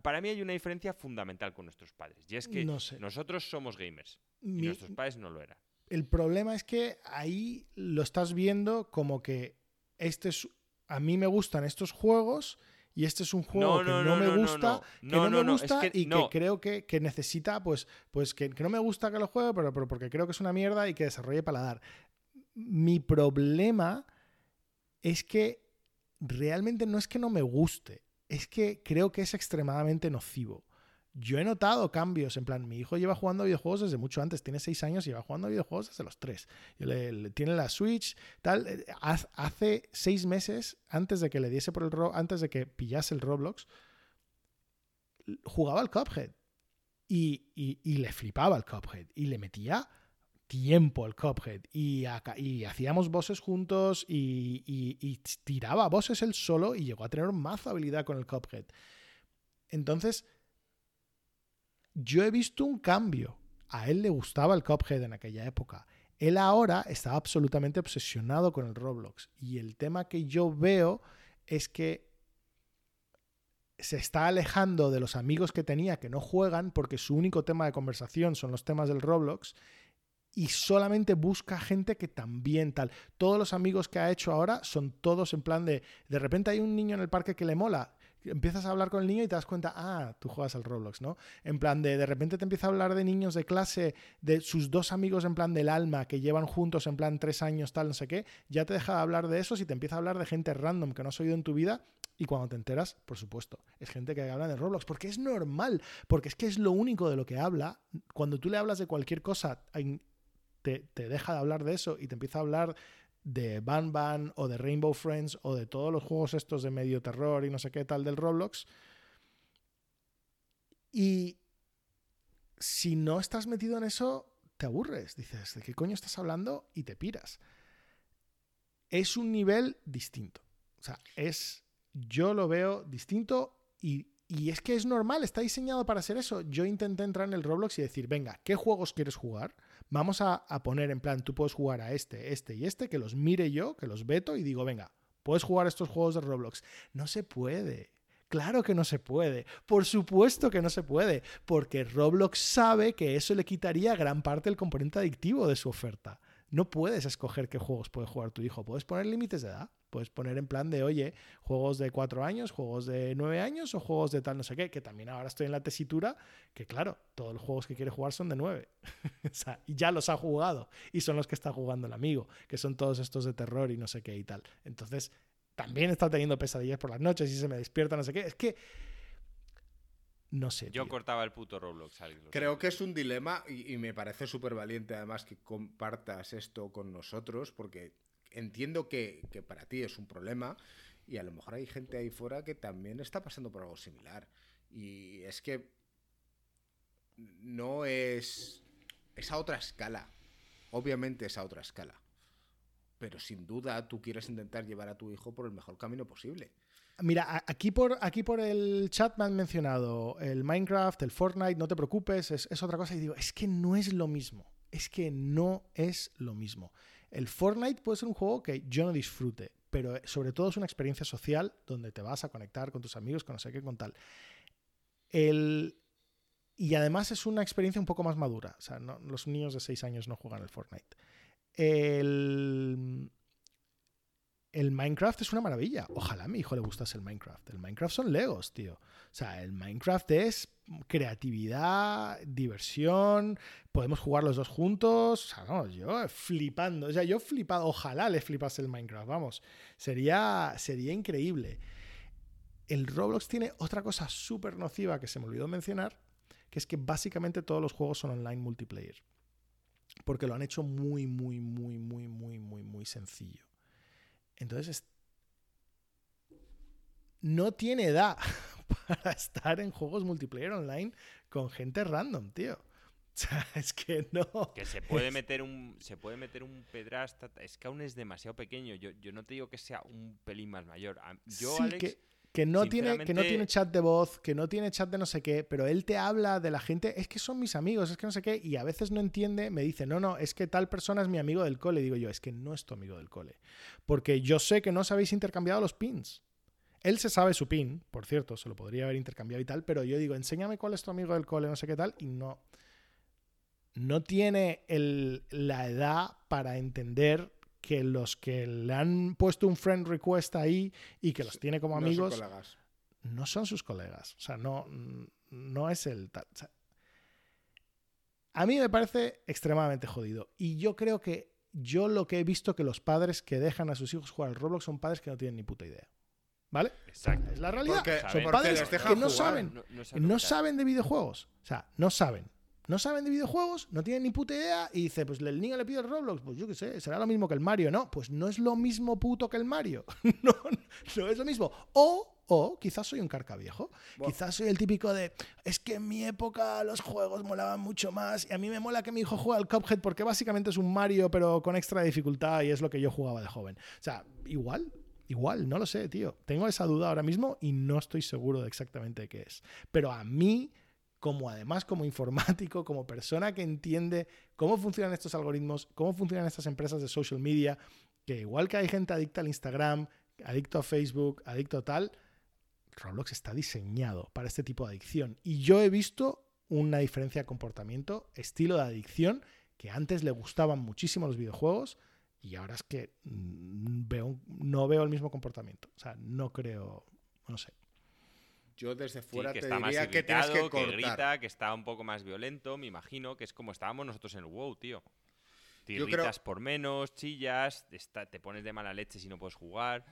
para mí hay una diferencia fundamental con nuestros padres, y es que No sé. nosotros somos gamers y nuestros padres no lo eran. el problema es que ahí lo estás viendo como que este es a mí me gustan estos juegos y este es un juego que no, me gusta, que no, me es gusta que y que creo que, que necesita, pues, pues que, que no me gusta que lo juegue, pero, pero porque creo que es una mierda y que desarrolle paladar. Mi problema es que realmente no es que no me guste, es que creo que es extremadamente nocivo. Yo he notado cambios, en plan, mi hijo lleva jugando videojuegos desde mucho antes, tiene seis años y lleva jugando videojuegos desde los tres. Tiene la Switch, tal. eh, Hace seis meses, antes de que le diese por el antes de que pillase el Roblox, jugaba al Cuphead. Y, y- le flipaba el Cuphead. Y le metía tiempo al Cuphead. Y, hacíamos bosses juntos y tiraba bosses él solo y llegó a tener más habilidad con el Cuphead. Entonces, yo he visto un cambio. A él le gustaba el Cuphead en aquella época. Él ahora está absolutamente obsesionado con el Roblox. Y el tema que yo veo es que se está alejando de los amigos que tenía que no juegan porque su único tema de conversación son los temas del Roblox y solamente busca gente que también tal. Todos los amigos que ha hecho ahora son todos en plan de de repente hay un niño en el parque que le mola. Empiezas a hablar con el niño y te das cuenta, ah, tú juegas al Roblox, ¿no? En plan de, de repente te empieza a hablar de niños de clase, de sus dos amigos en plan del alma, que llevan juntos en plan tres años, tal, no sé qué, ya te deja de hablar de esos y te empieza a hablar de gente random que no has oído en tu vida y cuando te enteras, por supuesto, es gente que habla de Roblox, porque es normal, porque es que es lo único de lo que habla. Cuando tú le hablas de cualquier cosa, te, te deja de hablar de eso y te empieza a hablar de Ban Ban o de Rainbow Friends o de todos los juegos estos de medio terror y no sé qué tal del Roblox. Y si no estás metido en eso, te aburres. Dices, ¿de qué coño estás hablando? Y te piras. Es un nivel distinto. O sea, es. Yo lo veo distinto y, y es que es normal, está diseñado para ser eso. Yo intenté entrar en el Roblox y decir, venga, ¿qué juegos quieres jugar? Vamos a, poner en plan, tú puedes jugar a este, este y este, que los mire yo, que los veto y digo, venga, puedes jugar estos juegos de Roblox. No se puede. Claro que no se puede. Por supuesto que no se puede. Porque Roblox sabe que eso le quitaría gran parte del componente adictivo de su oferta. No puedes escoger qué juegos puede jugar tu hijo. Puedes poner límites de edad. Puedes poner en plan de, oye, juegos de 4 años, juegos de 9 años o juegos de tal no sé qué. Que también ahora estoy en la tesitura que, claro, todos los juegos que quiere jugar son de 9. o sea, y ya los ha jugado. Y son los que está jugando el amigo. Que son todos estos de terror y no sé qué y tal. Entonces, también está teniendo pesadillas por las noches y se me despierta, no sé qué. Es que. No sé. Yo tío. cortaba el puto Roblox. Creo que es un dilema y, y me parece súper valiente además que compartas esto con nosotros porque entiendo que, que para ti es un problema y a lo mejor hay gente ahí fuera que también está pasando por algo similar. Y es que no es... Es a otra escala. Obviamente es a otra escala. Pero sin duda tú quieres intentar llevar a tu hijo por el mejor camino posible. Mira, aquí por, aquí por el chat me han mencionado el Minecraft, el Fortnite, no te preocupes, es, es otra cosa. Y digo, es que no es lo mismo. Es que no es lo mismo. El Fortnite puede ser un juego que yo no disfrute, pero sobre todo es una experiencia social donde te vas a conectar con tus amigos, con no sé qué, con tal. El... Y además es una experiencia un poco más madura. O sea, los niños de 6 años no juegan el Fortnite. El... El Minecraft es una maravilla. Ojalá a mi hijo le gustase el Minecraft. El Minecraft son Legos, tío. O sea, el Minecraft es creatividad, diversión. Podemos jugar los dos juntos. O sea, no, yo flipando. O sea, yo flipado. Ojalá le flipase el Minecraft. Vamos. Sería, sería increíble. El Roblox tiene otra cosa súper nociva que se me olvidó mencionar, que es que básicamente todos los juegos son online multiplayer. Porque lo han hecho muy, muy, muy, muy, muy, muy, muy sencillo. Entonces, es- no tiene edad para estar en juegos multiplayer online con gente random, tío. O sea, es que no. Que se puede meter un se puede meter un pedrasta. Es que aún es demasiado pequeño. Yo, yo no te digo que sea un pelín más mayor. Yo, Sí, Alex, que, que no tiene, que no tiene chat de voz, que no tiene chat de no sé qué, pero él te habla de la gente, es que son mis amigos, es que no sé qué, y a veces no entiende, me dice, no, no, es que tal persona es mi amigo del cole. Digo yo, es que no es tu amigo del cole. Porque yo sé que no os habéis intercambiado los pins. Él se sabe su pin, por cierto, se lo podría haber intercambiado y tal, pero yo digo, enséñame cuál es tu amigo del cole, no sé qué tal, y no. No tiene el- la edad para entender que los que le han puesto un friend request ahí y que los tiene como No son amigos colegas. no son sus colegas. O sea, no, no es el tal. o sea, a mí me parece extremadamente jodido. Y yo creo que yo lo que he visto que los padres que dejan a sus hijos jugar al Roblox son padres que no tienen ni puta idea. ¿Vale? Exacto. Es la realidad. Porque- son padres que no saben. No, saben de videojuegos. O sea, no saben. No saben de videojuegos, no tienen ni puta idea y dice, pues el niño le pide el Roblox, pues yo qué sé, será lo mismo que el Mario. No, pues no es lo mismo puto que el Mario. no, no es lo mismo. O, o quizás soy un carca viejo. Buah. Quizás soy el típico de, es que en mi época los juegos molaban mucho más y a mí me mola que mi hijo juegue al Cuphead porque básicamente es un Mario pero con extra dificultad y es lo que yo jugaba de joven. O sea, igual, Igual, no lo sé, tío. Tengo esa duda ahora mismo y no estoy seguro de exactamente qué es. Pero a mí, como además como informático, como persona que entiende cómo funcionan estos algoritmos, cómo funcionan estas empresas de social media, que igual que hay gente adicta al Instagram, adicto a Facebook, adicto a tal, Roblox está diseñado para este tipo de adicción. Y yo he visto una diferencia de comportamiento, estilo de adicción, que antes le gustaban muchísimo los videojuegos y ahora es que mm, veo, no veo el mismo comportamiento. O sea, no creo, no sé. Yo desde Sí, fuera que te está más que tienes que grita, que está un poco más violento, me imagino, que es como estábamos nosotros en el WoW, tío. Te Yo creo- irritas por menos, chillas, está- te pones de mala leche si no puedes jugar.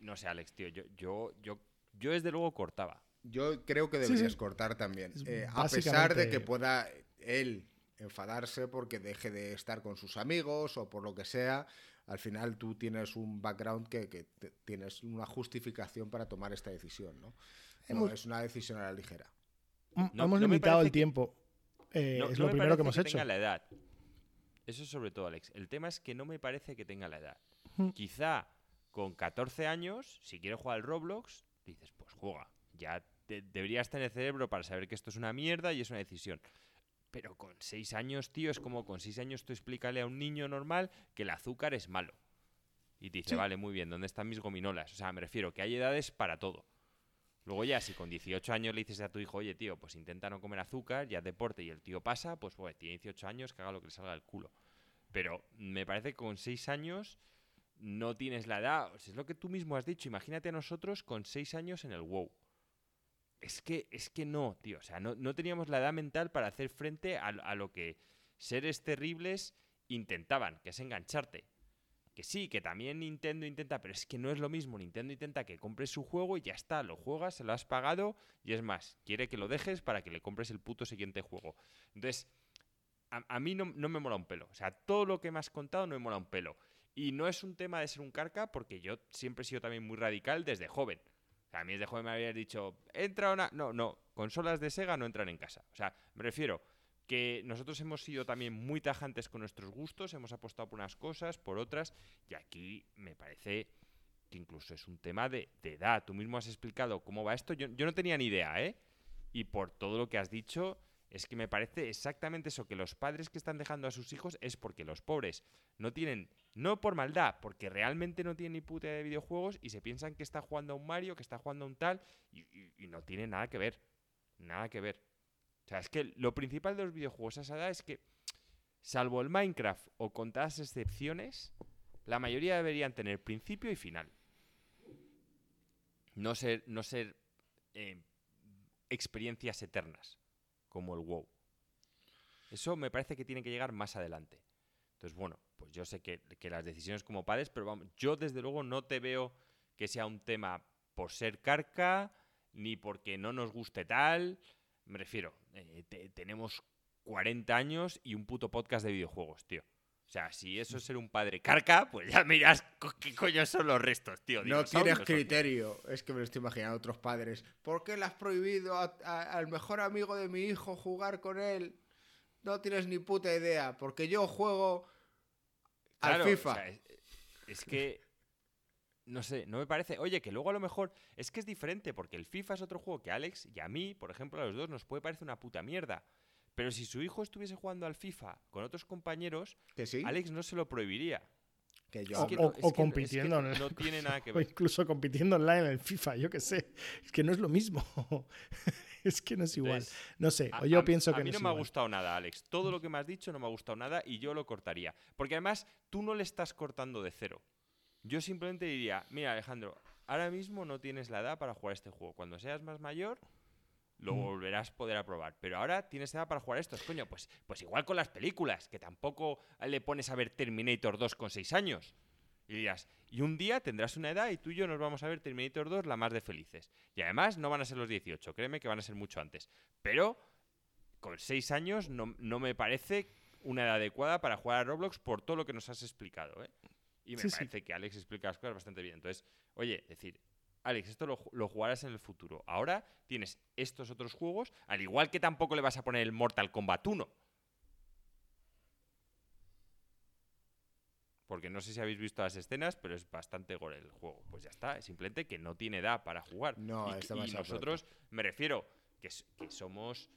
No sé, Alex, tío, yo, yo, yo, yo desde luego cortaba. Yo creo que Sí, deberías sí. cortar también. Eh, a pesar de que pueda él enfadarse porque deje de estar con sus amigos o por lo que sea, al final tú tienes un background que, que te- tienes una justificación para tomar esta decisión, ¿no? No Hemos- es una decisión a la ligera. Mm, No- Hemos no limitado el que- tiempo. Eh, No- es no lo me primero que parece hemos hecho. tenga la edad. Eso sobre todo, Alex. El tema es que no me parece que tenga la edad. Hmm. Quizá con 14 años, si quieres jugar al Roblox, dices, pues juega. Ya deberías tener cerebro para saber que esto es una mierda y es una decisión. Pero con 6 años, tío, es como con 6 años tú explícale a un niño normal que el azúcar es malo. Y te dice, vale, muy bien, ¿dónde están mis gominolas? O sea, me refiero que hay edades para todo. Luego ya, si con 18 años le dices a tu hijo, oye, tío, pues intenta no comer azúcar, ya deporte y el tío pasa, pues, pues tiene 18 años, que haga lo que le salga del culo. Pero me parece que con 6 años no tienes la edad. es lo que tú mismo has dicho. Imagínate a nosotros con 6 años en el WoW. Es que, es que no, tío. O sea, no, teníamos la edad mental para hacer frente a, a lo que seres terribles intentaban, que es engancharte. Que sí, que también Nintendo intenta, pero es que no es lo mismo. Nintendo intenta que compres su juego y ya está, lo juegas, se lo has pagado y es más, quiere que lo dejes para que le compres el puto siguiente juego. Entonces, a, mí no, me mola un pelo. O sea, todo lo que me has contado no me mola un pelo. Y no es un tema de ser un carca, porque yo siempre he sido también muy radical desde joven. A mí desde joven me habías dicho, entra una. No, no, consolas de Sega no entran en casa. O sea, me refiero que nosotros hemos sido también muy tajantes con nuestros gustos, hemos apostado por unas cosas, por otras, y aquí me parece que incluso es un tema de, edad. Tú mismo has explicado cómo va esto. Yo, no tenía ni idea, ¿eh? Y por todo lo que has dicho, es que me parece exactamente eso, que los padres que están dejando a sus hijos es porque los pobres no tienen, no por maldad, porque realmente no tienen ni puta de videojuegos y se piensan que está jugando a un Mario, que está jugando a un tal, y no tiene nada que ver. Nada que ver. O sea, es que lo principal de los videojuegos a esa edad es que, salvo el Minecraft o contadas excepciones, la mayoría deberían tener principio y final. No ser, no ser eh, experiencias eternas, como el WoW. Eso me parece que tiene que llegar más adelante. Entonces, bueno, pues yo sé que, que las decisiones como padres, pero vamos, yo desde luego no te veo que sea un tema por ser carca, ni porque no nos guste tal, me refiero, eh, tenemos 40 años y un puto podcast de videojuegos, tío. O sea, si eso es ser un padre carca, pues ya miras qué coño son los restos, tío. No tienes criterio. Es que me lo estoy imaginando otros padres. ¿Por qué le has prohibido al mejor amigo de mi hijo jugar con él? No tienes ni puta idea. Porque yo juego al FIFA. es que no sé, no me parece. Oye, que luego a lo mejor es que es diferente, porque el FIFA es otro juego que Alex y a mí, por ejemplo, a los dos nos puede parecer una puta mierda. Pero si su hijo estuviese jugando al FIFA con otros compañeros, Alex no se lo prohibiría. Que yo. o, compitiendo. no tiene nada que ver. O incluso compitiendo online en el FIFA, yo qué sé. Es que no es lo mismo. es que no es igual. no sé, o yo pienso que a mí no, me ha gustado nada, Alex. Todo lo que me has dicho no me ha gustado nada y yo lo cortaría. Porque además tú no le estás cortando de cero. Yo simplemente diría, mira Alejandro, ahora mismo no tienes la edad para jugar este juego. Cuando seas más mayor, lo mm. volverás a poder aprobar. Pero ahora tienes edad para jugar estos, coño. Pues, pues igual con las películas, que tampoco le pones a ver Terminator 2 con 6 años. Y dirás, y un día tendrás una edad y tú y yo nos vamos a ver Terminator 2 la más de felices. Y además no van a ser los 18, créeme que van a ser mucho antes. Pero con 6 años no, no me parece una edad adecuada para jugar a Roblox por todo lo que nos has explicado. ¿eh? Y me parece que Alex explica las cosas bastante bien. Entonces, oye, decir, Alex, esto lo, jugarás en el futuro. Ahora tienes estos otros juegos, al igual que tampoco le vas a poner el Mortal Kombat 1. Porque no sé si habéis visto las escenas, pero es bastante gore el juego. Pues ya está, es simplemente que no tiene edad para jugar. No, y, nosotros, me refiero, que, somos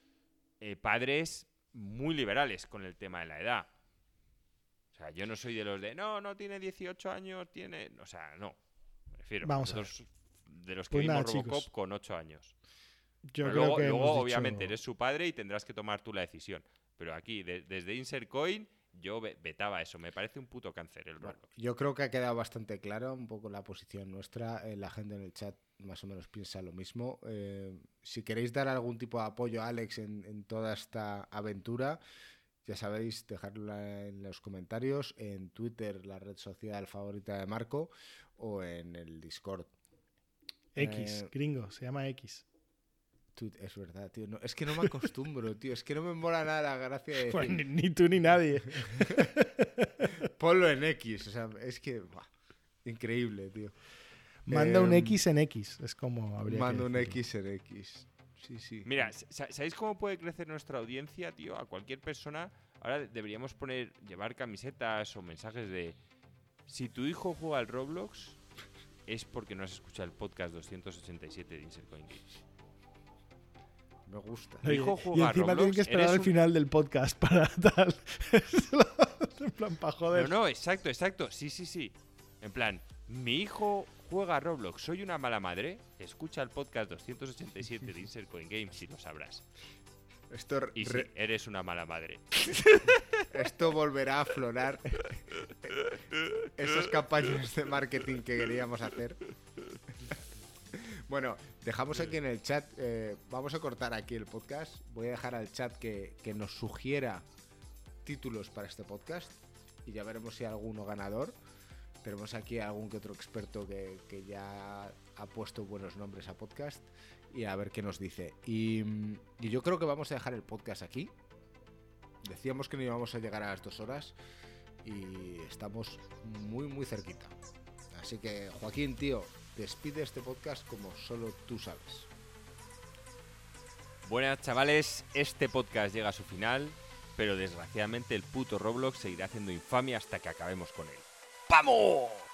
eh, padres muy liberales con el tema de la edad. O sea, yo no soy de los de, no, no tiene 18 años, tiene... O sea, no. Me refiero. Vamos a De los que pues vimos Robocop con 8 años. Yo creo que luego obviamente, eres su padre y tendrás que tomar tú la decisión. Pero aquí, desde Insert Coin, yo vetaba eso. Me parece un puto cáncer el Roblox. yo creo que ha quedado bastante claro un poco la posición nuestra. Eh, la gente en el chat más o menos piensa lo mismo. Eh, si queréis dar algún tipo de apoyo a Alex en, en toda esta aventura, ya sabéis, dejadlo en los comentarios, en Twitter, la red social favorita de Marco, o en el Discord. X, eh, gringo, se llama X. Es verdad, tío. es que no me acostumbro, tío. Es que no me mola nada la gracia de pues ni, tú ni nadie. Ponlo en X. O sea, es que... increíble, tío. Manda un em, X en X. Es como habría Manda un X en X. Mira, ¿sabéis cómo puede crecer nuestra audiencia, tío? A cualquier persona. Ahora deberíamos poner, llevar camisetas o mensajes de. Si tu hijo juega al Roblox, es porque no has escuchado el podcast 287 de Insert Coin Games. Me gusta. Mi hijo y juega a encima Roblox, tienen que esperar al un- final del podcast para tal. en plan, para joder. No, no, exacto, exacto. Sí, sí, sí. En plan, mi hijo juega a Roblox, soy una mala madre. Escucha el podcast 287 de Insert Coin Games y lo sabrás. Esto, Y eres una mala madre. esto volverá a aflorar esas campañas de marketing que queríamos hacer. Bueno, dejamos aquí en el chat, eh, vamos a cortar aquí el podcast. Voy a dejar al chat que, que nos sugiera títulos para este podcast y ya veremos si hay alguno ganador. Tenemos aquí algún que otro experto que, que ya ha puesto buenos nombres a podcast y a ver qué nos dice. Y, y yo creo que vamos a dejar el podcast aquí. Decíamos que no íbamos a llegar a las dos horas y estamos muy, muy cerquita. Así que, Joaquín, tío, despide este podcast como solo tú sabes. Buenas chavales, este podcast llega a su final, pero desgraciadamente el puto Roblox seguirá haciendo infamia hasta que acabemos con él. ¡Vamos!